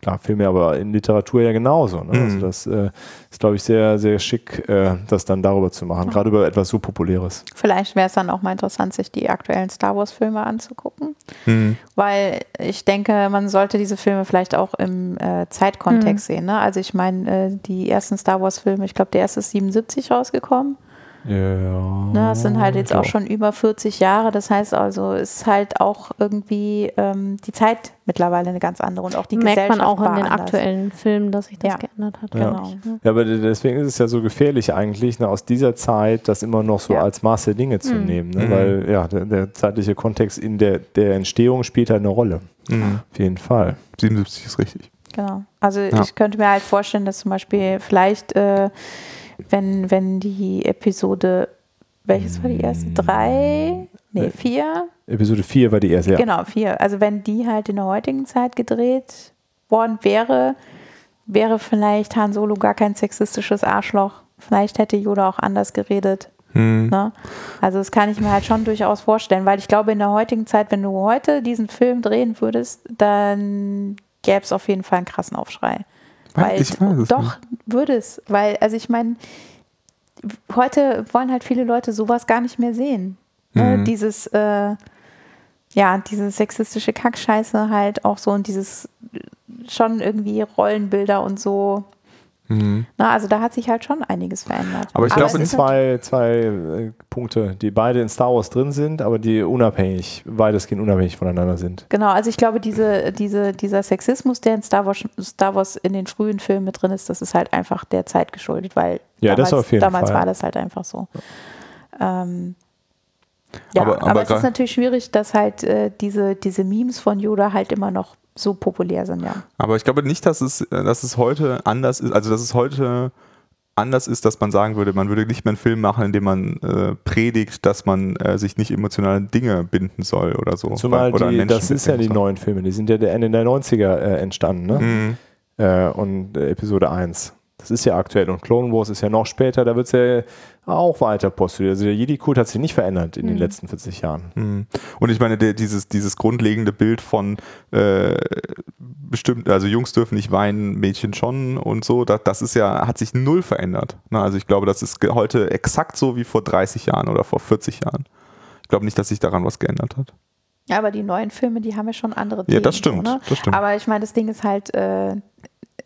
[SPEAKER 5] klar, Filme, aber in Literatur ja genauso. Ne? Also mhm. Also das äh, ist, glaube ich, sehr, sehr schick, äh, das dann darüber zu machen, ja. gerade über etwas so Populäres.
[SPEAKER 6] Vielleicht wäre es dann auch mal interessant, sich die aktuellen Star Wars-Filme anzugucken, mhm. weil ich denke, man sollte diese Filme vielleicht auch im äh, Zeitkontext mhm. sehen. Ne? Also ich meine, äh, die ersten Star Wars-Filme, ich glaube, der erste ist 77 rausgekommen.
[SPEAKER 5] Ja. Ne,
[SPEAKER 6] das sind halt jetzt auch schon über 40 Jahre. Das heißt also, ist halt auch irgendwie ähm, die Zeit mittlerweile eine ganz andere und auch die
[SPEAKER 4] Merkt
[SPEAKER 6] Gesellschaft
[SPEAKER 4] man auch in den anders. aktuellen Filmen, dass sich das ja. geändert hat.
[SPEAKER 5] Ja. Genau. Ja, aber deswegen ist es ja so gefährlich eigentlich, ne, aus dieser Zeit das immer noch so ja. als Maß der Dinge zu mhm. nehmen. Ne? Mhm. Weil ja, der, der, zeitliche Kontext in der, der Entstehung spielt halt eine Rolle. Mhm. Auf jeden Fall.
[SPEAKER 2] 77 ist richtig.
[SPEAKER 6] Genau. Also ich könnte mir halt vorstellen, dass zum Beispiel vielleicht äh, wenn, wenn die Episode, welches war die erste? Mm. Drei? Nee, äh, vier?
[SPEAKER 5] Episode vier war die erste, ja.
[SPEAKER 6] Genau, vier. Also wenn die halt in der heutigen Zeit gedreht worden wäre, wäre vielleicht Han Solo gar kein sexistisches Arschloch. Vielleicht hätte Yoda auch anders geredet. Hm. Ne? Also das kann ich mir halt schon durchaus vorstellen, weil ich glaube, in der heutigen Zeit, wenn du heute diesen Film drehen würdest, dann gäbe es auf jeden Fall einen krassen Aufschrei. Weil ich weiß es doch nicht. würde es, weil, also ich meine, heute wollen halt viele Leute sowas gar nicht mehr sehen. Ne? Mhm. Dieses, äh, ja, diese sexistische Kackscheiße halt auch so und dieses schon irgendwie Rollenbilder und so Mhm. Na, also da hat sich halt schon einiges verändert.
[SPEAKER 5] Aber ich glaube, zwei, zwei äh, Punkte, die beide in Star Wars drin sind, aber die unabhängig, weitestgehend unabhängig voneinander sind.
[SPEAKER 6] Genau, also ich glaube, diese, diese, dieser Sexismus, der in Star Wars, Star Wars in den frühen Filmen mit drin ist, das ist halt einfach der Zeit geschuldet, weil
[SPEAKER 5] ja,
[SPEAKER 6] damals,
[SPEAKER 5] das auf jeden
[SPEAKER 6] damals
[SPEAKER 5] Fall.
[SPEAKER 6] war das halt einfach so. Ähm, ja, aber, aber, aber es ist natürlich schwierig, dass halt äh, diese, diese Memes von Yoda halt immer noch so populär sind, ja.
[SPEAKER 2] Aber ich glaube nicht, dass es, äh, dass es heute anders ist, also dass es heute anders ist, dass man sagen würde, man würde nicht mehr einen Film machen, in dem man äh, predigt, dass man äh, sich nicht emotionale Dinge binden soll oder so.
[SPEAKER 5] Zumal
[SPEAKER 2] oder
[SPEAKER 5] die, das ist ja die soll. neuen Filme, die sind ja Ende der 90er äh, entstanden, ne? Mhm. äh, und äh, Episode 1. Das ist ja aktuell und Clone Wars ist ja noch später, da wird es ja auch weiter postuliert. Also der Jedi-Code hat sich nicht verändert in den letzten 40 Jahren.
[SPEAKER 2] Mhm. Und ich meine, der, dieses, dieses grundlegende Bild von äh, bestimmt, also Jungs dürfen nicht weinen, Mädchen schon und so, das, das ist ja, hat sich null verändert. Ne? Also ich glaube, das ist heute exakt so wie vor 30 Jahren oder vor 40 Jahren. Ich glaube nicht, dass sich daran was geändert hat.
[SPEAKER 6] Ja, aber die neuen Filme, die haben ja schon andere
[SPEAKER 2] Ja, das
[SPEAKER 6] so,
[SPEAKER 2] stimmt,
[SPEAKER 6] ne?
[SPEAKER 2] das stimmt.
[SPEAKER 6] Aber ich meine, das Ding ist halt, äh,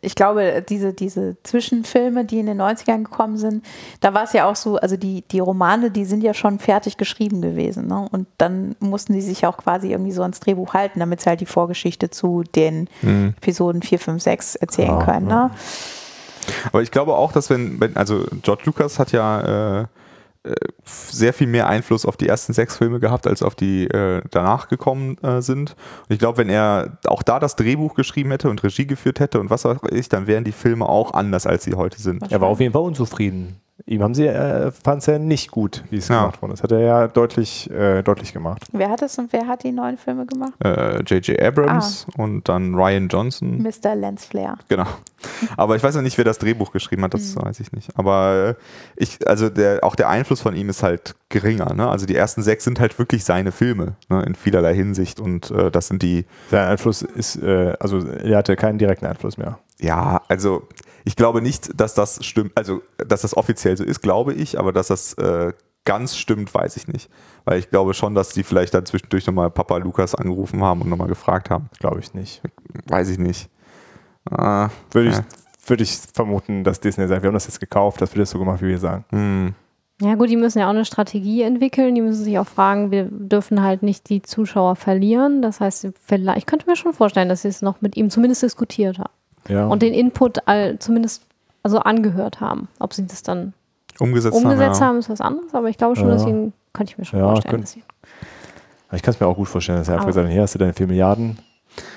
[SPEAKER 6] ich glaube, diese, diese Zwischenfilme, die in den 90ern gekommen sind, da war es ja auch so, also die, die Romane, die sind ja schon fertig geschrieben gewesen. Ne? Und dann mussten die sich auch quasi irgendwie so ans Drehbuch halten, damit sie halt die Vorgeschichte zu den
[SPEAKER 2] Mhm.
[SPEAKER 6] Episoden 4, 5, 6 erzählen
[SPEAKER 5] Ah,
[SPEAKER 6] können. Ne?
[SPEAKER 2] Aber ich glaube auch, dass wenn, wenn also George Lucas hat ja äh, sehr viel mehr Einfluss auf die ersten sechs Filme gehabt, als auf die äh, danach gekommen äh, sind. Und ich glaube, wenn er auch da das Drehbuch geschrieben hätte und Regie geführt hätte und was weiß ich, dann wären die Filme auch anders, als sie heute sind.
[SPEAKER 5] Er war auf jeden Fall unzufrieden. Ihm haben sie, äh, fand es ja nicht gut, wie es
[SPEAKER 2] Ja.
[SPEAKER 5] gemacht wurde. Das hat er ja deutlich, äh, deutlich gemacht.
[SPEAKER 6] Wer hat es und wer hat die neuen Filme gemacht?
[SPEAKER 2] Äh, J.J. Abrams und dann Ryan Johnson.
[SPEAKER 6] Mr. Lance Flair.
[SPEAKER 2] Genau. Aber ich weiß noch nicht, wer das Drehbuch geschrieben hat, das weiß ich nicht. Aber äh, ich, also der, auch der Einfluss von ihm ist halt geringer. Ne? Also die ersten sechs sind halt wirklich seine Filme, ne? in vielerlei Hinsicht. Und äh, das sind die,
[SPEAKER 5] Sein Einfluss ist, äh, also er hatte keinen direkten Einfluss mehr.
[SPEAKER 2] ja, also ich glaube nicht, dass das stimmt, also dass das offiziell so ist, glaube ich, aber dass das äh, ganz stimmt, weiß ich nicht. Weil ich glaube schon, dass die vielleicht dann zwischendurch nochmal Papa Lukas angerufen haben und nochmal gefragt haben.
[SPEAKER 5] Glaube ich nicht.
[SPEAKER 2] Weiß ich nicht. Ah,
[SPEAKER 5] Würde ich, würde ich vermuten, dass Disney sagt, wir haben das jetzt gekauft, das wird jetzt so gemacht, wie wir sagen.
[SPEAKER 2] hm.
[SPEAKER 4] Ja gut, die müssen ja auch eine Strategie entwickeln. Die müssen sich auch fragen, wir dürfen halt nicht die Zuschauer verlieren. Das heißt, vielleicht, ich könnte mir schon vorstellen, dass sie es noch mit ihm zumindest diskutiert haben.
[SPEAKER 5] Ja.
[SPEAKER 4] Und den Input all, zumindest also angehört haben. Ob sie das dann
[SPEAKER 2] Umgesetzt,
[SPEAKER 4] umgesetzt
[SPEAKER 2] haben.
[SPEAKER 4] haben, ist was anderes. Aber ich glaube schon,
[SPEAKER 5] Ja.
[SPEAKER 4] dass ihn- könnte ich mir schon
[SPEAKER 5] Ja,
[SPEAKER 4] vorstellen.
[SPEAKER 5] könnt-
[SPEAKER 4] Dass
[SPEAKER 5] ich kann es mir auch gut vorstellen, dass er einfach gesagt hat, hier hast du deine 4 Milliarden.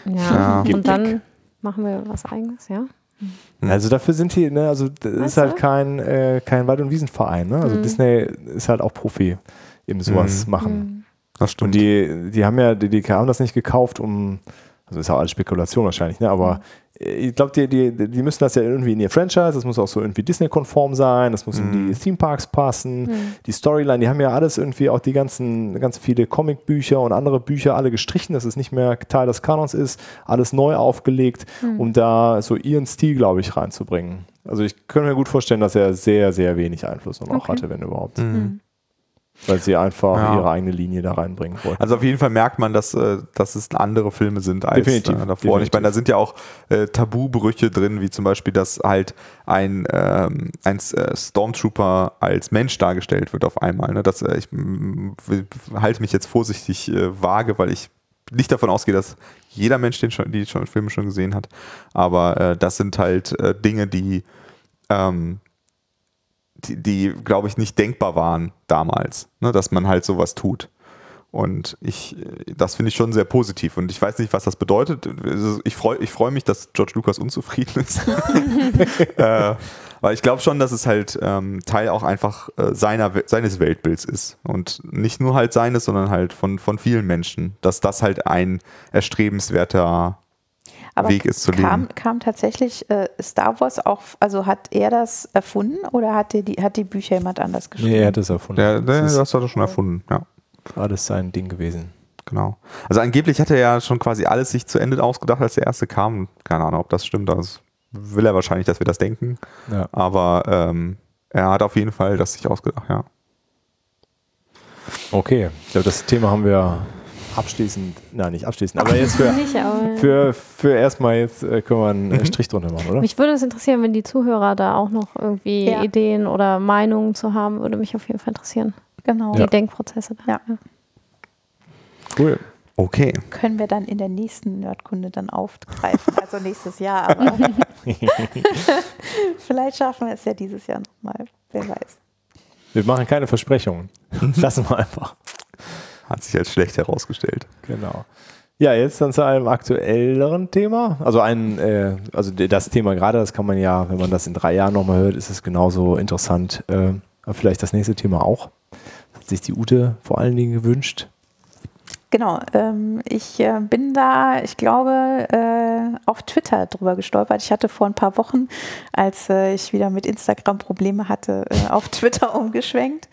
[SPEAKER 4] ja. Und dann machen wir was eigenes, ja.
[SPEAKER 5] Also dafür sind die, ne, also das ist
[SPEAKER 4] Weißt
[SPEAKER 5] halt
[SPEAKER 4] du?
[SPEAKER 5] kein, äh, kein Wald- und Wiesenverein. Ne? Also
[SPEAKER 4] Mhm.
[SPEAKER 5] Disney ist halt auch Profi im sowas
[SPEAKER 2] Mhm.
[SPEAKER 5] machen.
[SPEAKER 2] Das stimmt.
[SPEAKER 5] Und die, die haben ja, die, die haben das nicht gekauft, um, also ist ja alles Spekulation wahrscheinlich, ne? aber äh, ich glaube, die, die, die müssen das ja irgendwie in ihr Franchise, das muss auch so irgendwie Disney-konform sein, das muss in die Theme Parks passen, die Storyline, die haben ja alles irgendwie auch die ganzen, ganz viele Comicbücher und andere Bücher alle gestrichen, dass es nicht mehr Teil des Kanons ist, alles neu aufgelegt, um da so ihren Stil, glaube ich, reinzubringen. Also ich könnte mir gut vorstellen, dass er sehr, sehr wenig Einfluss noch
[SPEAKER 6] Okay.
[SPEAKER 5] hatte, wenn überhaupt.
[SPEAKER 2] Mhm.
[SPEAKER 5] Weil sie einfach
[SPEAKER 2] Ja.
[SPEAKER 5] ihre eigene Linie da reinbringen wollten.
[SPEAKER 2] Also auf jeden Fall merkt man, dass, äh, dass es andere Filme sind als
[SPEAKER 5] Definitiv,
[SPEAKER 2] äh, davor. Und ich meine, da
[SPEAKER 5] definitiv.
[SPEAKER 2] sind ja auch äh, Tabubrüche drin, wie zum Beispiel, dass halt ein, ähm, ein äh, Stormtrooper als Mensch dargestellt wird auf einmal. Ne? Das, äh, ich halte mich jetzt vorsichtig äh, vage, weil ich nicht davon ausgehe, dass jeder Mensch den schon, die schon Filme schon gesehen hat. Aber äh, das sind halt äh, Dinge, die ähm, die, die glaube ich, nicht denkbar waren damals, ne, dass man halt sowas tut. Und ich, das finde ich schon sehr positiv. Und ich weiß nicht, was das bedeutet. Ich freue ich freu mich, dass George Lucas unzufrieden ist. äh, weil ich glaube schon, dass es halt ähm, Teil auch einfach äh, seiner, seines Weltbilds ist. Und nicht nur halt seines, sondern halt von, von vielen Menschen. Dass das halt ein erstrebenswerter
[SPEAKER 6] Aber
[SPEAKER 2] Weg ist zu
[SPEAKER 6] kam,
[SPEAKER 2] leben.
[SPEAKER 6] kam tatsächlich äh, Star Wars auch, also hat er das erfunden oder hat die, hat die Bücher jemand anders geschrieben?
[SPEAKER 5] Nee, er hat es erfunden.
[SPEAKER 2] Der, der,
[SPEAKER 5] das
[SPEAKER 2] das hat er schon erfunden, ja.
[SPEAKER 5] ist alles sein Ding gewesen.
[SPEAKER 2] Genau. Also angeblich hat er ja schon quasi alles sich zu Ende ausgedacht, als der erste kam. Keine Ahnung, ob das stimmt. Das will er wahrscheinlich, dass wir das denken.
[SPEAKER 5] Ja.
[SPEAKER 2] Aber ähm, er hat auf jeden Fall das sich ausgedacht, ja.
[SPEAKER 5] Okay, ich glaube, das Thema haben wir abschließend, nein, nicht abschließend, aber jetzt für,
[SPEAKER 4] Nicht, aber
[SPEAKER 5] für, für erstmal jetzt äh, können wir einen äh, Strich drunter machen, oder?
[SPEAKER 4] mich würde es interessieren, wenn die Zuhörer da auch noch irgendwie
[SPEAKER 6] Ja.
[SPEAKER 4] Ideen oder Meinungen zu haben, würde mich auf jeden Fall interessieren.
[SPEAKER 6] Genau.
[SPEAKER 4] Die Denkprozesse da.
[SPEAKER 6] Ja.
[SPEAKER 5] Cool.
[SPEAKER 2] Okay.
[SPEAKER 6] Können wir dann in der nächsten Nerdkunde dann aufgreifen, also nächstes Jahr. Aber vielleicht schaffen wir es ja dieses Jahr nochmal, wer weiß.
[SPEAKER 5] Wir machen keine Versprechungen. Lassen wir einfach.
[SPEAKER 2] Hat sich als schlecht herausgestellt.
[SPEAKER 5] Genau. Ja, jetzt dann zu einem aktuelleren Thema. Also ein, äh, also das Thema gerade, das kann man ja, wenn man das in drei Jahren nochmal hört, ist es genauso interessant. Äh, vielleicht das nächste Thema auch. Hat sich die Ute vor allen Dingen gewünscht.
[SPEAKER 6] Genau, ähm, ich äh, bin da, ich glaube, äh, auf Twitter drüber gestolpert. Ich hatte vor ein paar Wochen, als äh, ich wieder mit Instagram Probleme hatte, äh, auf Twitter umgeschwenkt.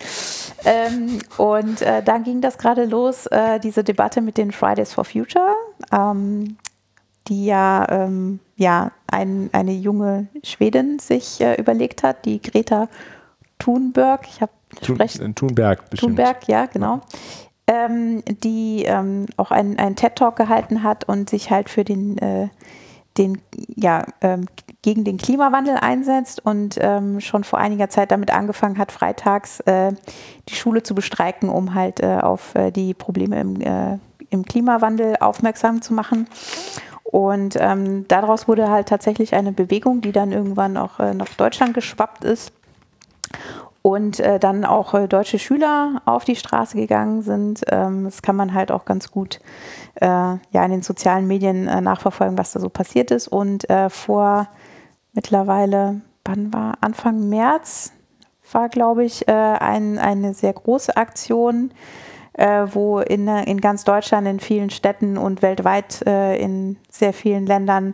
[SPEAKER 6] Ähm, und äh, da ging das gerade los, äh, diese Debatte mit den Fridays for Future, ähm, die ja, ähm, ja ein, eine junge Schwedin sich überlegt hat, die Greta Thunberg. Ich habe
[SPEAKER 5] Thun, Thunberg,
[SPEAKER 6] bestimmt. Thunberg, ja, genau ähm, die ähm, auch einen, TED-Talk gehalten hat und sich halt für den, äh, den ja, ähm, gegen den Klimawandel einsetzt und ähm, schon vor einiger Zeit damit angefangen hat, freitags äh, die Schule zu bestreiken, um halt äh, auf äh, die Probleme im, äh, im Klimawandel aufmerksam zu machen. Und ähm, daraus wurde halt tatsächlich eine Bewegung, die dann irgendwann auch äh, nach Deutschland geschwappt ist und äh, dann auch äh, deutsche Schüler auf die Straße gegangen sind. Ähm, das kann man halt auch ganz gut äh, ja, in den sozialen Medien äh, nachverfolgen, was da so passiert ist. Und äh, vor mittlerweile, wann war Anfang März, war, glaube ich, äh, ein, eine sehr große Aktion äh, wo in, in ganz Deutschland, in vielen Städten und weltweit äh, in sehr vielen Ländern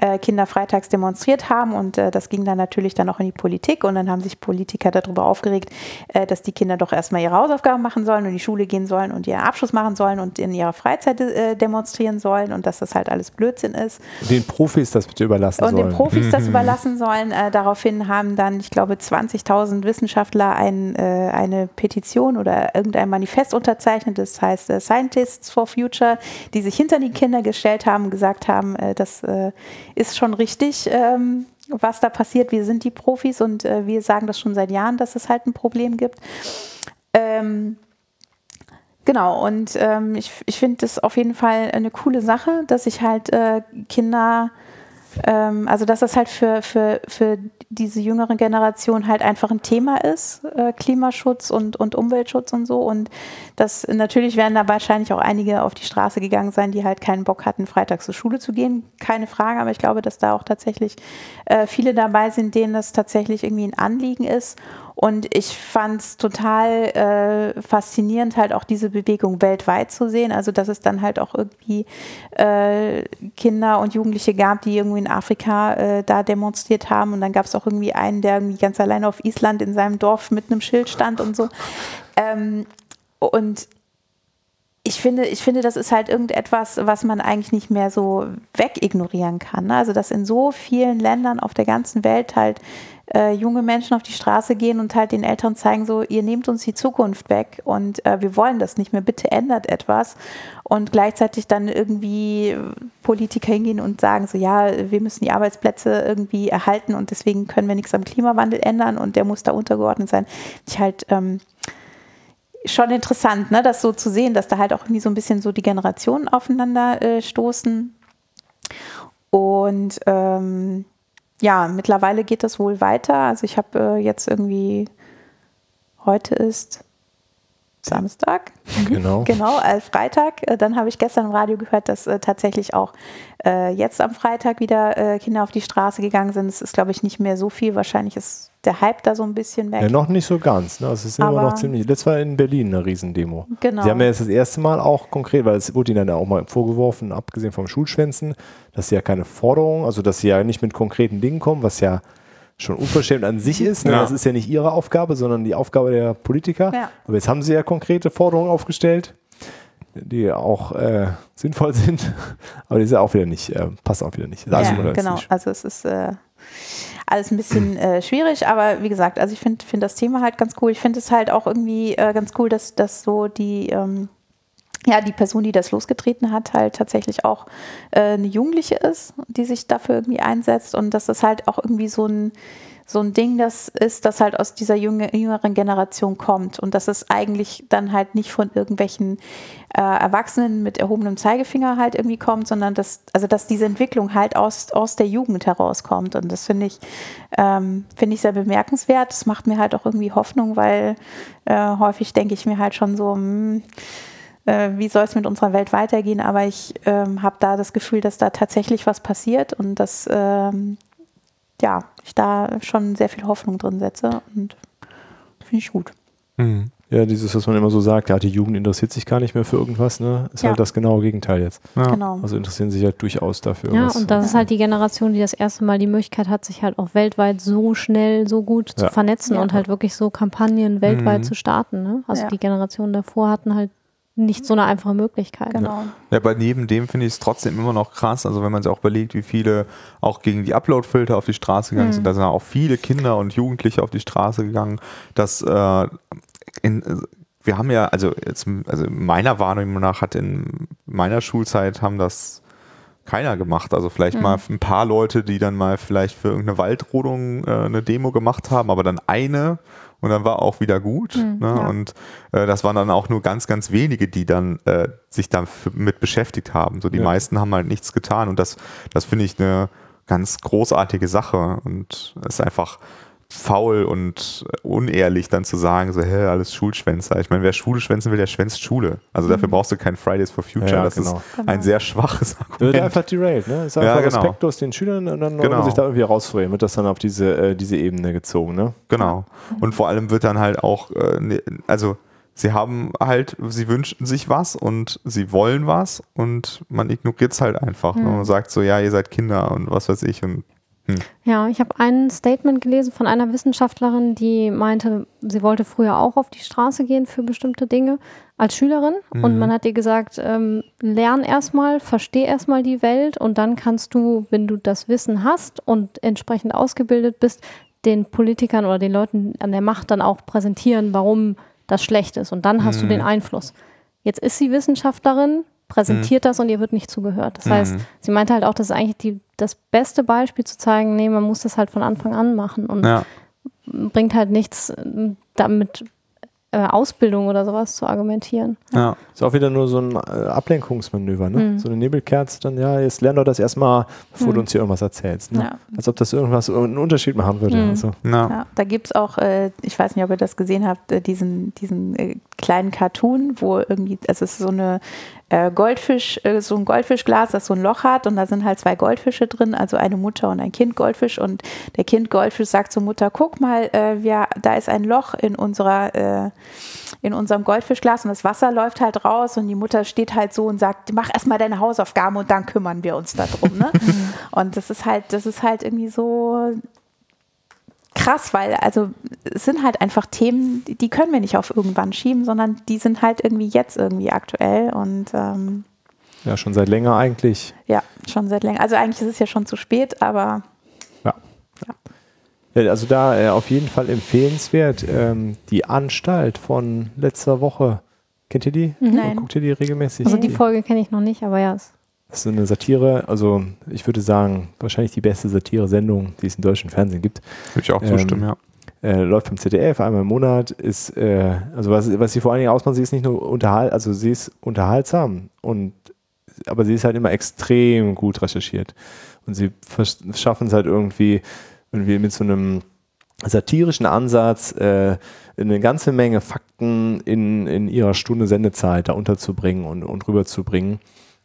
[SPEAKER 6] äh, Kinder freitags demonstriert haben. Und äh, das ging dann natürlich dann auch in die Politik. Und dann haben sich Politiker darüber aufgeregt, äh, dass die Kinder doch erstmal ihre Hausaufgaben machen sollen und in die Schule gehen sollen und ihren Abschluss machen sollen und in ihrer Freizeit äh, demonstrieren sollen und dass das halt alles Blödsinn ist.
[SPEAKER 5] Den Profis das bitte überlassen
[SPEAKER 6] und
[SPEAKER 5] sollen.
[SPEAKER 6] Und den Profis das überlassen sollen. daraufhin haben dann, ich glaube, 20.000 Wissenschaftler ein, eine Petition oder irgendein Manifest unter unterzeichnet, das heißt äh, Scientists for Future, die sich hinter die Kinder gestellt haben, gesagt haben, äh, das äh, ist schon richtig, ähm, was da passiert. Wir sind die Profis und äh, wir sagen das schon seit Jahren, dass es halt ein Problem gibt. Ähm, Genau, und ähm, ich, ich finde das auf jeden Fall eine coole Sache, dass sich halt äh, Kinder ähm, also dass das halt für, für, für diese jüngere Generation halt einfach ein Thema ist, äh, Klimaschutz und, und Umweltschutz und so. Und das natürlich werden da wahrscheinlich auch einige auf die Straße gegangen sein, die halt keinen Bock hatten, freitags zur Schule zu gehen. Keine Frage, aber ich glaube, dass da auch tatsächlich äh, viele dabei sind, denen das tatsächlich irgendwie ein Anliegen ist. Und ich fand es total äh, faszinierend, halt auch diese Bewegung weltweit zu sehen. Also, dass es dann halt auch irgendwie äh, Kinder und Jugendliche gab, die irgendwie in Afrika äh, da demonstriert haben. Und dann gab es auch irgendwie einen, der irgendwie ganz alleine auf Island in seinem Dorf mit einem Schild stand und so. Ähm, und ich finde, ich finde, das ist halt irgendetwas, was man eigentlich nicht mehr so wegignorieren kann. Ne? Also, dass in so vielen Ländern auf der ganzen Welt halt äh, junge Menschen auf die Straße gehen und halt den Eltern zeigen, so, ihr nehmt uns die Zukunft weg und äh, wir wollen das nicht mehr, bitte ändert etwas. Und gleichzeitig dann irgendwie Politiker hingehen und sagen, so, ja, wir müssen die Arbeitsplätze irgendwie erhalten und deswegen können wir nichts am Klimawandel ändern und der muss da untergeordnet sein. Ich halt, ähm, schon interessant, ne, das so zu sehen, dass da halt auch irgendwie so ein bisschen so die Generationen aufeinander äh, stoßen. Und ähm, ja, mittlerweile geht das wohl weiter. Also ich habe äh, jetzt irgendwie, heute ist Samstag.
[SPEAKER 5] Genau.
[SPEAKER 6] genau, als Freitag. Äh, dann habe ich gestern im Radio gehört, dass äh, tatsächlich auch äh, jetzt am Freitag wieder äh, Kinder auf die Straße gegangen sind. Es ist, glaube ich, nicht mehr so viel. Wahrscheinlich ist der Hype da so ein bisschen weg.
[SPEAKER 5] Ja, noch nicht so ganz. Ne? Also es ist Aber immer noch ziemlich. Das war in Berlin eine Riesendemo.
[SPEAKER 6] Genau.
[SPEAKER 5] Sie haben ja jetzt das erste Mal auch konkret, weil es wurde ihnen dann auch mal vorgeworfen, abgesehen vom Schulschwänzen, dass sie ja keine Forderungen, also dass sie ja nicht mit konkreten Dingen kommen, was ja schon unverschämt an sich ist. Ne? Ja. Das ist ja nicht ihre Aufgabe, sondern die Aufgabe der Politiker. Ja. Aber jetzt haben sie ja konkrete Forderungen aufgestellt, die auch äh, sinnvoll sind. Aber die sind auch wieder nicht, äh, passen auch wieder nicht.
[SPEAKER 6] Also ja, genau, also es ist äh, alles ein bisschen äh, schwierig, aber wie gesagt, also ich finde find das Thema halt ganz cool. Ich finde es halt auch irgendwie äh, ganz cool, dass, dass so die ähm, ja, die Person, die das losgetreten hat, halt tatsächlich auch äh, eine Jugendliche ist, die sich dafür irgendwie einsetzt. Und dass das halt auch irgendwie so ein, so ein Ding das ist, das halt aus dieser junge, jüngeren Generation kommt. Und dass es eigentlich dann halt nicht von irgendwelchen äh, Erwachsenen mit erhobenem Zeigefinger halt irgendwie kommt, sondern dass, also dass diese Entwicklung halt aus, aus der Jugend herauskommt. Und das finde ich, ähm, finde ich sehr bemerkenswert. Das macht mir halt auch irgendwie Hoffnung, weil äh, häufig denke ich mir halt schon so, mh, hm, äh, wie soll es mit unserer Welt weitergehen, aber ich ähm, habe da das Gefühl, dass da tatsächlich was passiert und dass ähm, ja, ich da schon sehr viel Hoffnung drin setze und finde ich gut.
[SPEAKER 5] Mhm. Ja, dieses, was man immer so sagt, ja, die Jugend interessiert sich gar nicht mehr für irgendwas, ne? Ist
[SPEAKER 6] Ja.
[SPEAKER 5] halt das genaue Gegenteil jetzt.
[SPEAKER 2] Ja.
[SPEAKER 6] Genau.
[SPEAKER 5] Also interessieren sich halt durchaus dafür.
[SPEAKER 4] Ja, und das ist halt die Generation, die das erste Mal die Möglichkeit hat, sich halt auch weltweit so schnell, so gut zu
[SPEAKER 5] Ja.
[SPEAKER 4] vernetzen
[SPEAKER 6] Ja.
[SPEAKER 4] und halt wirklich so Kampagnen weltweit
[SPEAKER 2] Mhm.
[SPEAKER 4] zu starten. Ne? Also
[SPEAKER 6] Ja.
[SPEAKER 4] die Generationen davor hatten halt nicht so eine einfache Möglichkeit.
[SPEAKER 6] Genau.
[SPEAKER 2] Ja, bei neben dem finde ich es trotzdem immer noch krass. Also wenn man sich auch überlegt, wie viele auch gegen die Upload-Filter auf die Straße gegangen sind, da sind auch viele Kinder und Jugendliche auf die Straße gegangen. Dass äh, in, äh, wir haben ja, also jetzt, also meiner Wahrnehmung nach hat in meiner Schulzeit haben das keiner gemacht. Also vielleicht mal ein paar Leute, die dann mal vielleicht für irgendeine Waldrodung äh, eine Demo gemacht haben, aber dann eine und dann war auch wieder gut. ne?
[SPEAKER 6] ja.
[SPEAKER 2] Und äh, das waren dann auch nur ganz, ganz wenige, die dann äh, sich damit beschäftigt haben. So die
[SPEAKER 5] Ja.
[SPEAKER 2] meisten haben halt nichts getan und das, das finde ich eine ganz großartige Sache und es ist einfach faul und unehrlich dann zu sagen, so, hä, alles Schulschwänzer. Ich meine, wer Schule schwänzen will, der schwänzt Schule. Also dafür brauchst du kein Fridays for Future.
[SPEAKER 5] Ja,
[SPEAKER 2] das
[SPEAKER 5] genau.
[SPEAKER 2] ist ein sehr schwaches
[SPEAKER 5] Wird
[SPEAKER 2] Argument.
[SPEAKER 5] einfach derailed, ne? Ist
[SPEAKER 2] Ja,
[SPEAKER 5] einfach
[SPEAKER 2] genau.
[SPEAKER 5] respektlos den Schülern und dann
[SPEAKER 2] Genau.
[SPEAKER 5] genau. sich da irgendwie rausfreien, wird das dann auf diese, äh, diese Ebene gezogen, ne?
[SPEAKER 2] Genau. Und vor allem wird dann halt auch, äh, ne, also sie haben halt, sie wünschen sich was und sie wollen was und man ignoriert es halt einfach. Ne? Man sagt so, ja, ihr seid Kinder und was weiß ich. Und
[SPEAKER 4] Ja, ich habe ein Statement gelesen von einer Wissenschaftlerin, die meinte, sie wollte früher auch auf die Straße gehen für bestimmte Dinge als Schülerin. Und man hat ihr gesagt, ähm, lern erstmal, versteh erstmal die Welt und dann kannst du, wenn du das Wissen hast und entsprechend ausgebildet bist, den Politikern oder den Leuten an der Macht dann auch präsentieren, warum das schlecht ist. Und dann hast du den Einfluss. Jetzt ist sie Wissenschaftlerin, präsentiert das und ihr wird nicht zugehört. Das heißt, sie meinte halt auch, das ist eigentlich die, das beste Beispiel zu zeigen, nee, man muss das halt von Anfang an machen und
[SPEAKER 2] ja,
[SPEAKER 4] bringt halt nichts, äh, damit äh, Ausbildung oder sowas zu argumentieren.
[SPEAKER 2] ja.
[SPEAKER 5] Ist auch wieder nur so ein äh, Ablenkungsmanöver, ne? So eine Nebelkerze, dann, ja, jetzt lern doch das erstmal, bevor du uns hier irgendwas erzählst. Ne?
[SPEAKER 6] Ja.
[SPEAKER 5] Als ob das irgendwas einen Unterschied machen würde. Also.
[SPEAKER 2] ja.
[SPEAKER 6] Ja, da gibt es auch, äh, ich weiß nicht, ob ihr das gesehen habt, äh, diesen, diesen äh, kleinen Cartoon, wo irgendwie, also es ist so eine äh, Goldfisch, äh, so ein Goldfischglas, das so ein Loch hat und da sind halt zwei Goldfische drin, also eine Mutter und ein Kind Goldfisch und der Kind Goldfisch sagt zur Mutter, guck mal, äh, wir, da ist ein Loch in unserer, äh, in unserem Goldfischglas und das Wasser läuft halt raus und die Mutter steht halt so und sagt, mach erstmal deine Hausaufgaben und dann kümmern wir uns darum. Ne? und das ist halt, das ist halt irgendwie so krass, weil also es sind halt einfach Themen, die- die können wir nicht auf irgendwann schieben, sondern die sind halt irgendwie jetzt irgendwie aktuell und ähm,
[SPEAKER 5] Ja, schon seit länger eigentlich.
[SPEAKER 6] ja, schon seit länger. Also eigentlich ist es ja schon zu spät, aber
[SPEAKER 5] Ja. Ja, also da äh, auf jeden Fall empfehlenswert. Ähm, die Anstalt von letzter Woche. Kennt ihr die?
[SPEAKER 6] Nein.
[SPEAKER 5] Guckt ihr die regelmäßig?
[SPEAKER 4] Also die Folge kenne ich noch nicht, aber ja, es
[SPEAKER 5] Das ist eine Satire, also ich würde sagen, wahrscheinlich die beste Satire-Sendung, die es im deutschen Fernsehen gibt.
[SPEAKER 2] Würde ich auch
[SPEAKER 5] Ähm,
[SPEAKER 2] zustimmen, ja.
[SPEAKER 5] Äh, läuft vom ZDF einmal im Monat, ist, äh, also was, was sie vor allen Dingen ausmacht, sie ist nicht nur unterhalt, also sie ist unterhaltsam und aber sie ist halt immer extrem gut recherchiert. Und sie schaffen es halt irgendwie, irgendwie mit so einem satirischen Ansatz äh, eine ganze Menge Fakten in, in ihrer Stunde Sendezeit da unterzubringen und, und rüberzubringen.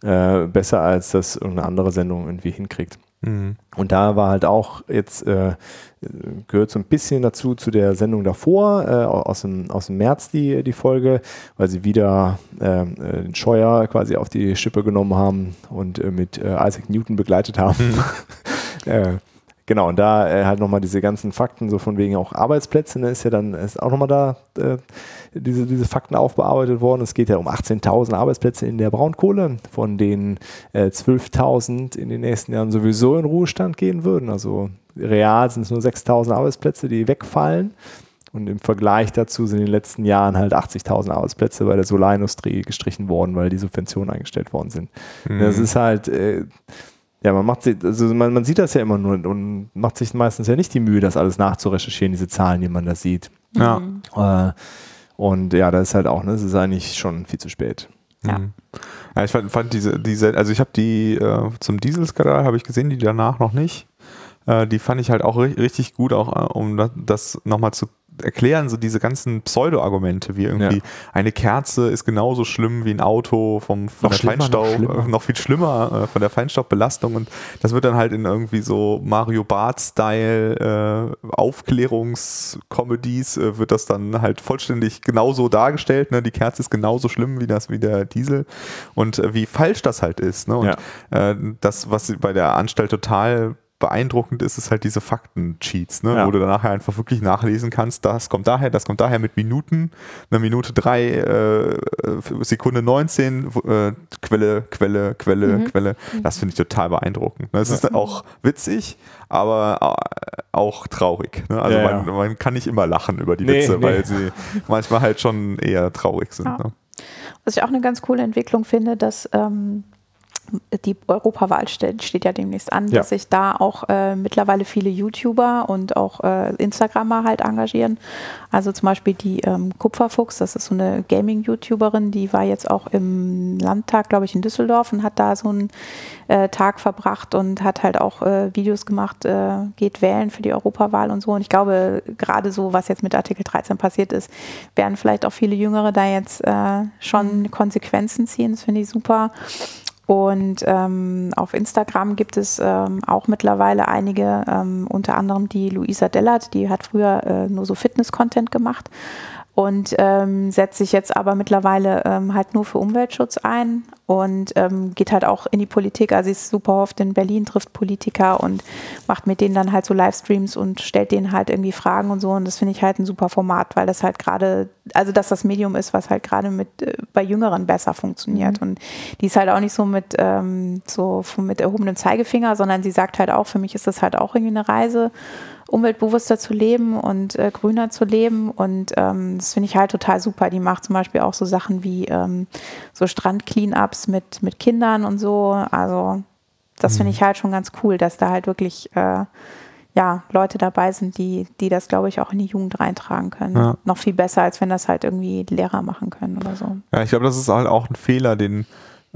[SPEAKER 5] Äh, besser als das irgendeine andere Sendung irgendwie hinkriegt.
[SPEAKER 2] Mhm.
[SPEAKER 5] Und da war halt auch jetzt, äh, gehört so ein bisschen dazu, zu der Sendung davor, äh, aus, dem, aus dem März die, die Folge, weil sie wieder ähm, äh, den Scheuer quasi auf die Schippe genommen haben und äh, mit äh, Isaac Newton begleitet haben. äh, genau, und da halt nochmal diese ganzen Fakten, so von wegen auch Arbeitsplätze, ne, ist ja dann ist auch nochmal da diese, diese Fakten aufbearbeitet worden. Es geht ja um 18.000 Arbeitsplätze in der Braunkohle, von denen äh, 12.000 in den nächsten Jahren sowieso in Ruhestand gehen würden. Also real sind es nur 6.000 Arbeitsplätze, die wegfallen. Und im Vergleich dazu sind in den letzten Jahren halt 80.000 Arbeitsplätze bei der Solarindustrie gestrichen worden, weil die Subventionen eingestellt worden sind. Das ist halt, äh, ja, man macht sich, also man, man sieht das ja immer nur und macht sich meistens ja nicht die Mühe, das alles nachzurecherchieren, diese Zahlen, die man da sieht.
[SPEAKER 2] Ja.
[SPEAKER 5] Äh, und ja, das ist halt auch, ne, es ist eigentlich schon viel zu spät.
[SPEAKER 6] Ja.
[SPEAKER 2] Mhm. ja ich fand, fand diese, diese, also ich habe die äh, zum Dieselskandal habe ich gesehen, die danach noch nicht. Äh, die fand ich halt auch ri richtig gut, auch äh, um das, das nochmal zu erklären so diese ganzen Pseudo-Argumente, wie irgendwie
[SPEAKER 5] Ja.
[SPEAKER 2] eine Kerze ist genauso schlimm wie ein Auto vom, von
[SPEAKER 5] Noch
[SPEAKER 2] der
[SPEAKER 5] noch
[SPEAKER 2] Feinstaub,
[SPEAKER 5] schlimmer.
[SPEAKER 2] äh, noch viel schlimmer äh, von der Feinstaubbelastung und das wird dann halt in irgendwie so Mario Bart-Style äh, Aufklärungskomedies äh, wird das dann halt vollständig genauso dargestellt. Ne? Die Kerze ist genauso schlimm wie das wie der Diesel und äh, wie falsch das halt ist. Ne? Und äh, das, was bei der Anstalt total beeindruckend ist, ist halt diese Fakten-Cheats, ne?
[SPEAKER 5] Ja.
[SPEAKER 2] wo du dann nachher einfach wirklich nachlesen kannst, das kommt daher, das kommt daher mit Minuten, eine Minute drei, äh, Sekunde 19, wo- äh, Quelle, Quelle, Quelle, Quelle. Das finde ich total beeindruckend. ne? Es ist auch witzig, aber äh, auch traurig. Ne? Also
[SPEAKER 5] Ja,
[SPEAKER 2] man,
[SPEAKER 5] ja.
[SPEAKER 2] man kann nicht immer lachen über die
[SPEAKER 5] Nee,
[SPEAKER 2] Witze,
[SPEAKER 5] nee.
[SPEAKER 2] weil sie manchmal halt schon eher traurig sind.
[SPEAKER 6] Ja.
[SPEAKER 2] Ne?
[SPEAKER 6] Was ich auch eine ganz coole Entwicklung finde, dass ähm, die Europawahl steht, steht ja demnächst an,
[SPEAKER 5] Ja.
[SPEAKER 6] dass sich da auch äh, mittlerweile viele YouTuber und auch äh, Instagrammer halt engagieren. Also zum Beispiel die ähm, Kupferfuchs, das ist so eine Gaming-YouTuberin, die war jetzt auch im Landtag, glaube ich, in Düsseldorf und hat da so einen äh, Tag verbracht und hat halt auch äh, Videos gemacht, äh, geht wählen für die Europawahl und so. Und ich glaube, gerade so, was jetzt mit Artikel 13 passiert ist, werden vielleicht auch viele Jüngere da jetzt äh, schon Konsequenzen ziehen. Das finde ich super. Und ähm, auf Instagram gibt es ähm, auch mittlerweile einige, ähm, unter anderem die Luisa Dellert, die hat früher äh, nur so Fitness-Content gemacht und ähm, setzt sich jetzt aber mittlerweile ähm, halt nur für Umweltschutz ein und ähm, geht halt auch in die Politik. Also sie ist super oft in Berlin, trifft Politiker und macht mit denen dann halt so Livestreams und stellt denen halt irgendwie Fragen und so. Und das finde ich halt ein super Format, weil das halt gerade, also dass das Medium ist, was halt gerade mit äh, bei Jüngeren besser funktioniert. Und die ist halt auch nicht so mit ähm, so mit erhobenem Zeigefinger, sondern sie sagt halt auch, für mich ist das halt auch irgendwie eine Reise umweltbewusster zu leben und äh, grüner zu leben. Und ähm, das finde ich halt total super. Die macht zum Beispiel auch so Sachen wie ähm, so Strand-Cleanups mit, mit Kindern und so. Also das finde ich halt schon ganz cool, dass da halt wirklich äh, ja, Leute dabei sind, die, die das, glaube ich, auch in die Jugend reintragen können.
[SPEAKER 2] Ja.
[SPEAKER 6] Noch viel besser, als wenn das halt irgendwie Lehrer machen können oder so.
[SPEAKER 2] Ja, ich glaube, das ist halt auch ein Fehler, den,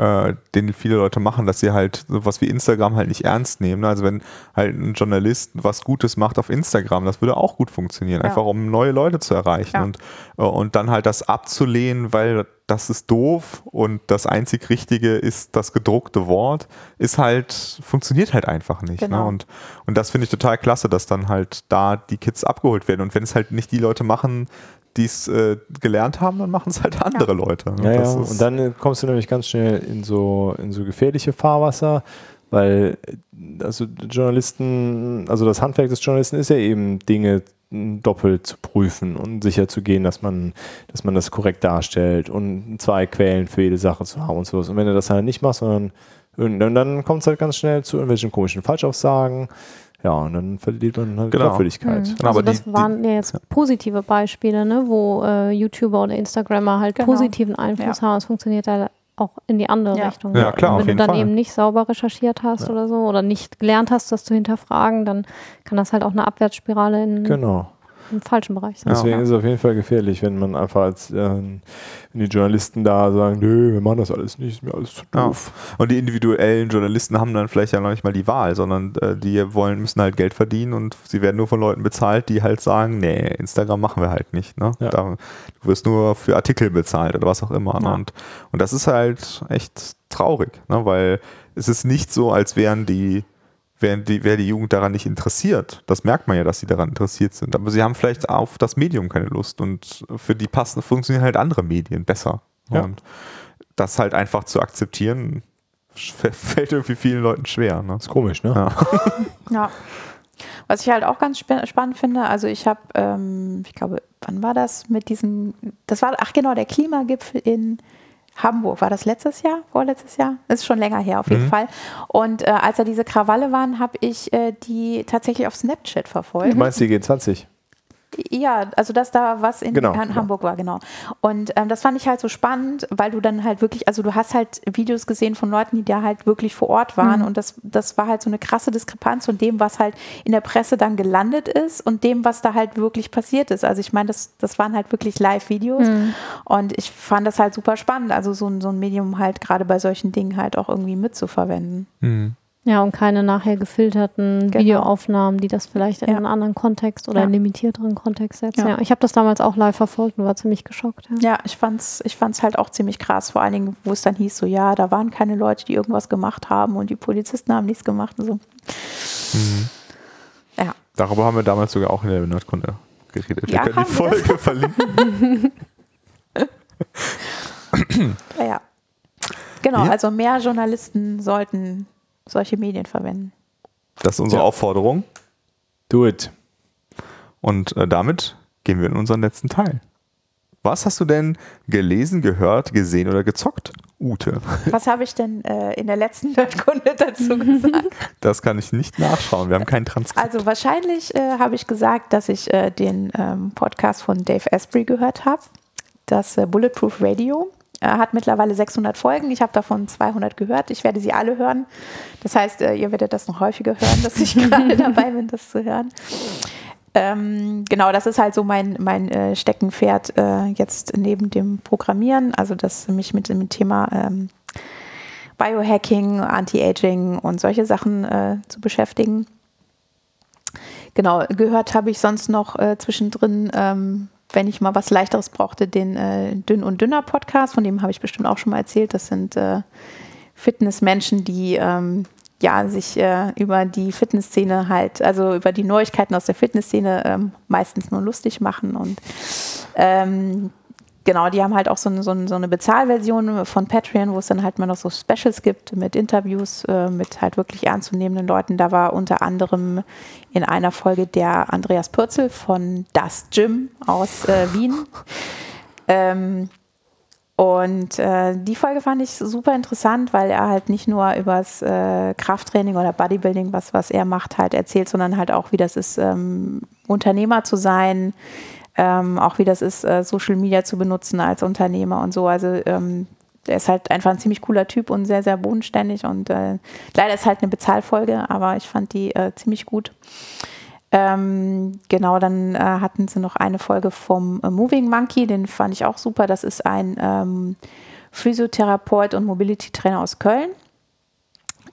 [SPEAKER 2] äh, den viele Leute machen, dass sie halt sowas wie Instagram halt nicht ernst nehmen. Also wenn halt ein Journalist was Gutes macht auf Instagram, das würde auch gut funktionieren,
[SPEAKER 6] Ja.
[SPEAKER 2] einfach um neue Leute zu erreichen
[SPEAKER 6] Ja.
[SPEAKER 2] und, äh, und dann halt das abzulehnen, weil das ist doof und das einzig Richtige ist das gedruckte Wort, ist halt, funktioniert halt einfach nicht. Ne?
[SPEAKER 6] Genau.
[SPEAKER 2] Und, und das finde ich total klasse, dass dann halt da die Kids abgeholt werden. Und wenn es halt nicht die Leute machen, die es äh, gelernt haben, dann machen es halt andere Leute. ne?
[SPEAKER 5] Ja, ja. Und dann äh, kommst du nämlich ganz schnell in so, in so gefährliche Fahrwasser, weil äh, also Journalisten, also das Handwerk des Journalisten ist ja eben Dinge m, doppelt zu prüfen und sicher zu gehen, dass man, dass man das korrekt darstellt und zwei Quellen für jede Sache zu haben und sowas. Und wenn du das halt nicht machst, sondern dann, dann kommt es halt ganz schnell zu irgendwelchen komischen Falschaussagen. Ja, und dann verliert man halt
[SPEAKER 2] Genau.
[SPEAKER 5] Glaubwürdigkeit.
[SPEAKER 2] Genau,
[SPEAKER 4] also
[SPEAKER 2] aber
[SPEAKER 4] das
[SPEAKER 2] die- die-
[SPEAKER 4] waren ja jetzt positive Beispiele, ne, wo äh, YouTuber oder Instagrammer halt
[SPEAKER 6] Genau.
[SPEAKER 4] positiven Einfluss haben. Es funktioniert ja auch in die andere
[SPEAKER 6] Ja.
[SPEAKER 4] Richtung.
[SPEAKER 2] Ja, klar,
[SPEAKER 4] Wenn du dann
[SPEAKER 2] Fall.
[SPEAKER 4] eben nicht sauber recherchiert hast oder so oder nicht gelernt hast, das zu hinterfragen, dann kann das halt auch eine Abwärtsspirale in,
[SPEAKER 5] Genau.
[SPEAKER 4] Im falschen Bereich sein.
[SPEAKER 5] Deswegen ist es auf jeden Fall gefährlich, wenn man einfach als äh, wenn die Journalisten da sagen, nö, wir machen das alles nicht, ist mir alles zu
[SPEAKER 2] Ja.
[SPEAKER 5] doof.
[SPEAKER 2] Und die individuellen Journalisten haben dann vielleicht ja noch nicht mal die Wahl, sondern äh, die wollen, müssen halt Geld verdienen und sie werden nur von Leuten bezahlt, die halt sagen, nee, Instagram machen wir halt nicht. Ne?
[SPEAKER 5] Ja.
[SPEAKER 2] Da, du wirst nur für Artikel bezahlt oder was auch immer. Ne?
[SPEAKER 6] Ja.
[SPEAKER 2] Und, und das ist halt echt traurig, ne? weil es ist nicht so, als wären die wären die, wäre die Jugend daran nicht interessiert. Das merkt man ja, dass sie daran interessiert sind. Aber sie haben vielleicht auf das Medium keine Lust und für die passen funktionieren halt andere Medien besser.
[SPEAKER 5] Ja.
[SPEAKER 2] Und das halt einfach zu akzeptieren, fällt irgendwie vielen Leuten schwer. Ne?
[SPEAKER 5] Ist komisch, ne?
[SPEAKER 2] Ja.
[SPEAKER 6] Ja. Was ich halt auch ganz spa- spannend finde, also ich habe, ähm, ich glaube, wann war das mit diesem, das war, ach genau, der Klimagipfel in Hamburg. War das letztes Jahr? Vorletztes Jahr? Das ist schon länger her, auf jeden
[SPEAKER 2] Mhm.
[SPEAKER 6] Fall. Und äh, als da diese Krawalle waren, habe ich äh, die tatsächlich auf Snapchat verfolgt.
[SPEAKER 5] Du meinst die G20?
[SPEAKER 6] Ja, also dass da was in
[SPEAKER 5] Genau,
[SPEAKER 6] Han-
[SPEAKER 5] genau.
[SPEAKER 6] Hamburg war, genau. Und ähm, das fand ich halt so spannend, weil du dann halt wirklich, also du hast halt Videos gesehen von Leuten, die da halt wirklich vor Ort waren und das, das war halt so eine krasse Diskrepanz von dem, was halt in der Presse dann gelandet ist und dem, was da halt wirklich passiert ist. Also ich meine, das, das waren halt wirklich Live-Videos und ich fand das halt super spannend, also so ein, so ein Medium halt gerade bei solchen Dingen halt auch irgendwie mitzuverwenden.
[SPEAKER 2] Mhm.
[SPEAKER 4] Ja, und keine nachher gefilterten
[SPEAKER 6] Genau.
[SPEAKER 4] Videoaufnahmen, die das vielleicht in
[SPEAKER 6] Ja.
[SPEAKER 4] einen anderen Kontext oder
[SPEAKER 6] Ja.
[SPEAKER 4] einen limitierteren Kontext setzen.
[SPEAKER 6] Ja.
[SPEAKER 4] Ja. Ich habe das damals auch live verfolgt und war ziemlich geschockt. Ja.
[SPEAKER 6] Ja, ich fand's, ich fand's halt auch ziemlich krass, vor allen Dingen, wo es dann hieß, so ja, da waren keine Leute, die irgendwas gemacht haben und die Polizisten haben nichts gemacht und so. Ja,
[SPEAKER 2] Darüber haben wir damals sogar auch in der Nerdkunde geredet.
[SPEAKER 6] Ja,
[SPEAKER 2] wir können die
[SPEAKER 6] haben wir
[SPEAKER 2] Folge verlinken.
[SPEAKER 6] ja, ja. Genau,
[SPEAKER 2] Ja.
[SPEAKER 6] also mehr Journalisten sollten solche Medien verwenden.
[SPEAKER 2] Das ist unsere
[SPEAKER 5] Ja.
[SPEAKER 2] Aufforderung.
[SPEAKER 5] Do it.
[SPEAKER 2] Und äh, damit gehen wir in unseren letzten Teil. Was hast du denn gelesen, gehört, gesehen oder gezockt, Ute?
[SPEAKER 6] Was habe ich denn äh, in der letzten Nerdkunde dazu gesagt?
[SPEAKER 2] Das kann ich nicht nachschauen. Wir haben kein Transkript.
[SPEAKER 6] Also wahrscheinlich äh, habe ich gesagt, dass ich äh, den ähm, Podcast von Dave Asprey gehört habe. Das äh, Bulletproof Radio. Er hat mittlerweile 600 Folgen. Ich habe davon 200 gehört. Ich werde sie alle hören. Das heißt, äh, ihr werdet das noch häufiger hören, dass ich gerade dabei bin, das zu hören. Ähm, genau, das ist halt so mein, mein äh, Steckenpferd äh, jetzt neben dem Programmieren. Also, dass mich mit dem Thema ähm, Biohacking, Anti-Aging und solche Sachen äh, zu beschäftigen. Genau, gehört habe ich sonst noch äh, zwischendrin, ähm, wenn ich mal was Leichteres brauchte, den äh, Dünn und Dünner Podcast, von dem habe ich bestimmt auch schon mal erzählt. Das sind äh, Fitnessmenschen, die ähm, ja, sich äh, über die Fitnessszene halt, also über die Neuigkeiten aus der Fitnessszene ähm, meistens nur lustig machen und ähm, Genau, die haben halt auch so, eine- so, so eine Bezahlversion von Patreon, wo es dann halt mal noch so Specials gibt mit Interviews äh, mit halt wirklich ernstzunehmenden Leuten. Da war unter anderem in einer Folge der Andreas Pürzel von Das Gym aus äh, Wien. Ähm, und äh, die Folge fand ich super interessant, weil er halt nicht nur übers äh, Krafttraining oder Bodybuilding, was, was er macht, halt erzählt, sondern halt auch, wie das ist, ähm, Unternehmer zu sein, ähm, auch wie das ist, äh, Social Media zu benutzen als Unternehmer und so. Also ähm, der ist halt einfach ein ziemlich cooler Typ und sehr, sehr bodenständig und äh, leider ist halt eine Bezahlfolge, aber ich fand die äh, ziemlich gut. Ähm, genau, dann äh, hatten sie noch eine Folge vom äh, Moving Monkey, den fand ich auch super. Das ist ein ähm, Physiotherapeut und Mobility Trainer aus Köln,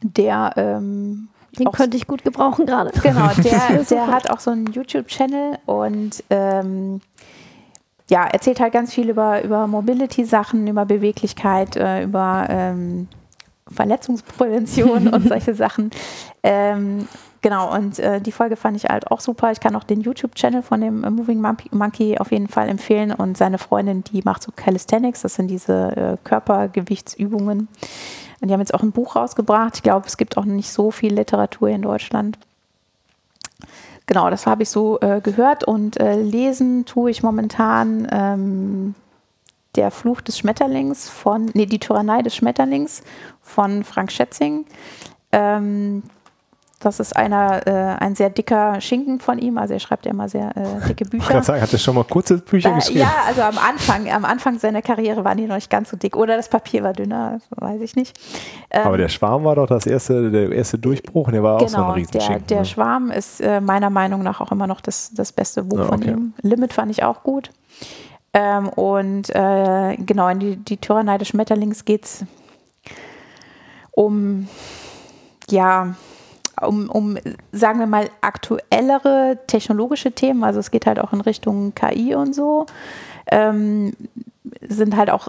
[SPEAKER 6] der ähm,
[SPEAKER 4] Den könnte ich gut gebrauchen gerade.
[SPEAKER 6] Genau, der, der hat auch so einen YouTube-Channel und ähm, ja, erzählt halt ganz viel über, über Mobility-Sachen, über Beweglichkeit, äh, über ähm, Verletzungsprävention und solche Sachen. Ähm, genau, und äh, die Folge fand ich halt auch super. Ich kann auch den YouTube-Channel von dem äh, Moving Monkey- Monkey auf jeden Fall empfehlen und seine Freundin, die macht so Calisthenics, das sind diese äh, Körpergewichtsübungen. Und die haben jetzt auch ein Buch rausgebracht. Ich glaube, es gibt auch nicht so viel Literatur in Deutschland. Genau, das habe ich so äh, gehört und äh, lesen tue ich momentan ähm, Der Fluch des Schmetterlings von, nee, Die Tyrannei des Schmetterlings von Frank Schätzing. Ähm, das ist einer, äh, ein sehr dicker Schinken von ihm, also er schreibt ja immer sehr äh, dicke
[SPEAKER 5] Ich
[SPEAKER 6] Bücher.
[SPEAKER 5] kann sagen, hat er schon mal kurze Bücher
[SPEAKER 6] Äh,
[SPEAKER 5] geschrieben?
[SPEAKER 6] ja, also am Anfang, am Anfang seiner Karriere waren die noch nicht ganz so dick. Oder das Papier war dünner, das weiß ich nicht. Ähm,
[SPEAKER 5] Aber der Schwarm war doch das erste, der erste Durchbruch und der war auch so ein
[SPEAKER 6] Genau, der,
[SPEAKER 5] Riesenschinken.
[SPEAKER 6] der
[SPEAKER 5] ne?
[SPEAKER 6] Schwarm ist äh, meiner Meinung nach auch immer noch das, das beste Buch
[SPEAKER 5] Ja,
[SPEAKER 6] von
[SPEAKER 5] okay.
[SPEAKER 6] ihm. Limit fand ich auch gut. Ähm, und äh, genau, in die, die Tyrannei des Schmetterlings geht es um, ja, um, um, sagen wir mal, aktuellere technologische Themen. Also es geht halt auch in Richtung KI und so. Ähm, sind halt auch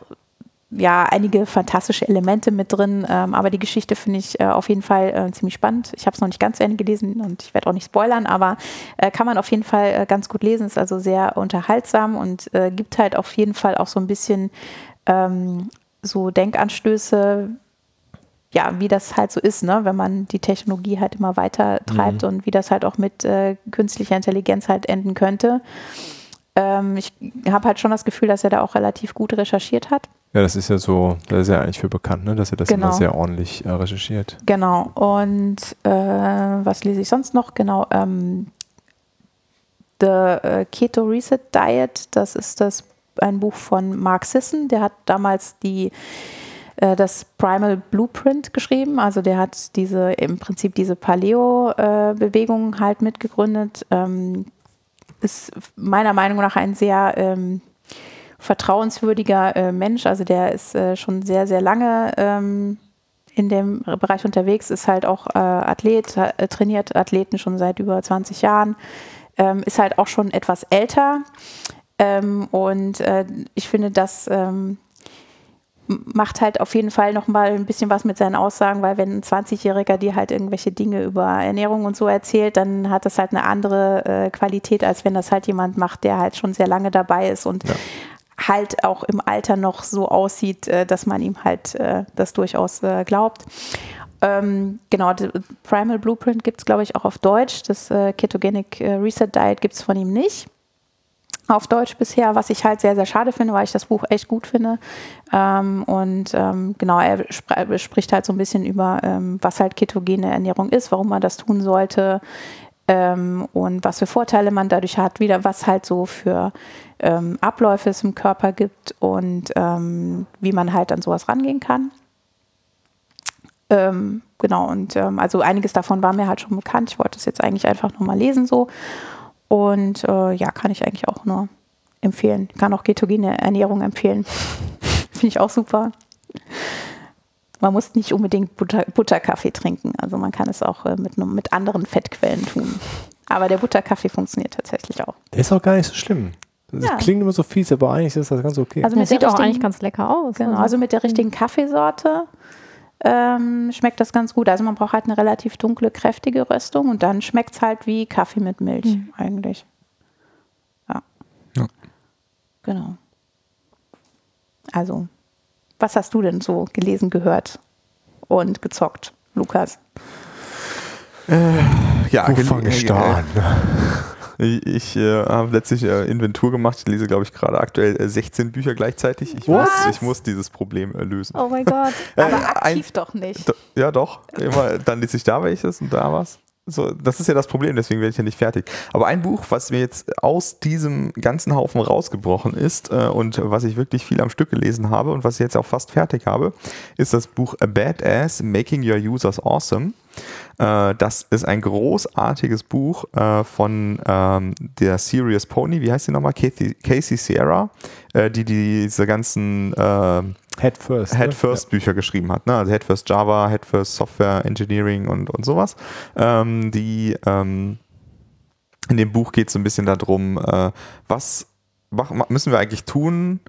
[SPEAKER 6] ja, einige fantastische Elemente mit drin, ähm, aber die Geschichte finde ich äh, auf jeden Fall äh, ziemlich spannend. Ich habe es noch nicht ganz zu Ende gelesen und ich werde auch nicht spoilern, aber äh, kann man auf jeden Fall äh, ganz gut lesen, ist also sehr unterhaltsam und äh, gibt halt auf jeden Fall auch so ein bisschen ähm, so Denkanstöße, ja, wie das halt so ist, ne, wenn man die Technologie halt immer weiter treibt und wie das halt auch mit äh, künstlicher Intelligenz halt enden könnte. Ähm, ich habe halt schon das Gefühl, dass er da auch relativ gut recherchiert hat.
[SPEAKER 5] Ja, das ist ja so, da ist er eigentlich für bekannt, ne? dass er das
[SPEAKER 6] Genau.
[SPEAKER 5] immer sehr ordentlich äh, recherchiert.
[SPEAKER 6] Genau. Und äh, was lese ich sonst noch? Genau. Ähm, The äh, Keto Reset Diet, das ist das ein Buch von Mark Sisson. Der hat damals die äh, das Primal Blueprint geschrieben. Also der hat diese im Prinzip diese Paleo-Bewegung halt mitgegründet. Ähm, ist meiner Meinung nach ein sehr ähm, vertrauenswürdiger äh, Mensch. Also der ist äh, schon sehr, sehr lange ähm, in dem Bereich unterwegs, ist halt auch äh, Athlet, äh, trainiert Athleten schon seit über 20 Jahren, ähm, ist halt auch schon etwas älter. Ähm, und äh, ich finde, das ähm, macht halt auf jeden Fall noch mal ein bisschen was mit seinen Aussagen, weil wenn ein 20-Jähriger dir halt irgendwelche Dinge über Ernährung und so erzählt, dann hat das halt eine andere äh, Qualität, als wenn das halt jemand macht, der halt schon sehr lange dabei ist und ja. halt auch im Alter noch so aussieht, äh, dass man ihm halt äh, das durchaus äh, glaubt. Ähm, genau, Primal Blueprint gibt es, glaube ich, auch auf Deutsch. Das äh, Ketogenic äh, Reset Diet gibt es von ihm nicht auf Deutsch bisher, was ich halt sehr, sehr schade finde, weil ich das Buch echt gut finde. Ähm, und ähm, genau, er spricht halt so ein bisschen über, ähm, was halt ketogene Ernährung ist, warum man das tun sollte ähm, und was für Vorteile man dadurch hat, wieder was halt so für ähm, Abläufe es im Körper gibt und ähm, wie man halt an sowas rangehen kann. genau, und also einiges davon war mir halt schon bekannt. Ich wollte es jetzt eigentlich einfach nochmal lesen so. Und äh, ja, kann ich eigentlich auch nur empfehlen. Kann auch ketogene Ernährung empfehlen. Finde ich auch super. Man muss nicht unbedingt Butter, Butterkaffee trinken. Also man kann es auch äh, mit, mit anderen Fettquellen tun. Aber der Butterkaffee funktioniert tatsächlich auch.
[SPEAKER 5] Der ist auch gar nicht so schlimm. Das ja. klingt immer so fies, aber eigentlich ist das ganz okay.
[SPEAKER 4] Also
[SPEAKER 6] das
[SPEAKER 4] sieht auch eigentlich ganz lecker aus.
[SPEAKER 6] Genau, also, also mit der richtigen Kaffeesorte ähm, schmeckt das ganz gut. Also man braucht halt eine relativ dunkle, kräftige Röstung und dann schmeckt es halt wie Kaffee mit Milch mhm. eigentlich. Ja. ja. Genau. Also, was hast du denn so gelesen, gehört und gezockt, Lukas?
[SPEAKER 2] Äh, ja,
[SPEAKER 5] Wo fange ich da an?
[SPEAKER 2] Ich, ich äh, habe letztlich äh, Inventur gemacht. Ich lese, glaube ich, gerade aktuell äh, 16 Bücher gleichzeitig. Ich muss, ich muss dieses Problem lösen.
[SPEAKER 6] Oh mein Gott. Äh, Aber aktiv ein, doch nicht.
[SPEAKER 2] Ja, doch. Immer, dann lese ich da welches und da was. So, das ist ja das Problem, deswegen werde ich ja nicht fertig. Aber ein Buch, was mir jetzt aus diesem ganzen Haufen rausgebrochen ist äh, und was ich wirklich viel am Stück gelesen habe und was ich jetzt auch fast fertig habe, ist das Buch A Badass Making Your Users Awesome. Äh, das ist ein großartiges Buch äh, von ähm, der Serious Pony, wie heißt sie nochmal? Casey, Casey Sierra, äh, die diese ganzen äh,
[SPEAKER 5] Head First,
[SPEAKER 2] Head First ne? Bücher geschrieben hat. Ne? Also Head First Java, Head First Software Engineering und, und sowas. Ähm, die ähm, in dem Buch geht es so ein bisschen darum, äh, was müssen wir eigentlich tun,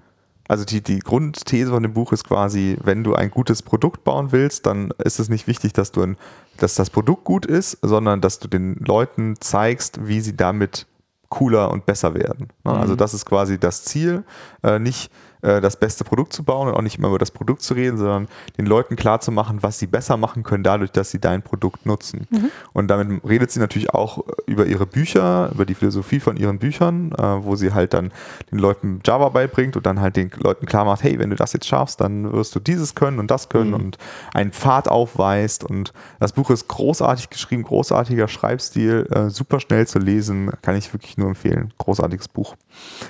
[SPEAKER 2] also die, die Grundthese von dem Buch ist quasi, wenn du ein gutes Produkt bauen willst, dann ist es nicht wichtig, dass du ein, dass das Produkt gut ist, sondern dass du den Leuten zeigst, wie sie damit cooler und besser werden. Ne? Also mhm. das ist quasi das Ziel, äh, nicht äh, das beste Produkt zu bauen und auch nicht immer über das Produkt zu reden, sondern den Leuten klarzumachen, was sie besser machen können, dadurch, dass sie dein Produkt nutzen. Mhm. Und damit redet sie natürlich auch über ihre Bücher, über die Philosophie von ihren Büchern, äh, wo sie halt dann den Leuten Java beibringt und dann halt den Leuten klar macht, hey, wenn du das jetzt schaffst, dann wirst du dieses können und das können mhm. und einen Pfad aufweist. Und das Buch ist großartig geschrieben, großartiger Schreibstil, äh, super schnell zu lesen, kann ich wirklich nur empfehlen. Großartiges Buch.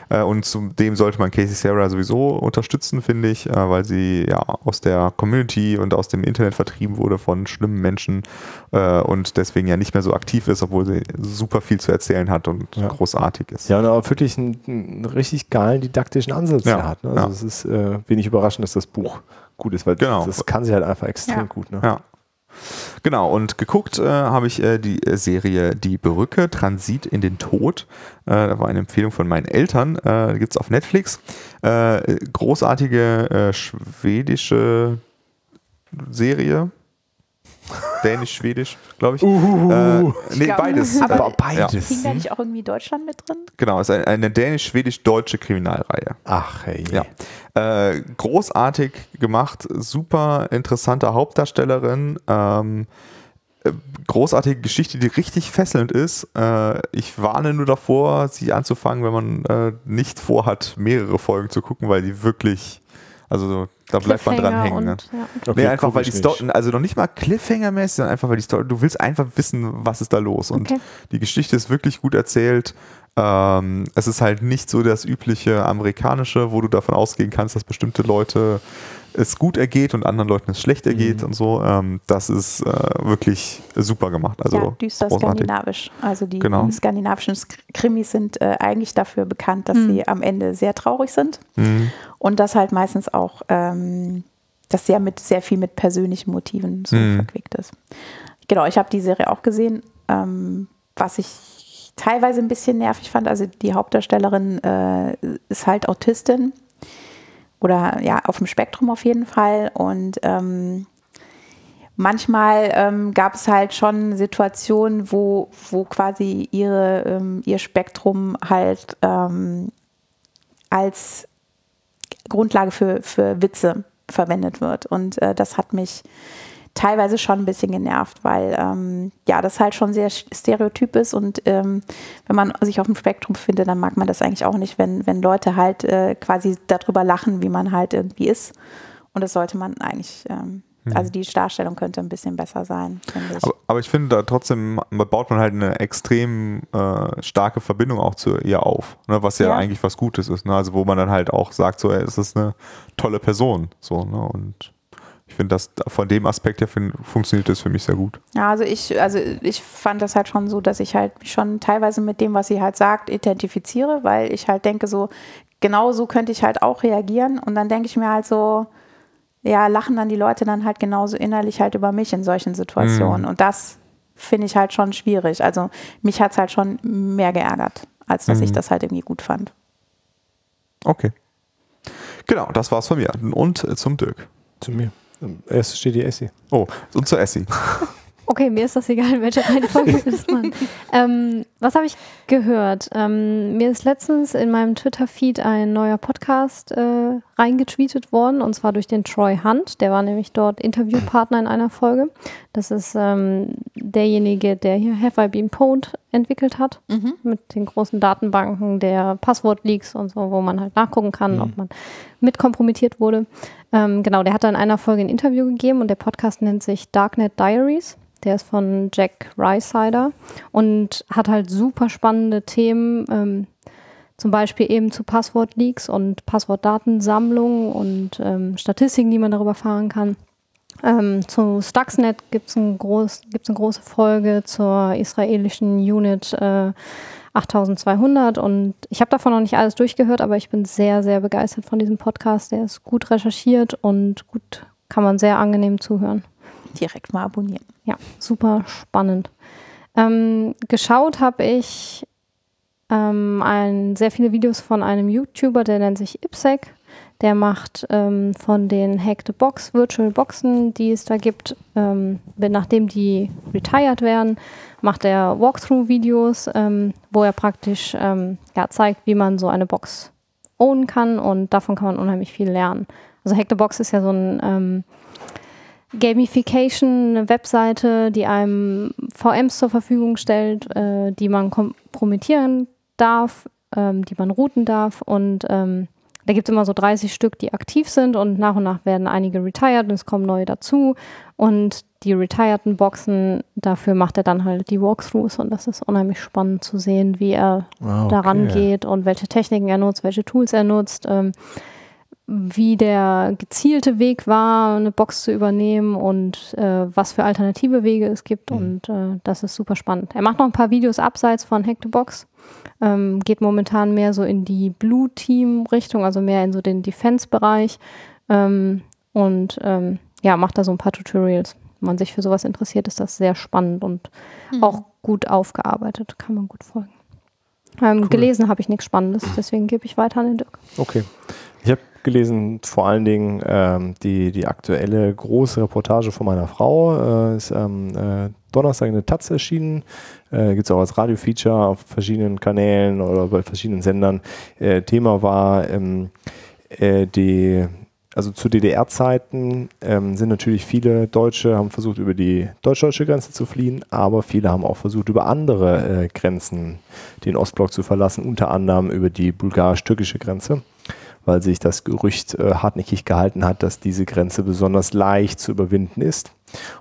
[SPEAKER 2] Äh, und zudem sollte man Casey Sarah sowieso unterstützen, finde ich, äh, weil sie ja aus der Community und aus dem Internet vertrieben wurde von schlimmen Menschen äh, und deswegen ja nicht mehr so aktiv ist, obwohl sie super viel zu erzählen hat und ja. großartig ist.
[SPEAKER 5] Ja, und auch wirklich einen, einen richtig geilen didaktischen Ansatz ja. hat. Ne? Also ja. es ist äh, wenig überraschend, dass das Buch gut ist, weil genau. das kann sie halt einfach extrem ja. gut. Ne?
[SPEAKER 2] Ja. Genau, und geguckt äh, habe ich äh, die äh, Serie Die Brücke, Transit in den Tod. Äh, da war eine Empfehlung von meinen Eltern. Äh, Gibt es auf Netflix. Äh, großartige äh, schwedische Serie. Dänisch, Schwedisch, glaube ich.
[SPEAKER 5] Uhuhu.
[SPEAKER 2] Äh, nee, glaub, beides.
[SPEAKER 6] Aber äh, beides. Hing da nicht auch irgendwie Deutschland mit drin?
[SPEAKER 2] Genau, es ist eine, eine dänisch-schwedisch-deutsche Kriminalreihe.
[SPEAKER 5] Ach, hey.
[SPEAKER 2] Ja. Äh, großartig gemacht, super interessante Hauptdarstellerin. Ähm, äh, großartige Geschichte, die richtig fesselnd ist. Äh, ich warne nur davor, sie anzufangen, wenn man nicht vorhat, mehrere Folgen zu gucken, weil die wirklich, also da bleibt man dran hängen. Ne? Ja. Okay, nee, einfach weil die Story, also noch nicht mal Cliffhanger-mäßig, sondern einfach weil die Story, du willst einfach wissen, was ist da los. Und okay. die Geschichte ist wirklich gut erzählt. Ähm, es ist halt nicht so das übliche amerikanische, wo du davon ausgehen kannst, dass bestimmte Leute es gut ergeht und anderen Leuten es schlecht ergeht mhm. und so. Ähm, das ist äh, wirklich super gemacht. Also
[SPEAKER 6] ja, düster großartig. skandinavisch. Also die genau. skandinavischen Krimis sind äh, eigentlich dafür bekannt, dass mhm. sie am Ende sehr traurig sind mhm. und das halt meistens auch ähm, das sehr mit sehr viel mit persönlichen Motiven so
[SPEAKER 2] Mhm.
[SPEAKER 6] verquickt ist. Genau, ich habe die Serie auch gesehen, ähm, was ich teilweise ein bisschen nervig fand. Also die Hauptdarstellerin äh, ist halt Autistin oder ja, auf dem Spektrum auf jeden Fall. Und ähm, manchmal ähm, gab es halt schon Situationen, wo, wo quasi ihre, ähm, ihr Spektrum halt ähm, als Grundlage für, für Witze verwendet wird. Und äh, das hat mich teilweise schon ein bisschen genervt, weil ähm, ja, das halt schon sehr stereotyp ist und ähm, wenn man sich auf dem Spektrum befindet, dann mag man das eigentlich auch nicht, wenn, wenn Leute halt äh, quasi darüber lachen, wie man halt irgendwie ist. Und das sollte man eigentlich, ähm, also die Darstellung könnte ein bisschen besser sein, ich.
[SPEAKER 2] Aber, aber ich finde da trotzdem baut man halt eine extrem äh, starke Verbindung auch zu ihr auf, ne, was ja,
[SPEAKER 6] Ja.
[SPEAKER 2] eigentlich was Gutes ist. Ne? Also wo man dann halt auch sagt, so, ey, es ist eine tolle Person. So, ne? Und ich finde, dass von dem Aspekt her fin- funktioniert das für mich sehr gut.
[SPEAKER 6] Ja, also ich, also ich fand das halt schon so, dass ich halt mich schon teilweise mit dem, was sie halt sagt, identifiziere, weil ich halt denke, so, genau so könnte ich halt auch reagieren. Und dann denke ich mir halt so, ja, lachen dann die Leute dann halt genauso innerlich halt über mich in solchen Situationen. Und das finde ich halt schon schwierig. Also mich hat es halt schon mehr geärgert, als dass ich das halt irgendwie gut fand.
[SPEAKER 2] Okay. Genau, das war's von mir. Und zum Dirk.
[SPEAKER 5] Zu mir. Erst steht die Essie.
[SPEAKER 2] Oh, und zu Essie.
[SPEAKER 4] Okay, mir ist das egal, in welcher Reihenfolge das machen. Ähm, was habe ich gehört? Ähm, mir ist letztens in meinem Twitter-Feed ein neuer Podcast äh, reingetweetet worden, und zwar durch den Troy Hunt. Der war nämlich dort Interviewpartner in einer Folge. Das ist ähm, derjenige, der hier Have I Been Pwned entwickelt hat, mit den großen Datenbanken der Passwort-Leaks und so, wo man halt nachgucken kann, ob man mit kompromittiert wurde. Ähm, genau, der hat da in einer Folge ein Interview gegeben und der Podcast nennt sich Darknet Diaries. Der ist von Jack Rysider und hat halt super spannende Themen, ähm, zum Beispiel eben zu Passwort-Leaks und Passwortdatensammlung und ähm, Statistiken, die man darüber fahren kann. Ähm, zu Stuxnet gibt es ein groß, gibt's eine große Folge zur israelischen Unit äh, 8200 und ich habe davon noch nicht alles durchgehört, aber ich bin sehr, sehr begeistert von diesem Podcast. Der ist gut recherchiert und gut, kann man sehr angenehm zuhören.
[SPEAKER 6] Direkt mal abonnieren.
[SPEAKER 4] Ja, super spannend. Ähm, geschaut habe ich ähm, ein, sehr viele Videos von einem YouTuber, der nennt sich Ipsec. Der macht ähm, von den Hack the Box Virtual Boxen, die es da gibt, ähm, nachdem die retired werden, macht er Walkthrough-Videos, ähm, wo er praktisch ähm, ja, zeigt, wie man so eine Box ownen kann und davon kann man unheimlich viel lernen. Also Hack the Box ist ja so ein ähm, Gamification, eine Webseite, die einem VMs zur Verfügung stellt, äh, die man kompromittieren darf, ähm, die man routen darf. Und ähm, da gibt es immer so 30 Stück, die aktiv sind und nach und nach werden einige retired und es kommen neue dazu. Und die retireden Boxen, dafür macht er dann halt die Walkthroughs und das ist unheimlich spannend zu sehen, wie er
[SPEAKER 5] Ah, okay.
[SPEAKER 4] daran geht und welche Techniken er nutzt, welche Tools er nutzt, ähm, wie der gezielte Weg war, eine Box zu übernehmen und äh, was für alternative Wege es gibt. Und äh, das ist super spannend. Er macht noch ein paar Videos abseits von Hack the Box. Ähm, geht momentan mehr so in die Blue Team-Richtung, also mehr in so den Defense-Bereich. Ähm, und ähm, ja, macht da so ein paar Tutorials. Wenn man sich für sowas interessiert, ist das sehr spannend und auch gut aufgearbeitet. Kann man gut folgen. Ähm, Gelesen habe ich nichts Spannendes, deswegen gebe ich weiter an den Dirk.
[SPEAKER 5] Okay. Ich habe gelesen, vor allen Dingen ähm, die, die aktuelle große Reportage von meiner Frau. Äh, ist am äh, Donnerstag in der Taz erschienen. Äh, Gibt es auch als Radio-Feature auf verschiedenen Kanälen oder bei verschiedenen Sendern. Äh, Thema war ähm, äh, die, also zu DDR-Zeiten ähm, sind natürlich viele Deutsche, haben versucht, über die deutsch-deutsche Grenze zu fliehen, aber viele haben auch versucht, über andere äh, Grenzen den Ostblock zu verlassen, unter anderem über die bulgarisch-türkische Grenze weil sich das Gerücht äh, hartnäckig gehalten hat, dass diese Grenze besonders leicht zu überwinden ist.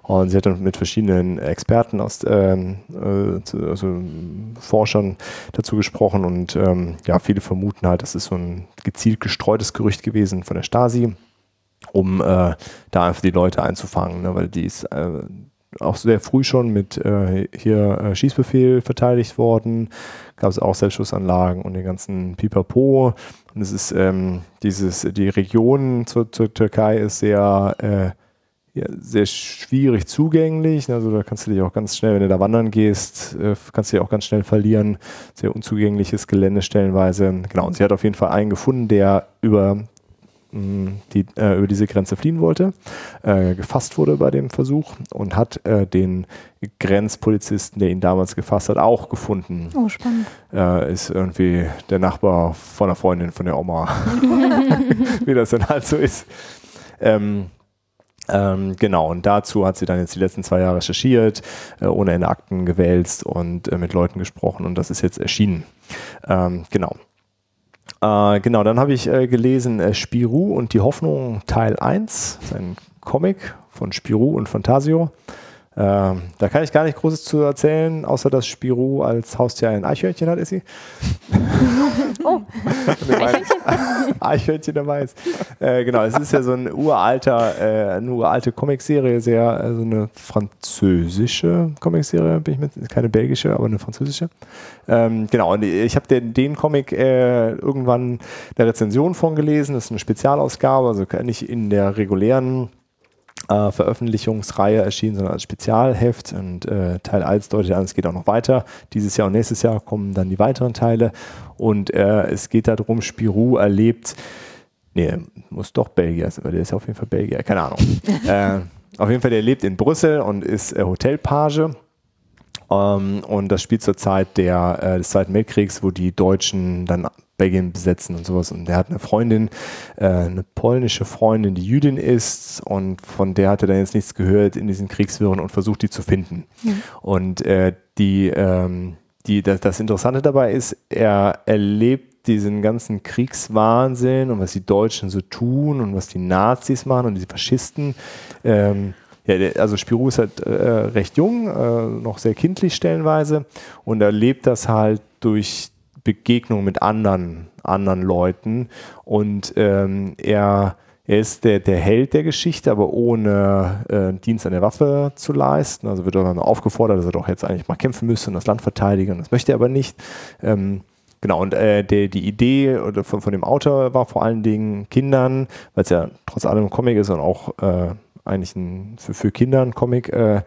[SPEAKER 5] Und sie hat dann mit verschiedenen Experten aus ähm, äh, also Forschern dazu gesprochen und ähm, ja, viele vermuten halt, das ist so ein gezielt gestreutes Gerücht gewesen von der Stasi, um äh, da einfach die Leute einzufangen, ne, weil die ist, äh, auch sehr früh schon mit äh, hier äh, Schießbefehl verteidigt worden. Gab es auch Selbstschussanlagen und den ganzen Pipapo. Und es ist ähm, dieses, die Region zur, zur Türkei ist sehr, äh, ja, sehr schwierig zugänglich. Also da kannst du dich auch ganz schnell, wenn du da wandern gehst, äh, kannst du dich auch ganz schnell verlieren. Sehr unzugängliches Gelände stellenweise. Genau, und sie hat auf jeden Fall einen gefunden, der über die, äh, über diese Grenze fliehen wollte, äh, gefasst wurde bei dem Versuch und hat äh, den Grenzpolizisten, der ihn damals gefasst hat, auch gefunden.
[SPEAKER 4] Oh, spannend.
[SPEAKER 5] Äh, ist irgendwie der Nachbar von der Freundin von der Oma. Wie das dann halt so ist. Ähm, ähm, genau, und dazu hat sie dann jetzt die letzten zwei Jahre recherchiert, äh, ohne Ende Akten gewälzt und äh, mit Leuten gesprochen und das ist jetzt erschienen. Ähm, genau. Äh, genau, dann habe ich äh, gelesen äh, Spirou und die Hoffnung Teil 1, das ist ein Comic von Spirou und Fantasio. Ähm, da kann ich gar nicht Großes zu erzählen, außer dass Spirou als Haustier ein Eichhörnchen hat, ist sie.
[SPEAKER 4] Oh,
[SPEAKER 5] Eichhörnchen dabei ist. Äh, genau, es ist ja so ein uralter, äh, eine uralte Comicserie, sehr, äh, so eine französische Comicserie, bin ich mit, keine belgische, aber eine französische. Ähm, genau, und ich habe den, den Comic äh, irgendwann der Rezension von gelesen, das ist eine Spezialausgabe, also nicht in der regulären äh, Veröffentlichungsreihe erschienen, sondern als Spezialheft. Und äh, Teil 1 deutet an, es geht auch noch weiter. Dieses Jahr und nächstes Jahr kommen dann die weiteren Teile. Und äh, es geht darum, Spirou erlebt, nee, muss doch Belgier sein, weil der ist ja auf jeden Fall Belgier, keine Ahnung. äh, auf jeden Fall, der lebt in Brüssel und ist äh, Hotelpage. Um, und das spielt zur Zeit der, äh, des Zweiten Weltkriegs, wo die Deutschen dann Belgien besetzen und sowas. Und der hat eine Freundin, äh, eine polnische Freundin, die Jüdin ist und von der hat er dann jetzt nichts gehört in diesen Kriegswirren und versucht, die zu finden.
[SPEAKER 4] Mhm.
[SPEAKER 5] Und äh, die, ähm, die, das, das Interessante dabei ist, er erlebt diesen ganzen Kriegswahnsinn und was die Deutschen so tun und was die Nazis machen und die Faschisten. Ähm, ja, also Spirou ist halt äh, recht jung, äh, noch sehr kindlich stellenweise und erlebt das halt durch Begegnung mit anderen, anderen Leuten und ähm, er, er ist der, der Held der Geschichte, aber ohne äh, Dienst an der Waffe zu leisten. Also wird er dann aufgefordert, dass er doch jetzt eigentlich mal kämpfen müsste und das Land verteidigen. Das möchte er aber nicht. Ähm, Genau, und äh, der, die Idee oder von, von dem Autor war vor allen Dingen Kindern, weil es ja trotz allem ein Comic ist und auch äh, eigentlich ein, für, für Kinder ein Comic, äh,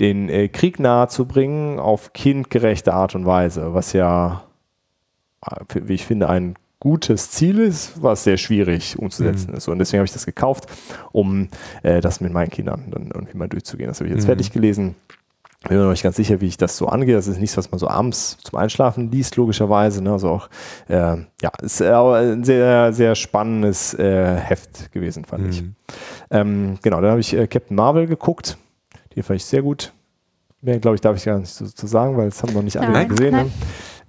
[SPEAKER 5] den äh, Krieg nahezubringen auf kindgerechte Art und Weise, was ja, wie ich finde, ein gutes Ziel ist, was sehr schwierig umzusetzen
[SPEAKER 2] Mhm.
[SPEAKER 5] ist. Und deswegen habe ich das gekauft, um äh, das mit meinen Kindern dann irgendwie mal durchzugehen. Das habe ich jetzt
[SPEAKER 2] Mhm.
[SPEAKER 5] fertig gelesen. Bin mir noch nicht ganz sicher, wie ich das so angehe. Das ist nichts, was man so abends zum Einschlafen liest, logischerweise. Ne? Also auch, äh, ja, ist äh, aber ein sehr, sehr spannendes äh, Heft gewesen, fand ich.
[SPEAKER 2] Mhm.
[SPEAKER 5] Ähm, genau, dann habe ich äh, Captain Marvel geguckt. Die fand ich sehr gut. Mehr, glaube ich, darf ich gar nicht so zu sagen, weil es haben noch nicht alle
[SPEAKER 4] Nein,
[SPEAKER 5] gesehen.
[SPEAKER 4] nein.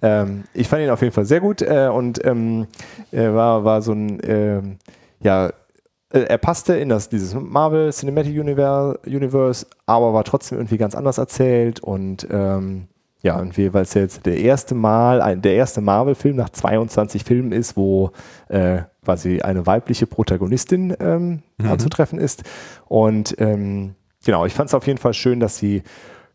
[SPEAKER 5] Ähm, ich fand ihn auf jeden Fall sehr gut äh, und ähm, äh, war, war so ein, ähm, ja, äh, er passte in das, dieses Marvel Cinematic Universe, aber war trotzdem irgendwie ganz anders erzählt und ähm, ja, irgendwie, weil es ja jetzt der erste Mal, ein, der erste Marvel-Film nach 22 Filmen ist, wo äh, quasi eine weibliche Protagonistin ähm,
[SPEAKER 2] Mhm.
[SPEAKER 5] anzutreffen ist. Und ähm, genau, ich fand es auf jeden Fall schön, dass sie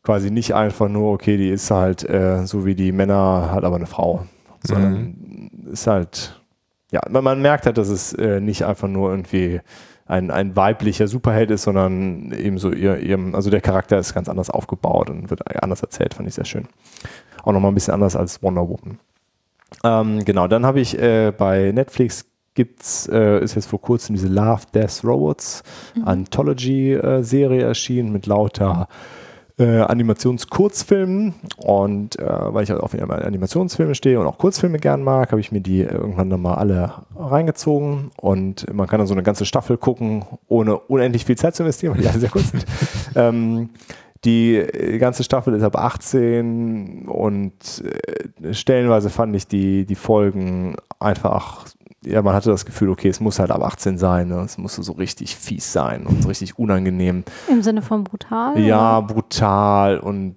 [SPEAKER 5] quasi nicht einfach nur, okay, die ist halt äh, so wie die Männer, hat aber eine Frau, sondern ist halt, ja, man, man merkt halt, dass es äh, nicht einfach nur irgendwie ein, ein weiblicher Superheld ist, sondern eben so ihr, ihrem, also der Charakter ist ganz anders aufgebaut und wird anders erzählt, fand ich sehr schön. Auch nochmal ein bisschen anders als Wonder Woman. Ähm, genau, dann habe ich äh, bei Netflix gibt's, äh, ist jetzt vor kurzem diese Love, Death, Robots Anthology-Serie erschienen mit lauter äh, Animationskurzfilmen und äh, weil ich halt auf Animationsfilme stehe und auch Kurzfilme gern mag, habe ich mir die irgendwann dann mal alle reingezogen und man kann dann so eine ganze Staffel gucken, ohne unendlich viel Zeit zu investieren, weil die alle sehr kurz sind. ähm, die ganze Staffel ist ab 18 und äh, stellenweise fand ich die, die Folgen einfach, ja, man hatte das Gefühl, okay, es muss halt ab 18 sein, ne? es musste so richtig fies sein und richtig unangenehm.
[SPEAKER 4] Im Sinne von brutal?
[SPEAKER 5] Ja, brutal und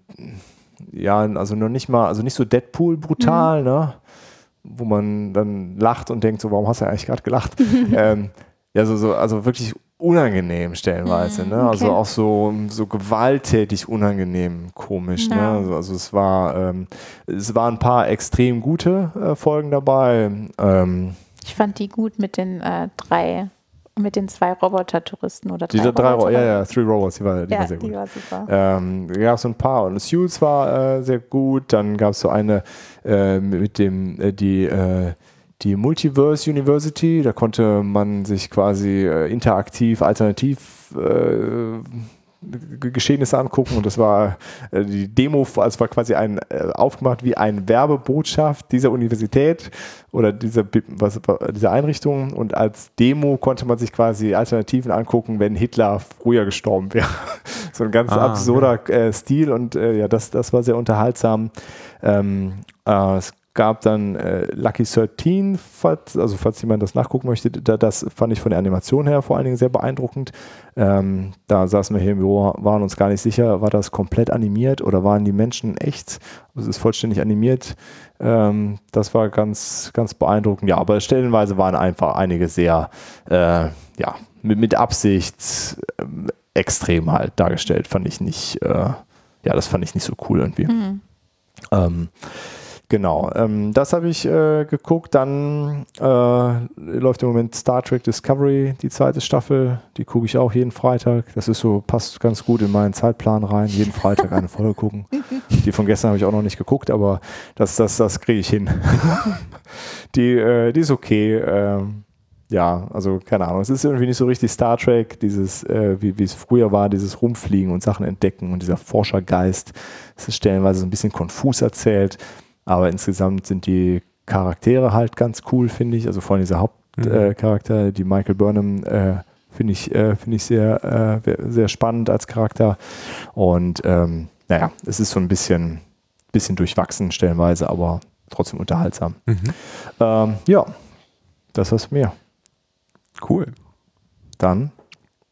[SPEAKER 5] ja, also noch nicht mal, also nicht so Deadpool brutal, ne? Wo man dann lacht und denkt, so, warum hast du eigentlich gerade gelacht? ähm, ja, so, so, also wirklich unangenehm stellenweise. Ne? Also auch so, so gewalttätig unangenehm, komisch. Ne?
[SPEAKER 6] Ja.
[SPEAKER 5] Also, also es war, ähm, es waren ein paar extrem gute äh, Folgen dabei. Ähm,
[SPEAKER 6] Ich fand die gut mit den äh, drei, mit den zwei Roboter-Touristen oder
[SPEAKER 5] drei, Ro-
[SPEAKER 6] Roboter-
[SPEAKER 5] ja, ja, Three Robots, die war, die
[SPEAKER 6] Ja,
[SPEAKER 5] war sehr gut.
[SPEAKER 6] die war super.
[SPEAKER 5] Ähm, da gab es so ein paar und Suits war äh, sehr gut. Dann gab es so eine äh, mit dem äh, die äh, die Multiverse University. Da konnte man sich quasi äh, interaktiv, alternativ Geschehnisse angucken und das war äh, die Demo, also war quasi ein äh, aufgemacht wie ein Werbebotschaft dieser Universität oder dieser, was, dieser Einrichtung und als Demo konnte man sich quasi Alternativen angucken, wenn Hitler früher gestorben wäre. so ein ganz
[SPEAKER 2] Ah,
[SPEAKER 5] absurder äh, Stil und ja, das, das war sehr unterhaltsam. Ähm, äh, es gab dann äh, Lucky 13, falls, also falls jemand das nachgucken möchte, da, das fand ich von der Animation her vor allen Dingen sehr beeindruckend. Ähm, da saßen wir hier im Büro, waren uns gar nicht sicher, war das komplett animiert oder waren die Menschen echt? Also es ist vollständig animiert. Ähm, das war ganz, ganz beeindruckend. Ja, aber stellenweise waren einfach einige sehr, äh, ja, mit, mit Absicht ähm, extrem halt dargestellt. Fand ich nicht, äh, ja, das fand ich nicht so cool irgendwie. Ähm, Genau, ähm, das habe ich äh, geguckt. Dann äh, läuft im Moment Star Trek Discovery, die zweite Staffel. Die gucke ich auch jeden Freitag. Das ist so, passt ganz gut in meinen Zeitplan rein. Jeden Freitag eine Folge gucken. Die von gestern habe ich auch noch nicht geguckt, aber das, das, das kriege ich hin. die, äh, die ist okay. Ähm, ja, also keine Ahnung. Es ist irgendwie nicht so richtig Star Trek, dieses, äh, wie wie es früher war, dieses Rumfliegen und Sachen entdecken und dieser Forschergeist. Es ist stellenweise so ein bisschen konfus erzählt. Aber insgesamt sind die Charaktere halt ganz cool, finde ich. Also vor allem dieser Hauptcharakter, äh, Charakter, die Michael Burnham, äh, finde ich, äh, finde ich sehr, äh, sehr spannend als Charakter. Und ähm, naja, es ist so ein bisschen, bisschen durchwachsen stellenweise, aber trotzdem unterhaltsam. Ähm, ja, das war's von mir.
[SPEAKER 2] Cool.
[SPEAKER 5] Dann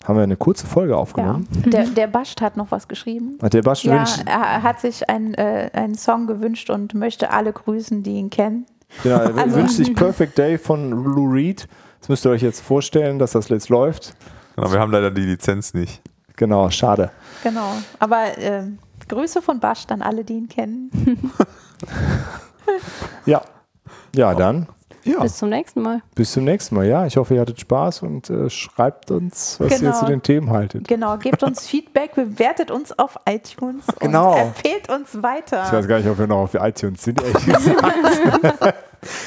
[SPEAKER 5] haben wir eine kurze Folge
[SPEAKER 6] Ja.
[SPEAKER 5] aufgenommen.
[SPEAKER 6] Der, der Bascht hat noch was geschrieben.
[SPEAKER 5] Hat der Basch
[SPEAKER 6] Ja,
[SPEAKER 5] wünscht,
[SPEAKER 6] er hat sich ein, äh, einen Song gewünscht und möchte alle grüßen, die ihn kennen.
[SPEAKER 5] genau, er
[SPEAKER 6] Also-
[SPEAKER 5] wünscht sich Perfect Day von Lou Reed. Das müsst ihr euch jetzt vorstellen, dass das jetzt läuft.
[SPEAKER 2] Aber wir haben leider die Lizenz nicht.
[SPEAKER 5] Genau, schade.
[SPEAKER 6] Genau. Aber äh, Grüße von Bascht an alle, die ihn kennen.
[SPEAKER 5] Ja. Ja, dann
[SPEAKER 2] Ja.
[SPEAKER 4] Bis zum nächsten Mal.
[SPEAKER 5] bis zum nächsten Mal. Ja, ich hoffe, ihr hattet Spaß und äh, schreibt uns, was ihr
[SPEAKER 6] Genau.
[SPEAKER 5] zu den Themen haltet.
[SPEAKER 6] Genau, gebt uns Feedback, bewertet uns auf iTunes
[SPEAKER 5] Genau.
[SPEAKER 6] und empfehlt uns weiter.
[SPEAKER 5] Ich weiß gar nicht, ob wir noch auf iTunes sind, ehrlich gesagt.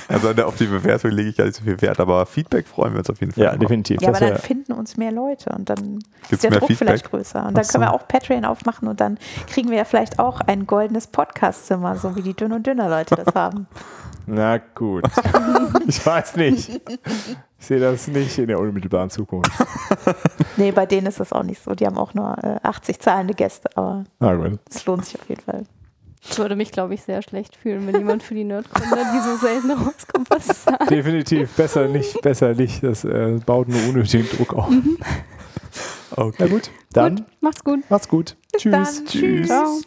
[SPEAKER 2] Also auf die Bewertung lege ich gar nicht so viel Wert, aber Feedback freuen wir uns auf jeden Fall.
[SPEAKER 5] ja,
[SPEAKER 2] immer.
[SPEAKER 5] definitiv.
[SPEAKER 6] ja, aber dann finden uns mehr Leute und dann
[SPEAKER 2] Gibt's
[SPEAKER 6] ist der Druck
[SPEAKER 2] Feedback?
[SPEAKER 6] vielleicht größer. Und dann können wir auch Patreon aufmachen und dann kriegen wir ja vielleicht auch ein goldenes Podcast-Zimmer, so wie die Dünn und Dünner Leute das haben.
[SPEAKER 5] Na gut. ich weiß nicht. Ich sehe das nicht in der unmittelbaren Zukunft.
[SPEAKER 6] Nee, bei denen ist das auch nicht so. Die haben auch nur äh, 80 zahlende Gäste, aber es lohnt sich auf jeden Fall.
[SPEAKER 4] Ich würde mich, glaube ich, sehr schlecht fühlen, wenn jemand für die Nerdkunde, die so selten rauskommt, was sagt.
[SPEAKER 5] Definitiv. Besser nicht, besser nicht. Das äh, baut nur unnötigen Druck auf.
[SPEAKER 2] Okay.
[SPEAKER 5] Na gut, dann
[SPEAKER 4] Gut, macht's gut.
[SPEAKER 5] macht's gut. Tschüss.
[SPEAKER 6] dann. Tschüss.
[SPEAKER 4] Ciao.